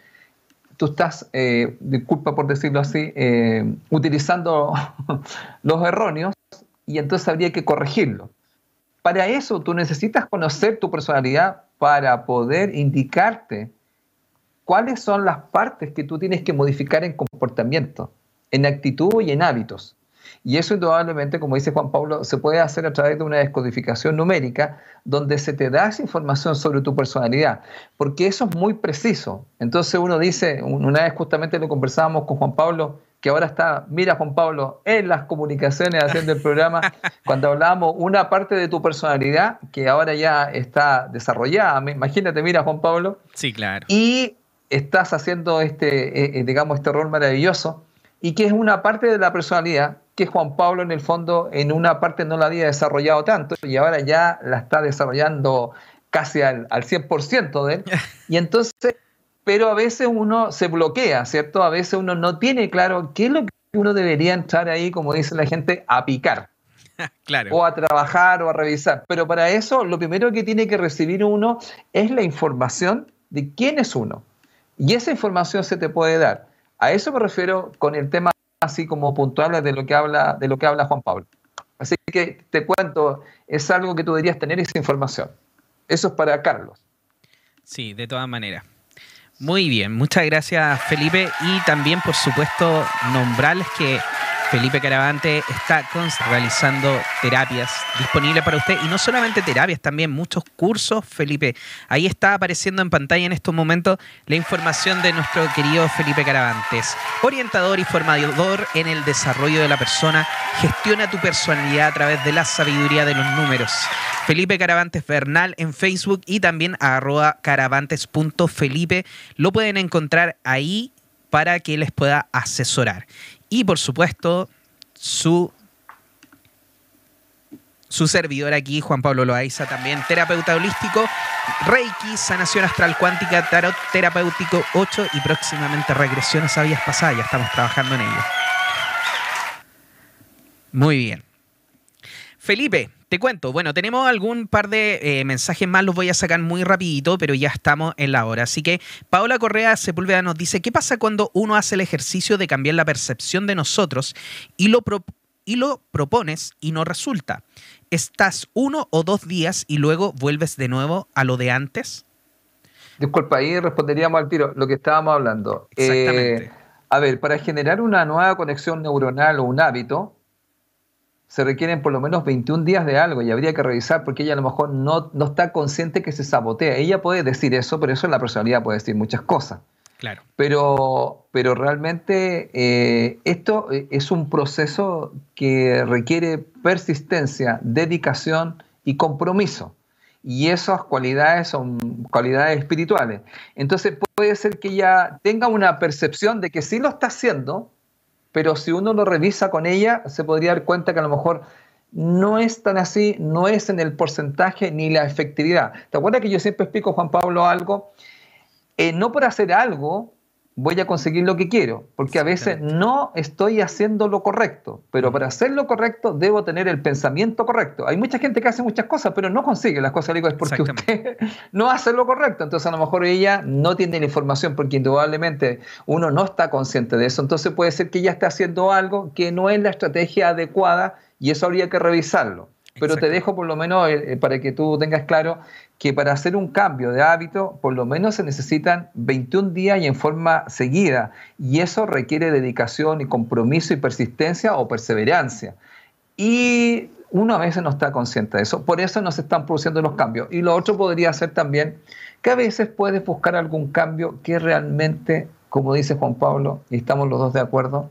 tú estás, eh, disculpa por decirlo así, eh, utilizando los erróneos y entonces habría que corregirlo. Para eso tú necesitas conocer tu personalidad para poder indicarte cuáles son las partes que tú tienes que modificar en comportamiento, en actitud y en hábitos. Y eso indudablemente, como dice Juan Pablo, se puede hacer a través de una descodificación numérica donde se te da esa información sobre tu personalidad, porque eso es muy preciso. Entonces uno dice, una vez justamente lo conversábamos con Juan Pablo, que ahora está, mira Juan Pablo, en las comunicaciones haciendo el programa, cuando hablábamos una parte de tu personalidad que ahora ya está desarrollada, imagínate, mira Juan Pablo. Sí, claro. Y estás haciendo este, eh, eh, digamos, este rol maravilloso y que es una parte de la personalidad que Juan Pablo en el fondo en una parte no la había desarrollado tanto y ahora ya la está desarrollando casi al, al 100% de él. Y entonces pero a veces uno se bloquea, ¿cierto? A veces uno no tiene claro qué es lo que uno debería entrar ahí, como dice la gente, a picar. Claro. O a trabajar o a revisar. Pero para eso, lo primero que tiene que recibir uno es la información de quién es uno. Y esa información se te puede dar. A eso me refiero con el tema así como puntual de lo que habla, de lo que habla Juan Pablo. Así que te cuento, es algo que tú deberías tener esa información. Eso es para Carlos. Sí, de todas maneras. Muy bien, muchas gracias Felipe y también por supuesto nombrarles que Felipe Caravante está realizando terapias disponibles para usted y no solamente terapias, también muchos cursos. Felipe, ahí está apareciendo en pantalla en estos momentos la información de nuestro querido Felipe Caravantes, orientador y formador en el desarrollo de la persona. Gestiona tu personalidad a través de la sabiduría de los números. Felipe Caravantes Bernal en Facebook y también a arroba caravantes.felipe. Lo pueden encontrar ahí para que les pueda asesorar. Y por supuesto, su, su servidor aquí, Juan Pablo Loaiza, también terapeuta holístico, Reiki, sanación astral cuántica, tarot terapéutico 8 y próximamente regresiones a vías pasadas. Ya estamos trabajando en ello. Muy bien. Felipe, te cuento, bueno, tenemos algún par de eh, mensajes más, los voy a sacar muy rapidito, pero ya estamos en la hora. Así que Paola Correa Sepúlveda nos dice, ¿qué pasa cuando uno hace el ejercicio de cambiar la percepción de nosotros y lo, y lo propones y no resulta? ¿Estás uno o dos días y luego vuelves de nuevo a lo de antes? Disculpa, ahí responderíamos al tiro lo que estábamos hablando. Exactamente. Eh, a ver, para generar una nueva conexión neuronal o un hábito, se requieren por lo menos 21 días de algo y habría que revisar porque ella a lo mejor no, no está consciente que se sabotea. Ella puede decir eso, pero eso en la personalidad puede decir muchas cosas. Claro. Pero, pero realmente eh, esto es un proceso que requiere persistencia, dedicación y compromiso. Y esas cualidades son cualidades espirituales. Entonces puede ser que ella tenga una percepción de que sí lo está haciendo, pero si uno lo revisa con ella, se podría dar cuenta que a lo mejor no es tan así, no es en el porcentaje ni la efectividad. ¿Te acuerdas que yo siempre explico, Juan Pablo, algo? Eh, no por hacer algo voy a conseguir lo que quiero, porque a veces no estoy haciendo lo correcto, pero para hacer lo correcto debo tener el pensamiento correcto. Hay mucha gente que hace muchas cosas, pero no consigue las cosas, digo, es porque usted no hace lo correcto, entonces a lo mejor ella no tiene la información, porque indudablemente uno no está consciente de eso, entonces puede ser que ella esté haciendo algo que no es la estrategia adecuada y eso habría que revisarlo. Pero te dejo por lo menos eh, eh, para que tú tengas claro que para hacer un cambio de hábito, por lo menos se necesitan 21 días y en forma seguida. Y eso requiere dedicación y compromiso y persistencia o perseverancia. Y uno a veces no está consciente de eso. Por eso no se están produciendo los cambios. Y lo otro podría ser también que a veces puedes buscar algún cambio que realmente, como dice Juan Pablo, y estamos los dos de acuerdo,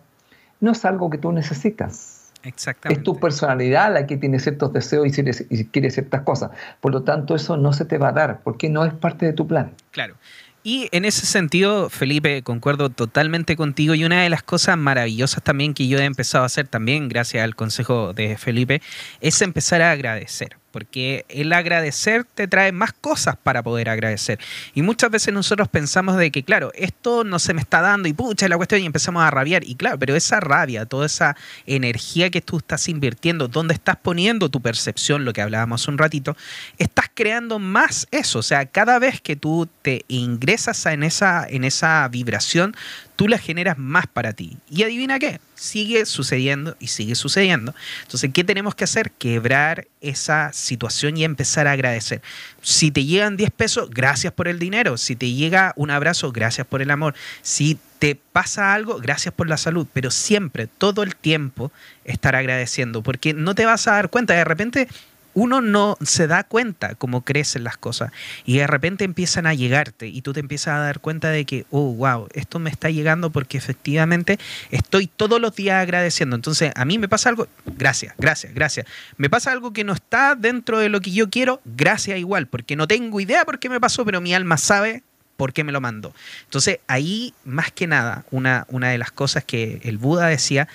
no es algo que tú necesitas Exactamente. Es tu personalidad la que tiene ciertos deseos y quiere ciertas cosas. Por lo tanto, eso no se te va a dar porque no es parte de tu plan. Claro. Y en ese sentido, Felipe, concuerdo totalmente contigo. Y una de las cosas maravillosas también que yo he empezado a hacer también, gracias al consejo de Felipe, es empezar a agradecer porque el agradecer te trae más cosas para poder agradecer. Y muchas veces nosotros pensamos de que, claro, esto no se me está dando y pucha la cuestión y empezamos a rabiar. Y claro, pero esa rabia, toda esa energía que tú estás invirtiendo, donde estás poniendo tu percepción, lo que hablábamos un ratito, estás creando más eso. O sea, cada vez que tú te ingresas en esa, en esa vibración, tú la generas más para ti. Y adivina qué, sigue sucediendo y sigue sucediendo. Entonces, ¿qué tenemos que hacer? Quebrar esa situación y empezar a agradecer. Si te llegan 10 pesos, gracias por el dinero. Si te llega un abrazo, gracias por el amor. Si te pasa algo, gracias por la salud. Pero siempre, todo el tiempo, estar agradeciendo, porque no te vas a dar cuenta. De repente uno no se da cuenta cómo crecen las cosas y de repente empiezan a llegarte y tú te empiezas a dar cuenta de que, oh, wow, esto me está llegando porque efectivamente estoy todos los días agradeciendo. Entonces, a mí me pasa algo, gracias, gracias, gracias. Me pasa algo que no está dentro de lo que yo quiero, gracias igual, porque no tengo idea por qué me pasó, pero mi alma sabe por qué me lo mandó. Entonces, ahí, más que nada, una, una de las cosas que el Buda decía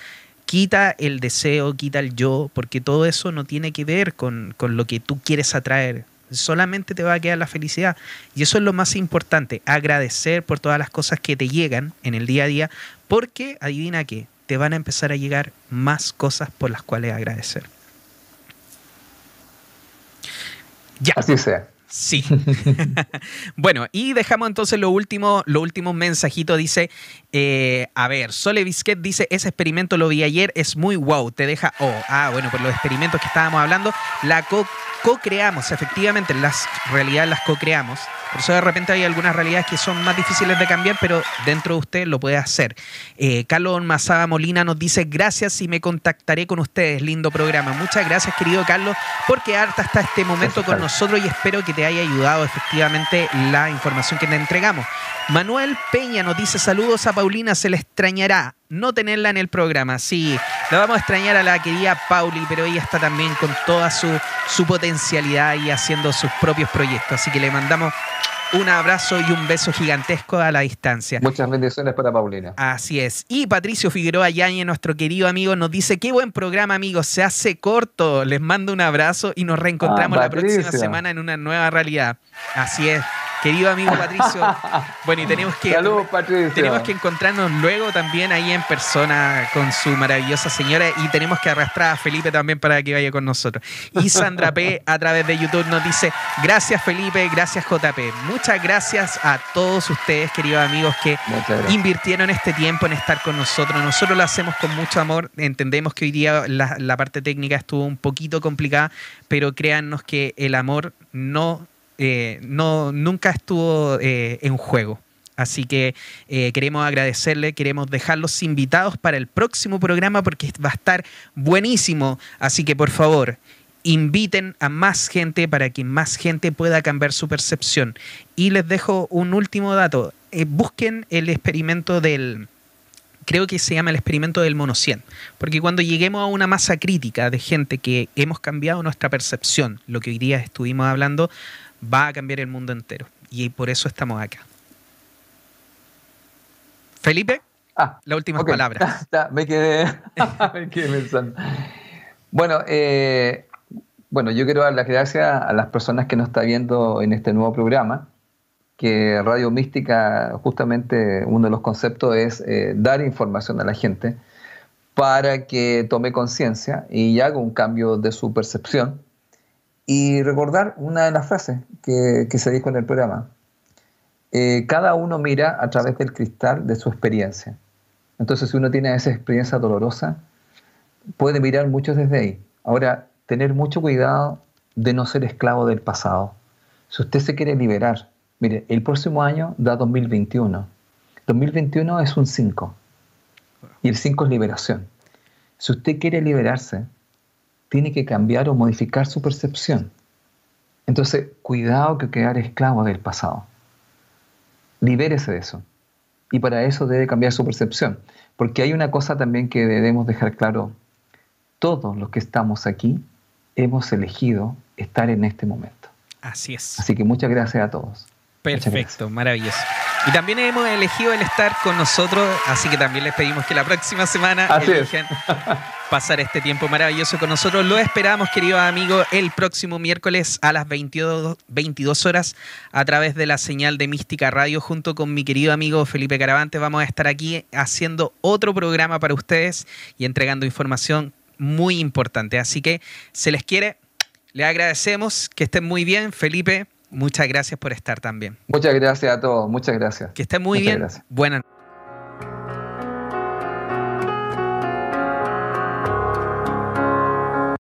quita el deseo, quita el yo, porque todo eso no tiene que ver con, lo que tú quieres atraer. Solamente te va a quedar la felicidad. Y eso es lo más importante, agradecer por todas las cosas que te llegan en el día a día, porque adivina qué, te van a empezar a llegar más cosas por las cuales agradecer. Ya. Así sea. Sí. bueno, y dejamos entonces lo último, lo último mensajito. Dice, eh, a ver, Sole Bisquet dice, ese experimento lo vi ayer, es muy wow, te deja, oh, ah, bueno, por los experimentos que estábamos hablando, la co-creamos, efectivamente, las realidades las co-creamos. Por eso de repente hay algunas realidades que son más difíciles de cambiar, pero dentro de usted lo puede hacer. Eh, Carlos Mazaba Molina nos dice, gracias y me contactaré con ustedes. Lindo programa. Muchas gracias, querido Carlos, por quedarte hasta este momento con nosotros y espero que te haya ayudado efectivamente la información que te entregamos. Manuel Peña nos dice, saludos a Paulina, se le extrañará no tenerla en el programa. Sí, la vamos a extrañar a la querida Pauli, pero ella está también con toda su, su potencialidad y haciendo sus propios proyectos. Así que le mandamos un abrazo y un beso gigantesco a la distancia. Muchas bendiciones para Paulina. Así es. Y Patricio Figueroa Yañez, nuestro querido amigo, nos dice, qué buen programa, amigos, se hace corto. Les mando un abrazo y nos reencontramos ah, la próxima semana en una nueva realidad. Así es. Querido amigo Patricio, bueno, y tenemos que, tenemos que encontrarnos luego también ahí en persona con su maravillosa señora y tenemos que arrastrar a Felipe también para que vaya con nosotros. Y Sandra P a través de YouTube nos dice, gracias Felipe, gracias JP. Muchas gracias a todos ustedes, queridos amigos, que invirtieron este tiempo en estar con nosotros. Nosotros lo hacemos con mucho amor. Entendemos que hoy día la, la parte técnica estuvo un poquito complicada, pero créannos que el amor no eh, no, nunca estuvo eh, en juego. Así que eh, queremos agradecerle, queremos dejarlos invitados para el próximo programa porque va a estar buenísimo. Así que por favor, inviten a más gente para que más gente pueda cambiar su percepción. Y les dejo un último dato. busquen el experimento del, creo que se llama el experimento del mono 100, porque cuando lleguemos a una masa crítica de gente que hemos cambiado nuestra percepción, lo que hoy día estuvimos hablando, va a cambiar el mundo entero. Y por eso estamos acá. Felipe, ah, la última palabra. me, quedé, pensando. Bueno, eh, bueno, yo quiero dar las gracias a las personas que nos están viendo en este nuevo programa. que Radio Mística, justamente uno de los conceptos es eh, dar información a la gente para que tome conciencia y haga un cambio de su percepción. Y recordar una de las frases que, se dijo en el programa. Eh, cada uno mira a través del cristal de su experiencia. Entonces, si uno tiene esa experiencia dolorosa, puede mirar mucho desde ahí. Ahora, tener mucho cuidado de no ser esclavo del pasado. Si usted se quiere liberar, mire, el próximo año da 2021. 2021 es un 5 y el 5 es liberación. Si usted quiere liberarse, tiene que cambiar o modificar su percepción. Entonces, cuidado que quedar esclavo del pasado. Libérese de eso. Y para eso debe cambiar su percepción. Porque hay una cosa también que debemos dejar claro. Todos los que estamos aquí hemos elegido estar en este momento. Así es. Así que muchas gracias a todos. Perfecto, maravilloso. Y también hemos elegido el estar con nosotros, así que también les pedimos que la próxima semana elijan pasar este tiempo maravilloso con nosotros. Lo esperamos, queridos amigos, el próximo miércoles a las 22, 22 horas a través de la señal de Mística Radio junto con mi querido amigo Felipe Caravante. Vamos a estar aquí haciendo otro programa para ustedes y entregando información muy importante. Así que se les quiere, le agradecemos, que estén muy bien, Felipe. Muchas gracias por estar también. Muchas gracias a todos, muchas gracias. Que estén muy bien. Buenas